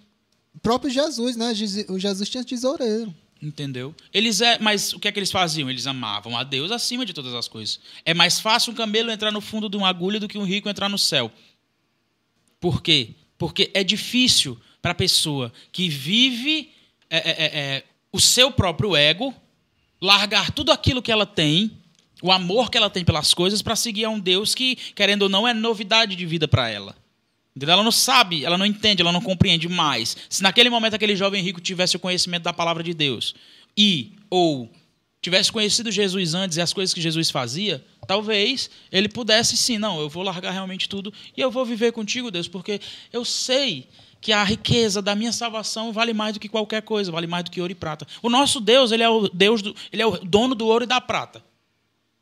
O próprio Jesus, né? O Jesus tinha tesoureiro. Entendeu? Eles é, mas o que é que eles faziam? Eles amavam a Deus acima de todas as coisas. É mais fácil um camelo entrar no fundo de uma agulha do que um rico entrar no céu. Por quê? Porque é difícil para a pessoa que vive é, é, é, é, o seu próprio ego largar tudo aquilo que ela tem, o amor que ela tem pelas coisas, para seguir a um Deus que, querendo ou não, é novidade de vida para ela. Ela não sabe, ela não entende, ela não compreende mais. Se naquele momento aquele jovem rico tivesse o conhecimento da palavra de Deus e ou tivesse conhecido Jesus antes e as coisas que Jesus fazia, talvez ele pudesse sim, não, eu vou largar realmente tudo e eu vou viver contigo, Deus, porque eu sei que a riqueza da minha salvação vale mais do que qualquer coisa, vale mais do que ouro e prata. O nosso Deus, ele é o Deus do, ele é o dono do ouro e da prata.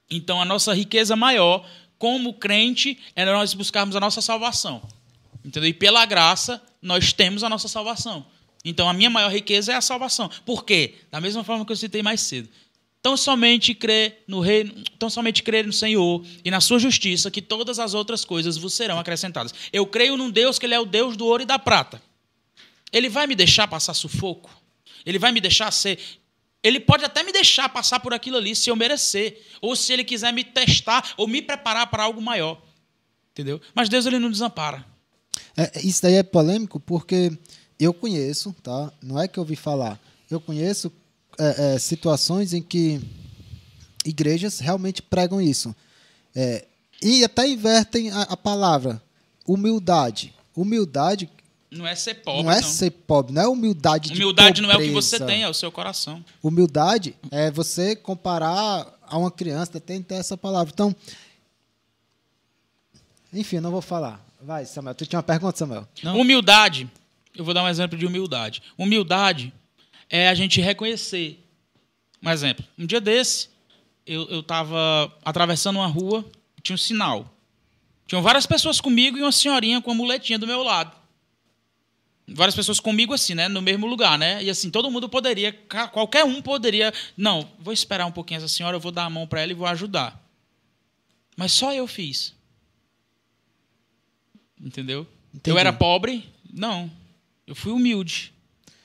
Então a nossa riqueza maior, como crente, é nós buscarmos a nossa salvação. Entendeu? E pela graça, nós temos a nossa salvação. Então a minha maior riqueza é a salvação. Por quê? Da mesma forma que eu citei mais cedo. Tão somente crer no reino, tão somente crer no Senhor e na sua justiça, que todas as outras coisas vos serão acrescentadas. Eu creio num Deus que ele é o Deus do ouro e da prata. Ele vai me deixar passar sufoco? Ele vai me deixar ser. Ele pode até me deixar passar por aquilo ali se eu merecer, ou se ele quiser me testar ou me preparar para algo maior. Entendeu? Mas Deus ele não desampara. É, isso daí é polêmico porque eu conheço, tá? Não é que eu ouvi falar. Eu conheço é, é, situações em que igrejas realmente pregam isso. É, e até invertem a, a palavra humildade. Humildade Não é ser pobre, não é ser pobre, não é humildade de Humildade não é o que você tem, é o seu coração. Humildade é você comparar a uma criança, tem essa palavra. Então, enfim, eu não vou falar. Vai, Samuel. Tu tinha uma pergunta, Samuel? Não. Humildade, eu vou dar um exemplo de humildade. Humildade é a gente reconhecer. Um exemplo, um dia desse, eu estava atravessando uma rua, tinha um sinal. Tinham várias pessoas comigo e uma senhorinha com uma muletinha do meu lado. Várias pessoas comigo assim, né? No mesmo lugar, né? E assim, todo mundo poderia, qualquer um poderia. Não, vou esperar um pouquinho essa senhora, eu vou dar a mão para ela e vou ajudar. Mas só eu fiz. Entendeu? Entendi. Eu era pobre? Não. Eu fui humilde.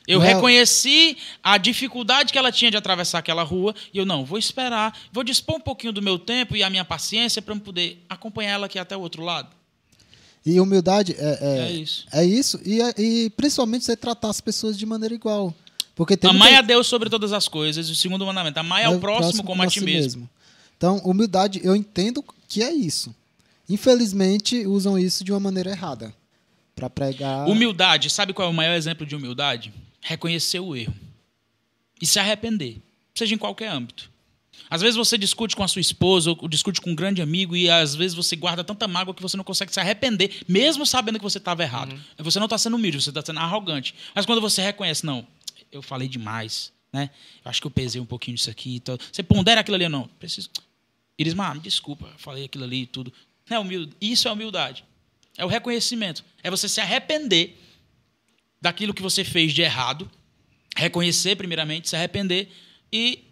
Eu é- reconheci a dificuldade que ela tinha de atravessar aquela rua e eu não, vou esperar, vou dispor um pouquinho do meu tempo e a minha paciência para eu poder acompanhar ela aqui até o outro lado. E humildade é, é, É isso. é isso. E, é- e principalmente você tratar as pessoas de maneira igual. Porque tem Amai muita- a Deus sobre todas as coisas. O segundo mandamento. Amai ao é o próximo como a ti si mesmo. Então, humildade, eu entendo que é isso. Infelizmente, usam isso de uma maneira errada. Pra pregar. Humildade, sabe qual é o maior exemplo de humildade? Reconhecer o erro. E se arrepender. Seja em qualquer âmbito. Às vezes você discute com a sua esposa ou discute com um grande amigo e às vezes você guarda tanta mágoa que você não consegue se arrepender, mesmo sabendo que você estava errado. Você não está sendo humilde, você está sendo arrogante. Mas quando você reconhece, não, eu falei demais, né? Eu acho que eu pesei um pouquinho disso aqui. Então, você pondera aquilo ali, não. Preciso. Irismar, me desculpa, eu falei aquilo ali e tudo. É humilde. Isso é humildade. É o reconhecimento. É você se arrepender daquilo que você fez de errado, reconhecer primeiramente, se arrepender e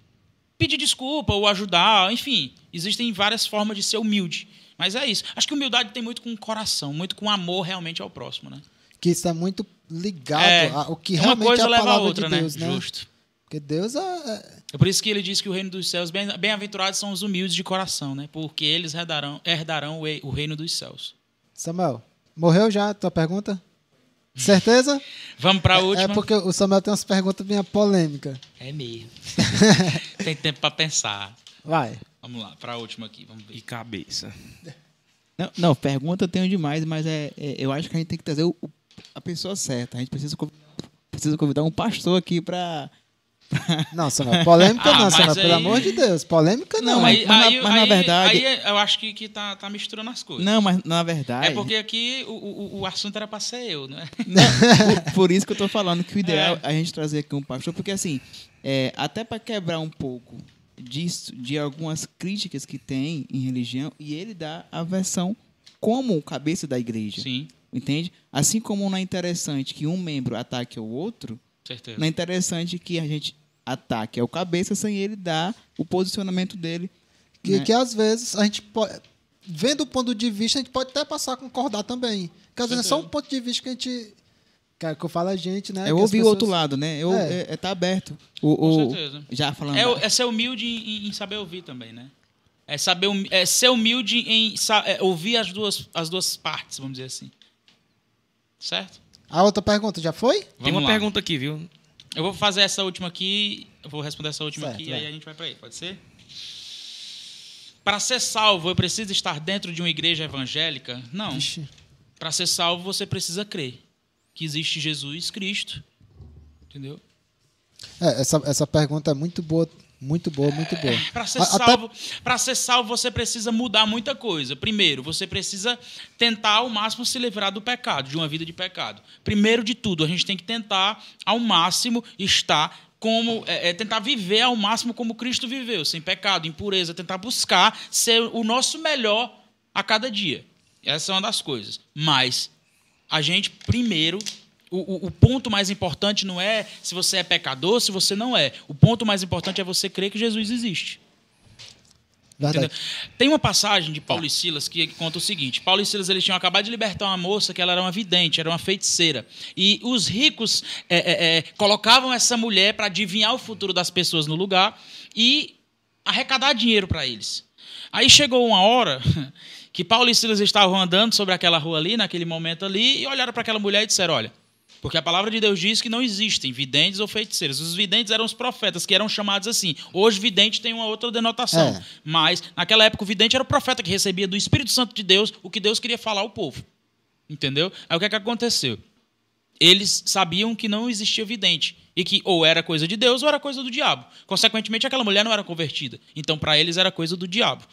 pedir desculpa ou ajudar, enfim, existem várias formas de ser humilde. Mas é isso. Acho que humildade tem muito com o coração, muito com amor realmente ao próximo, né? Que isso é muito ligado É, ao que realmente é a leva a palavra outra, de Deus, né? Justo. Porque Deus é, é- É por isso que ele diz que o reino dos céus, bem- bem-aventurados são os humildes de coração, né? Porque eles herdarão, herdarão o e- reino dos céus. Samuel, morreu já a tua pergunta? Certeza? Vamos para a É última. porque o Samuel tem umas perguntas bem polêmicas. É mesmo. [LAUGHS] Tem tempo para pensar. Vai. Vamos lá, para a última aqui, vamos E ver. cabeça. Não, não, pergunta eu tenho demais, mas é, é- eu acho que a gente tem que trazer o- a pessoa certa. A gente precisa, conv- precisa convidar um pastor aqui para. Não, Samuel, polêmica [LAUGHS] Ah, não, Samuel, pelo aí- amor de Deus. Polêmica não. Não, mas- aí, mas na- aí- mas na verdade- Aí eu acho que, que tá, tá misturando as coisas. Não, mas na verdade. É porque aqui o, o, o assunto era para ser eu, né? por, por isso que eu tô falando que o ideal É. é a gente trazer aqui um pastor, porque assim, é, até para quebrar um pouco disso, de algumas críticas que tem em religião, e ele dá a versão como o cabeça da igreja. Sim, Entende? Assim como não é interessante que um membro ataque o outro, certeza. não é interessante que a gente ataque o cabeça sem ele dar o posicionamento dele. Que, né? que às vezes a gente pode. Vendo o ponto de vista, a gente pode até passar a concordar também. Porque às vezes é só um ponto de vista que a gente. Que, que eu falo a gente, né? É que as ouvir o pessoas- outro lado, né? Eu, É. é. é tá aberto. O, Com o- certeza. Já falando. É, é ser humilde em, em saber ouvir também, né? É, saber, é ser humilde em é, ouvir as duas, as duas partes, vamos dizer assim. Certo? A outra pergunta já foi? Tem Vamos uma lá. pergunta aqui, viu? Eu vou fazer essa última aqui, eu vou responder essa última Certo, aqui, vai. aí a gente vai para aí, pode ser? Para ser salvo, eu preciso estar dentro de uma igreja evangélica? Não. Para ser salvo, você precisa crer que existe Jesus Cristo. Entendeu? É, essa, essa pergunta é muito boa, muito boa, muito boa. Para ser até- salvo, ser salvo, você precisa mudar muita coisa. Primeiro, você precisa tentar ao máximo se livrar do pecado, de uma vida de pecado. Primeiro de tudo, a gente tem que tentar ao máximo estar como é, é, tentar viver ao máximo como Cristo viveu, sem pecado, impureza, tentar buscar ser o nosso melhor a cada dia. Essa é uma das coisas. Mas a gente primeiro o, o- ponto mais importante não é se você é pecador, se você não é. O ponto mais importante é você crer que Jesus existe. Tem uma passagem de Paulo e Silas que conta o seguinte: Paulo e Silas eles tinham acabado de libertar uma moça que ela era uma vidente, era uma feiticeira. E os ricos é, é, é, colocavam essa mulher para adivinhar o futuro das pessoas no lugar e arrecadar dinheiro para eles. Aí chegou uma hora [LAUGHS] que Paulo e Silas estavam andando sobre aquela rua ali, naquele momento ali, e olharam para aquela mulher e disseram: Olha, porque a palavra de Deus diz que não existem videntes ou feiticeiros. Os videntes eram os profetas, que eram chamados assim. Hoje, vidente tem uma outra denotação. É. Mas, naquela época, o vidente era o profeta que recebia do Espírito Santo de Deus o que Deus queria falar ao povo. Entendeu? Aí o que, é que aconteceu? Eles sabiam que não existia vidente. E que ou era coisa de Deus ou era coisa do diabo. Consequentemente, aquela mulher não era convertida. Então, para eles, era coisa do diabo.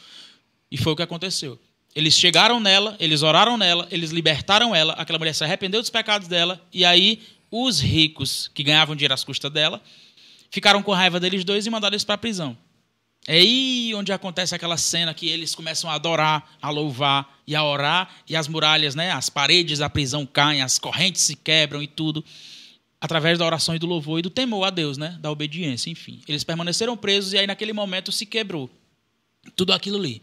E foi o que aconteceu. Eles chegaram nela, eles oraram nela, eles libertaram ela, aquela mulher se arrependeu dos pecados dela, e aí os ricos, que ganhavam dinheiro às custas dela, ficaram com raiva deles dois e mandaram eles para a prisão. É aí onde acontece aquela cena que eles começam a adorar, a louvar e a orar, e as muralhas, né, as paredes da prisão caem, as correntes se quebram e tudo, através da oração e do louvor e do temor a Deus, né, da obediência, enfim. Eles permaneceram presos e aí naquele momento se quebrou tudo aquilo ali.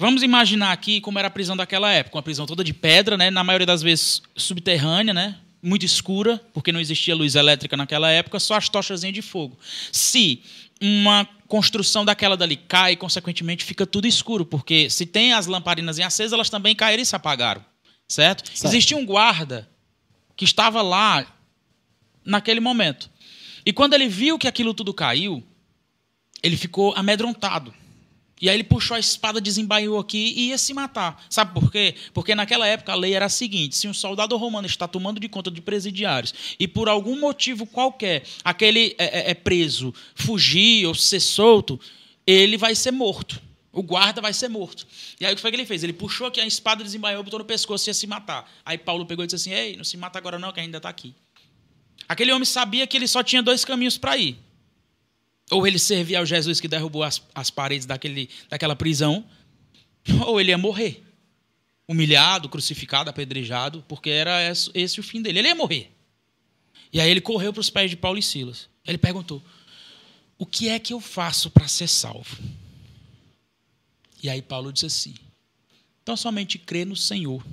Vamos imaginar aqui como era a prisão daquela época, uma prisão toda de pedra, né, na maioria das vezes subterrânea, né, muito escura, porque não existia luz elétrica naquela época, só as tochazinhas de fogo. Se uma construção daquela dali cai, consequentemente fica tudo escuro, porque se tem as lamparinas em acesa, elas também caíram e se apagaram. certo? Certo. Existia um guarda que estava lá naquele momento. E quando ele viu que aquilo tudo caiu, ele ficou amedrontado. E aí ele puxou a espada, desembaiou aqui e ia se matar. Sabe por quê? Porque naquela época a lei era a seguinte: se um soldado romano está tomando de conta de presidiários e por algum motivo qualquer aquele é, é, é preso fugir ou ser solto, ele vai ser morto. O guarda vai ser morto. E aí o que foi que ele fez? Ele puxou aqui a espada, desembaiou, botou no pescoço e ia se matar. Aí Paulo pegou e disse assim: Ei, não se mata agora não, que ainda está aqui. Aquele homem sabia que ele só tinha dois caminhos para ir. Ou ele servia ao Jesus que derrubou as, as paredes daquele, daquela prisão, ou ele ia morrer. Humilhado, crucificado, apedrejado, porque era esse, esse o fim dele. Ele ia morrer. E aí ele correu para os pés de Paulo e Silas. Ele perguntou: O que é que eu faço para ser salvo? E aí Paulo disse assim: Então somente crê no Senhor.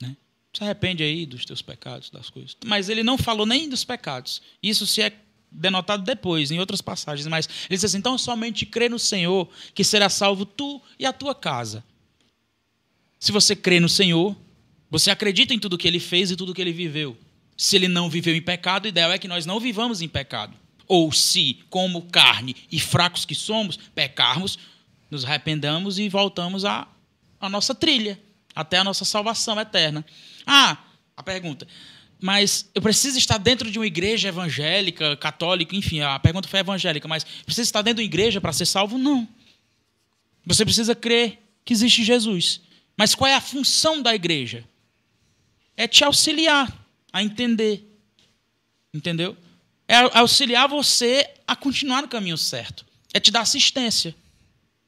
Né? Se arrepende aí dos teus pecados, das coisas. Mas ele não falou nem dos pecados. Isso se é denotado depois, em outras passagens. Mas ele disse assim: Então somente crê no Senhor, que será salvo tu e a tua casa. Se você crê no Senhor, você acredita em tudo que ele fez e tudo que ele viveu. Se ele não viveu em pecado, o ideal é que nós não vivamos em pecado. Ou se, como carne e fracos que somos, pecarmos, nos arrependamos e voltamos à, à nossa trilha, até a nossa salvação eterna. Ah, a pergunta. Mas eu preciso estar dentro de uma igreja evangélica, católica, enfim, a pergunta foi evangélica, mas precisa estar dentro de uma igreja para ser salvo? Não. Você precisa crer que existe Jesus. Mas qual é a função da igreja? É te auxiliar a entender. Entendeu? É auxiliar você a continuar no caminho certo. É te dar assistência.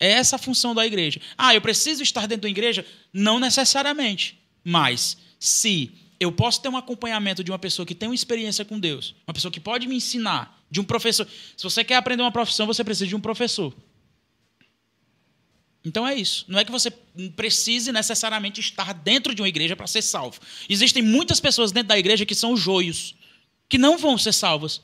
É essa a função da igreja. Ah, eu preciso estar dentro da igreja? Não necessariamente. Mas, se eu posso ter um acompanhamento de uma pessoa que tem uma experiência com Deus, uma pessoa que pode me ensinar, de um professor. Se você quer aprender uma profissão, você precisa de um professor. Então é isso. Não é que você precise necessariamente estar dentro de uma igreja para ser salvo. Existem muitas pessoas dentro da igreja que são joios, que não vão ser salvas.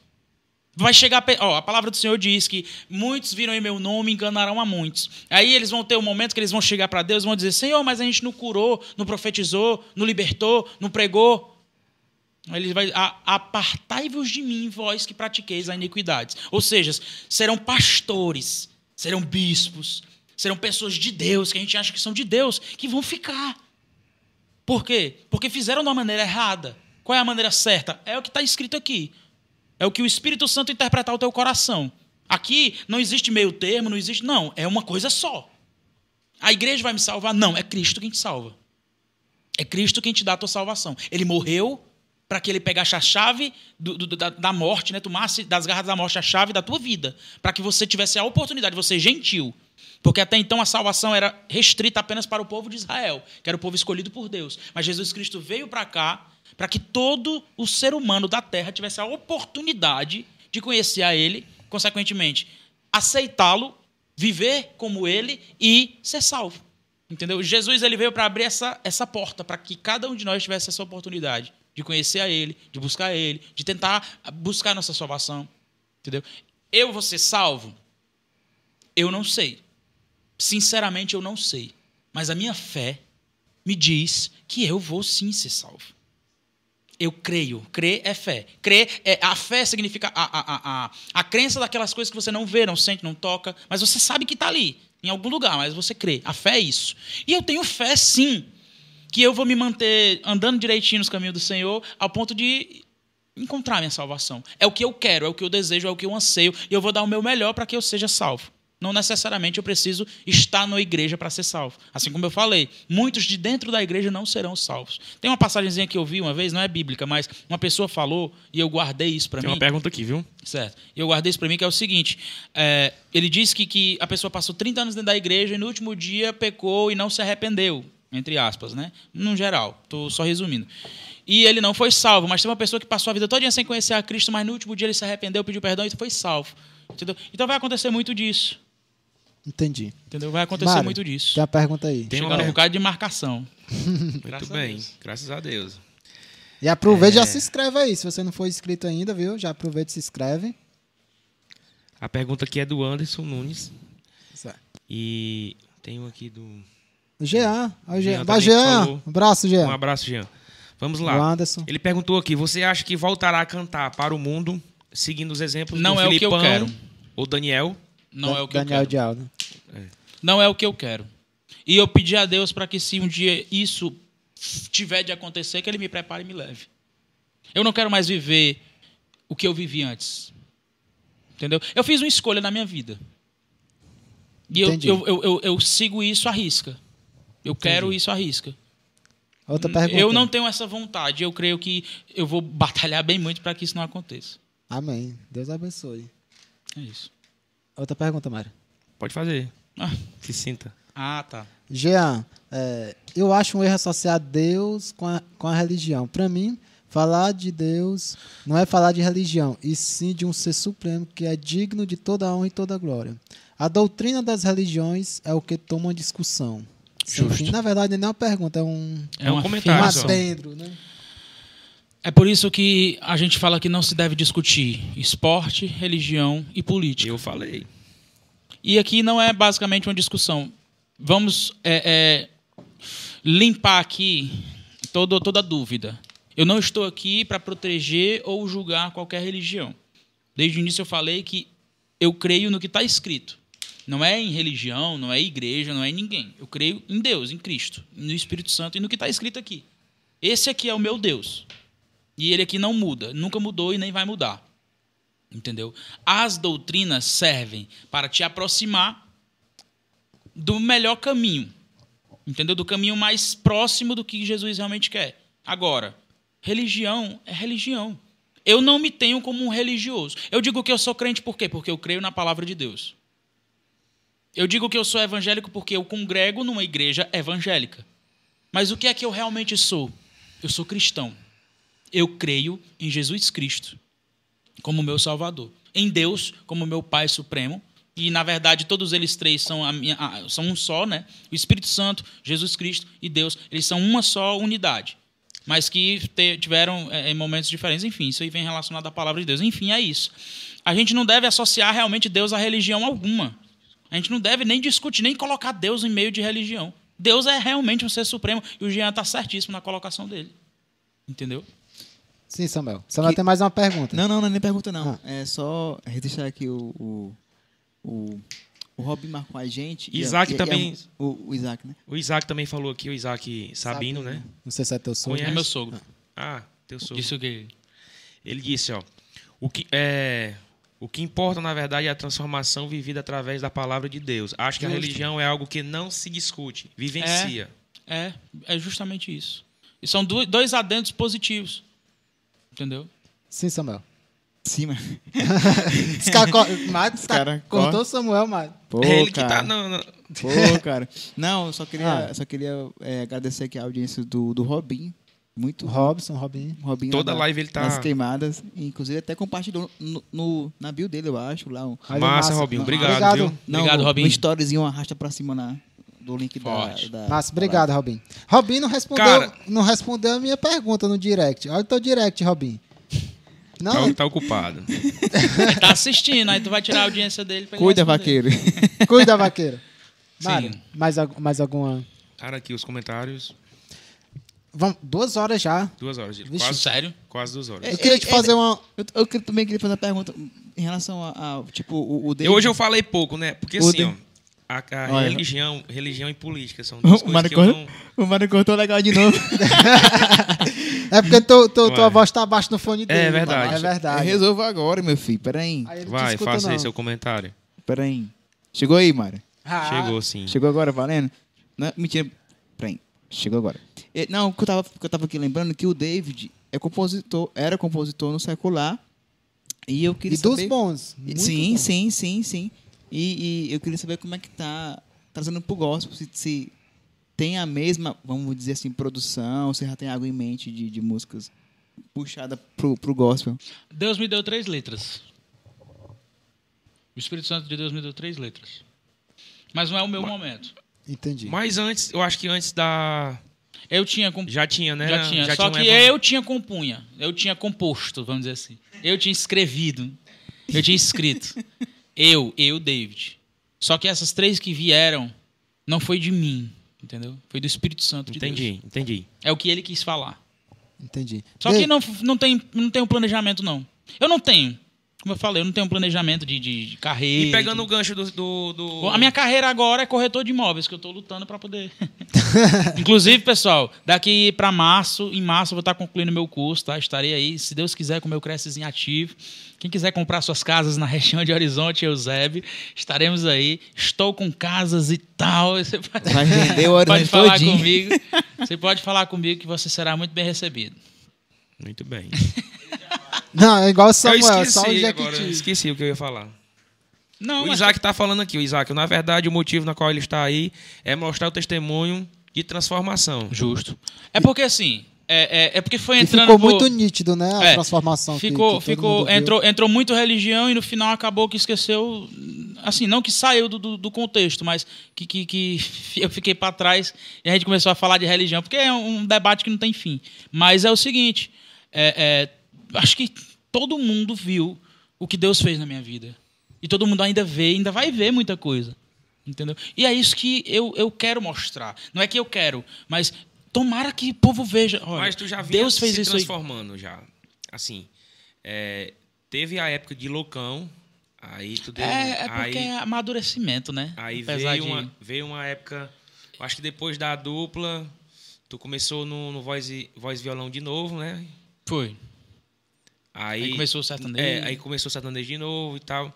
Vai chegar. Ó, a palavra do Senhor diz que muitos viram em meu nome e enganarão a muitos. Aí eles vão ter um momento que eles vão chegar para Deus e vão dizer: Senhor, mas a gente não curou, não profetizou, não libertou, não pregou. Ele vai apartai-vos de mim, vós que pratiqueis a iniquidade. Ou seja, serão pastores, serão bispos, serão pessoas de Deus, que a gente acha que são de Deus, que vão ficar. Por quê? Porque fizeram de uma maneira errada. Qual é a maneira certa? É o que está escrito aqui. É o que o Espírito Santo interpretar o teu coração. Aqui não existe meio termo, não existe. Não, é uma coisa só. A igreja vai me salvar? Não, é Cristo quem te salva. É Cristo quem te dá a tua salvação. Ele morreu para que ele pegasse a chave do, do, da, da, morte, né? tomasse das garras da morte a chave da tua vida, para que você tivesse a oportunidade de você gentil. Porque até então a salvação era restrita apenas para o povo de Israel, que era o povo escolhido por Deus. Mas Jesus Cristo veio para cá para que todo o ser humano da terra tivesse a oportunidade de conhecer a ele, consequentemente, aceitá-lo, viver como ele e ser salvo. Entendeu? Jesus ele veio para abrir essa, essa porta, para que cada um de nós tivesse essa oportunidade de conhecer a ele, de buscar a ele, de tentar buscar a nossa salvação. Entendeu? Eu vou ser salvo? Eu não sei. Sinceramente, eu não sei. Mas a minha fé me diz que eu vou sim ser salvo. Eu creio. Crer é fé. Crer é, a fé significa a, a, a, a, crença daquelas coisas que você não vê, não sente, não toca, mas você sabe que está ali, em algum lugar, mas você crê. A fé é isso. E eu tenho fé, sim, que eu vou me manter andando direitinho nos caminhos do Senhor, ao ponto de encontrar minha salvação. É o que eu quero, é o que eu desejo, é o que eu anseio, e eu vou dar o meu melhor para que eu seja salvo. Não necessariamente eu preciso estar na igreja para ser salvo. Assim como eu falei, muitos de dentro da igreja não serão salvos. Tem uma passagemzinha que eu vi uma vez, não é bíblica, mas uma pessoa falou e eu guardei isso para mim. Tem uma pergunta aqui, viu? Certo. E eu guardei isso para mim, que é o seguinte: é, ele disse que, que a pessoa passou 30 anos dentro da igreja e no último dia pecou e não se arrependeu, entre aspas, né? No geral, estou só resumindo. E ele não foi salvo, mas tem uma pessoa que passou a vida toda sem conhecer a Cristo, mas no último dia ele se arrependeu, pediu perdão e foi salvo. Entendeu? Então vai acontecer muito disso. Entendi. Entendeu? Vai acontecer Mário, muito disso. Tem uma pergunta aí. Tem Chegar uma um bocado de marcação. [LAUGHS] Muito Graças a bem, graças a Deus. E aproveita e É. já se inscreve aí. Se você não for inscrito ainda, viu? Já aproveita e se inscreve. A pergunta aqui é do Anderson Nunes. Certo. E tem um aqui do. Jean. O Jean. Jean Vai, também Jean. falou. Um abraço, Jean. Um abraço, Jean. Vamos O lá. Anderson. Ele perguntou aqui: você acha que voltará a cantar para o mundo, seguindo os exemplos Não do é o que eu Filipão quero. ou Daniel? Não Da- é o que eu Daniel quero. Dial, né? Não é o que eu quero. E eu pedi a Deus para que se um dia isso tiver de acontecer, que Ele me prepare e me leve. Eu não quero mais viver o que eu vivi antes. Entendeu? Eu fiz uma escolha na minha vida. E eu, Entendi. eu, eu, eu, sigo isso à risca. Eu quero isso à risca. Outra pergunta. Eu não tenho essa vontade. Eu creio que eu vou batalhar bem muito para que isso não aconteça. Amém. Deus abençoe. É isso. Outra pergunta, Mário. Pode fazer. Ah, Se sinta. ah, tá. Jean, é, eu acho um erro associar Deus com a, com a religião. Para mim, falar de Deus não é falar de religião, e sim de um ser supremo que é digno de toda honra e toda glória. A doutrina das religiões é o que toma discussão. Justo. Na verdade, não é uma pergunta, é um, É um uma um comentário adendo. Né? É por isso que a gente fala que não se deve discutir esporte, religião e política. Eu falei. E aqui não é basicamente uma discussão. Vamos é, é, limpar aqui todo, toda dúvida. Eu não estou aqui para proteger ou julgar qualquer religião. Desde o início eu falei que eu creio no que está escrito. Não é em religião, não é em igreja, não é em ninguém. Eu creio em Deus, em Cristo, no Espírito Santo e no que está escrito aqui. Esse aqui é o meu Deus. E ele aqui não muda, nunca mudou e nem vai mudar. Entendeu? As doutrinas servem para te aproximar do melhor caminho. Entendeu? Do caminho mais próximo do que Jesus realmente quer. Agora, religião é religião. Eu não me tenho como um religioso. Eu digo que eu sou crente por quê? Porque eu creio na palavra de Deus. Eu digo que eu sou evangélico porque eu congrego numa igreja evangélica. Mas o que é que eu realmente sou? Eu sou cristão. Eu creio em Jesus Cristo como meu Salvador, em Deus como meu Pai Supremo. E na verdade todos eles três são, a minha, a- são um só, né? O Espírito Santo, Jesus Cristo e Deus, eles são uma só unidade, mas que te- tiveram é, momentos diferentes. Enfim, isso aí vem relacionado à palavra de Deus. Enfim, é isso. A gente não deve associar realmente Deus a religião alguma. A gente não deve nem discutir, nem colocar Deus em meio de religião. Deus é realmente um ser supremo e o Jean está certíssimo na colocação dele. Entendeu? Sim, Samuel. Samuel Que- tem mais uma pergunta. Não, não, não é nem pergunta, não. Ah. É só registrar aqui o. O, o, o Robin marcou a gente. a- Isaac e a- também- e a- o, o Isaac, né? O Isaac também falou aqui, o Isaac Sabino, né? Não sei se é teu sogro. É Conhece? meu sogro. Ah, teu sogro. Isso que. Ele disse, ó, o que é o que importa na verdade é a transformação vivida através da palavra de Deus. Acho que a Justo. religião é algo que não se discute, vivencia. É, é justamente isso. E são do- dois adendos positivos. Entendeu? Sim, Samuel. Sim, mas. [LAUGHS] Esse cara, Mário, tá- cara cortou corta. o Samuel, Mário. Pô, é ele cara. que tá não, não. Pô, [LAUGHS] cara. Não, eu só queria, Ah. só queria é, agradecer aqui a audiência do, do Robin. Muito Robson, Robinho. Robin Toda live ele tá- Nas queimadas. Inclusive até compartilhou no, no- na bio dele, eu acho. Lá, um, Massa, Robinho, Não, obrigado, obrigado. viu? não, Obrigado, no, Robin. No storyzinho arrasta pra cima na, do link da, Forte. da. Massa, obrigado, Robin. Robin não respondeu, Cara- não respondeu a minha pergunta no direct. Olha o teu direct, Robin. Não, Tá, tá ocupado. Ele [LAUGHS] tá assistindo, aí tu vai tirar a audiência dele pra ele Cuida, responder. vaqueiro. [LAUGHS] cuida, vaqueiro. Sim. Mário, mais, al- mais alguma... Cara, aqui os comentários. Vamos, duas horas já. Duas horas. Vixe. Quase, Sério? quase duas horas. É, Eu queria te fazer uma... Eu, eu queria- também queria fazer uma pergunta em relação a, a, tipo, o, o Eu, David- hoje eu falei pouco, né? Porque O assim, de- ó, a, a Olha. religião, religião e política são duas O coisas Mário que eu cortou, não... o Mário cortou legal de novo. [LAUGHS] É porque tu, tu- tua voz tá abaixo no fone dele. verdade. É verdade. Resolva agora, meu filho. Pera aí. Vai, escuta, faça não. aí seu comentário. Pera aí. Chegou aí, Mário? Ah, Chegou sim. Chegou agora, valendo? Não, mentira. Peraí. Chegou agora. E, não, o que eu, tava, eu tava aqui lembrando é que o David é compositor, era compositor no secular. E eu queria E dos saber... bons. muito sim, bons. sim, sim, sim. E, e eu queria saber como é que tá trazendo pro gospel, se, se tem a mesma, vamos dizer assim, produção, se já tem algo em mente de, de músicas puxada pro, pro gospel. Deus me deu três letras. O Espírito Santo de Deus me deu três letras. Mas não é o meu momento. Entendi. Mas antes, eu acho que antes da... Eu tinha comp... Já tinha, né? Já tinha. Só um que eu tinha compunha. Eu tinha composto, vamos dizer assim. Eu tinha escrevido. Eu tinha escrito. [LAUGHS] eu, eu, David. Só que essas três que vieram não foi de mim. Entendeu? Foi do Espírito Santo de Deus. Entendi, entendi. É o que ele quis falar. Entendi. Só que não, não, tem, não tem um planejamento, não. Eu não tenho. Como eu falei, eu não tenho um planejamento de, de, de carreira. E pegando o gancho do. do, do- A minha carreira agora é corretor de imóveis, que eu estou lutando para poder. [LAUGHS] Inclusive, pessoal, daqui para março, em março eu vou estar concluindo meu curso, tá? Estarei aí, se Deus quiser, com o meu Crescezinho ativo. Quem quiser comprar suas casas na [LAUGHS] região de Horizonte e Eusébio, estaremos aí. Estou com casas e tal. Você pode, Vai vender o [LAUGHS] pode falar todinho. comigo. Você pode falar comigo que você será muito bem recebido. Muito bem. Não, é igual o eu Samuel, só o esqueci agora. Esqueci o que eu ia falar. Não, o Isaac está falando aqui, o Isaac. Na verdade, o motivo na qual ele está aí é mostrar o testemunho de transformação. Justo. É porque assim, é, é, é porque foi E entrando. ficou por- muito nítido, né? A É, transformação. que- Ficou, que todo ficou, viu. entrou, entrou muito religião e no final acabou que esqueceu, assim, não que saiu do, do, do contexto, mas que, que, que [LAUGHS] eu fiquei para trás e a gente começou a falar de religião, porque é um debate que não tem fim. Mas é o seguinte, é, é, acho que todo mundo viu o que Deus fez na minha vida. E todo mundo ainda vê, ainda vai ver muita coisa. Entendeu? E é isso que eu, eu quero mostrar. Não é que eu quero, mas tomara que o povo veja. Olha, Mas tu já vinha Deus fez se isso aí. transformando já. Assim, é, teve a época de loucão, aí tu deu... É, é porque aí, é amadurecimento, né? aí Apesar veio, de- uma, veio uma época... Acho que depois da dupla, tu começou no, no voz, voz violão de novo, né? Foi. Aí, Aí começou o sertanejo. É, aí começou o sertanejo de novo e tal.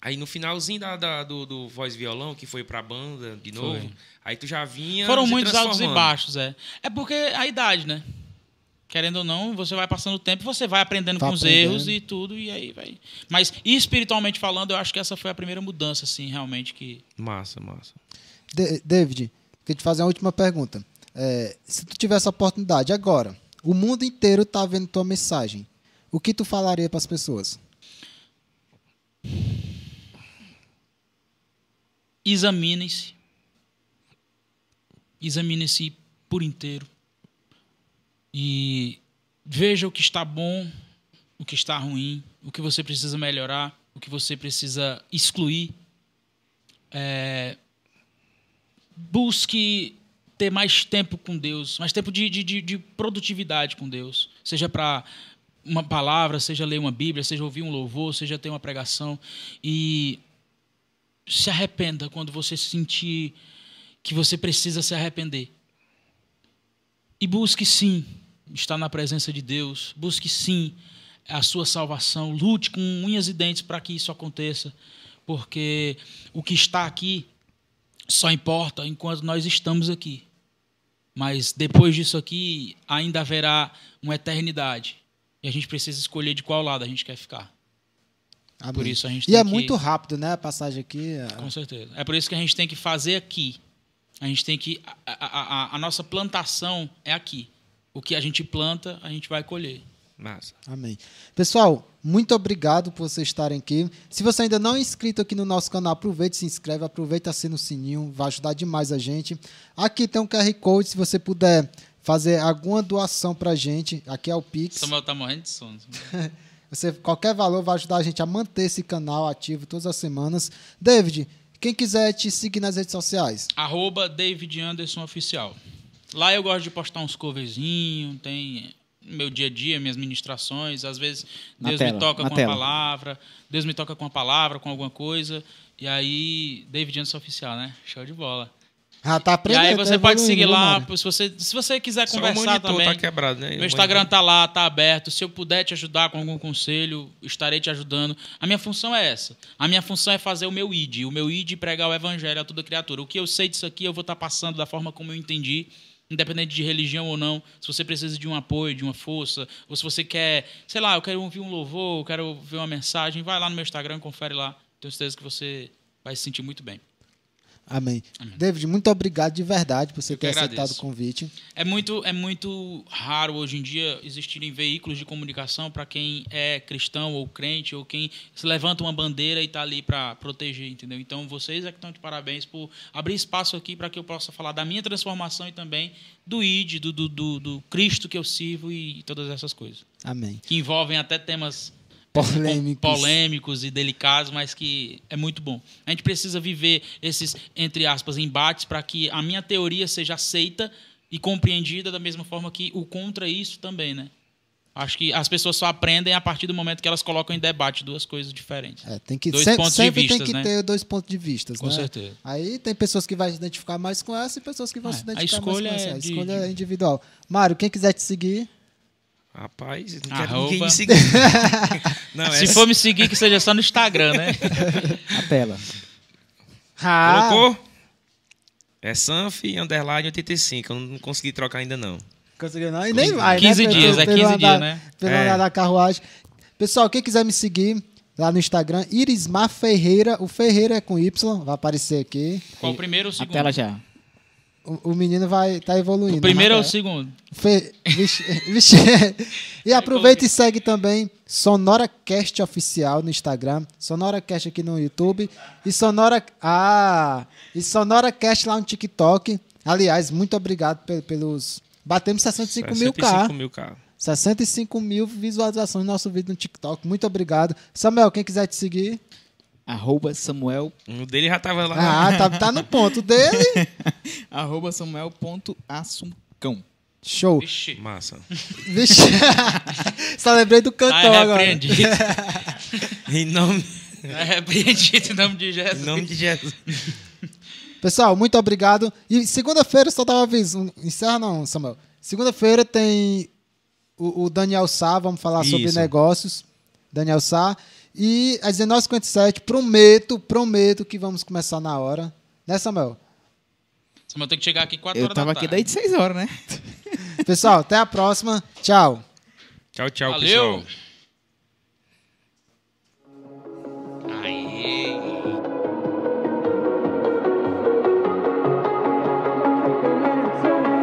Aí no finalzinho da, da- do, do voz violão, que foi pra banda de novo, Foi. aí tu já vinha. Foram se muitos altos e baixos, é. É porque a idade, né? Querendo ou não, você vai passando o tempo, você vai aprendendo Vai com os aprendendo. erros e tudo, e aí vai. Mas espiritualmente falando, eu acho que essa foi a primeira mudança, assim, realmente, que. Massa, massa. Da- David, queria te fazer uma última pergunta. É, se tu tivesse a oportunidade agora, o mundo inteiro tá vendo tua mensagem, o que tu falaria para as pessoas? Examinem-se. Examinem-se por inteiro. E veja o que está bom, o que está ruim, o que você precisa melhorar, o que você precisa excluir. É, busque ter mais tempo com Deus, mais tempo de, de, de- de produtividade com Deus. Seja para uma palavra, seja ler uma Bíblia, seja ouvir um louvor, seja ter uma pregação. E se arrependa quando você sentir que você precisa se arrepender. E busque sim estar na presença de Deus, busque sim a sua salvação, lute com unhas e dentes para que isso aconteça, porque o que está aqui só importa enquanto nós estamos aqui. Mas depois disso aqui ainda haverá uma eternidade. E a gente precisa escolher de qual lado a gente quer ficar. Amém. Por isso a gente E tem é que- muito rápido, né? A passagem aqui. é- Com certeza. É por isso que a gente tem que fazer aqui. A gente tem que. A, a, a, a nossa plantação é aqui. O que a gente planta, a gente vai colher. Massa. Amém. Pessoal, muito obrigado por vocês estarem aqui. Se você ainda não é inscrito aqui no nosso canal, aproveite, se inscreve, aproveita, assina o sininho, vai ajudar demais a gente. Aqui tem um QR Code, se você puder fazer alguma doação pra gente, aqui é o Pix. Samuel tá morrendo de sono. [LAUGHS] Você, qualquer valor vai ajudar a gente a manter esse canal ativo todas as semanas. David, quem quiser te seguir nas redes sociais. Arroba David Anderson Oficial. Lá eu gosto de postar uns coverzinhos, tem meu dia a dia, minhas ministrações. Às vezes Na Deus tela, me toca com tela. a palavra, Deus me toca com a palavra, com alguma coisa. E aí, David Anderson Oficial, né? Show de bola. Ah, tá E aprendendo. aí tá você pode evoluindo, seguir viu, lá, se você, se você quiser Só o conversar monitor também. tá quebrado, né? Meu Instagram tá lá, tá aberto. Se eu puder te ajudar com algum conselho, estarei te ajudando. A minha função é essa. A minha função é fazer o meu ID. O meu ID pregar o evangelho a toda criatura. O que eu sei disso aqui, eu vou estar passando da forma como eu entendi, independente de religião ou não. Se você precisa de um apoio, de uma força, ou se você quer, sei lá, eu quero ouvir um louvor, eu quero ouvir uma mensagem, vai lá no meu Instagram, confere lá. Tenho certeza que você vai se sentir muito bem. Amém. David, muito obrigado de verdade por você Eu ter aceitado o convite. É muito, é muito raro hoje em dia existirem veículos de comunicação para quem é cristão ou crente ou quem se levanta uma bandeira e está ali para proteger, entendeu? Então vocês é que estão de parabéns por abrir espaço aqui para que eu possa falar da minha transformação e também do ID, do, do, do, do Cristo que eu sirvo e todas essas coisas Amém. que envolvem até temas Polêmicos. polêmicos e delicados, mas que é muito bom. A gente precisa viver esses, entre aspas, embates para que a minha teoria seja aceita e compreendida da mesma forma que o contra isso também, né? Acho que as pessoas só aprendem a partir do momento que elas colocam em debate duas coisas diferentes. É, tem que, Dois sempre, pontos de sempre tem vistas, que né? ter dois pontos de vista. Com né? certeza. Aí tem pessoas que vão se identificar mais com essa e pessoas que vão É, se a identificar mais com é essa. A de- escolha é de- individual. Mário, quem quiser te seguir, Rapaz, não quero Arroba. ninguém me seguir. [LAUGHS] não, Se essa- for me seguir, que seja só no Instagram, né? A tela. ah, Colocou? É Sanf underline 85. Eu não consegui trocar ainda não. Conseguiu não? E nem vai, 15 né? dias, é pelo 15 andar- dias, né? Pelo É. andar da carruagem. Pessoal, quem quiser me seguir lá no Instagram, Irismar Ferreira. O Ferreira é com Y, vai aparecer aqui. Qual o primeiro ou o A segundo? tela já. O, o menino vai tá evoluindo. O primeiro ou o né? segundo? Fe... Vixe, [LAUGHS] vixe. E aproveita e segue também SonoraCast Oficial no Instagram, SonoraCast aqui no YouTube e Sonora ah, e SonoraCast lá no TikTok. Aliás, muito obrigado pe- pelos batemos 65 mil K. 65 mil K. 65 mil visualizações no nosso vídeo no TikTok. Muito obrigado. Samuel, quem quiser te seguir. Arroba Samuel. O dele já tava lá. Ah, tá, tá no ponto dele. [LAUGHS] Arroba Samuel.assuncão. Show. Vixe. Massa. Vixe. [LAUGHS] Só lembrei do Tá cantor agora. repreendido. [LAUGHS] Em nome, Tá repreendido em nome de em Jesus. nome de Jesus. Pessoal, muito obrigado. E segunda-feira, só tava avisando. Encerra não, Samuel. Segunda-feira tem o, o Daniel Sá, vamos falar sobre Isso. negócios. Daniel Sá. E às 19h57, prometo, prometo que vamos começar na hora. Né, Samuel? Samuel tem que chegar aqui 4 Eu horas tava da aqui tarde. desde 6 horas, né? [LAUGHS] Pessoal, até a próxima. Tchau. Tchau, tchau, Valeu. pessoal.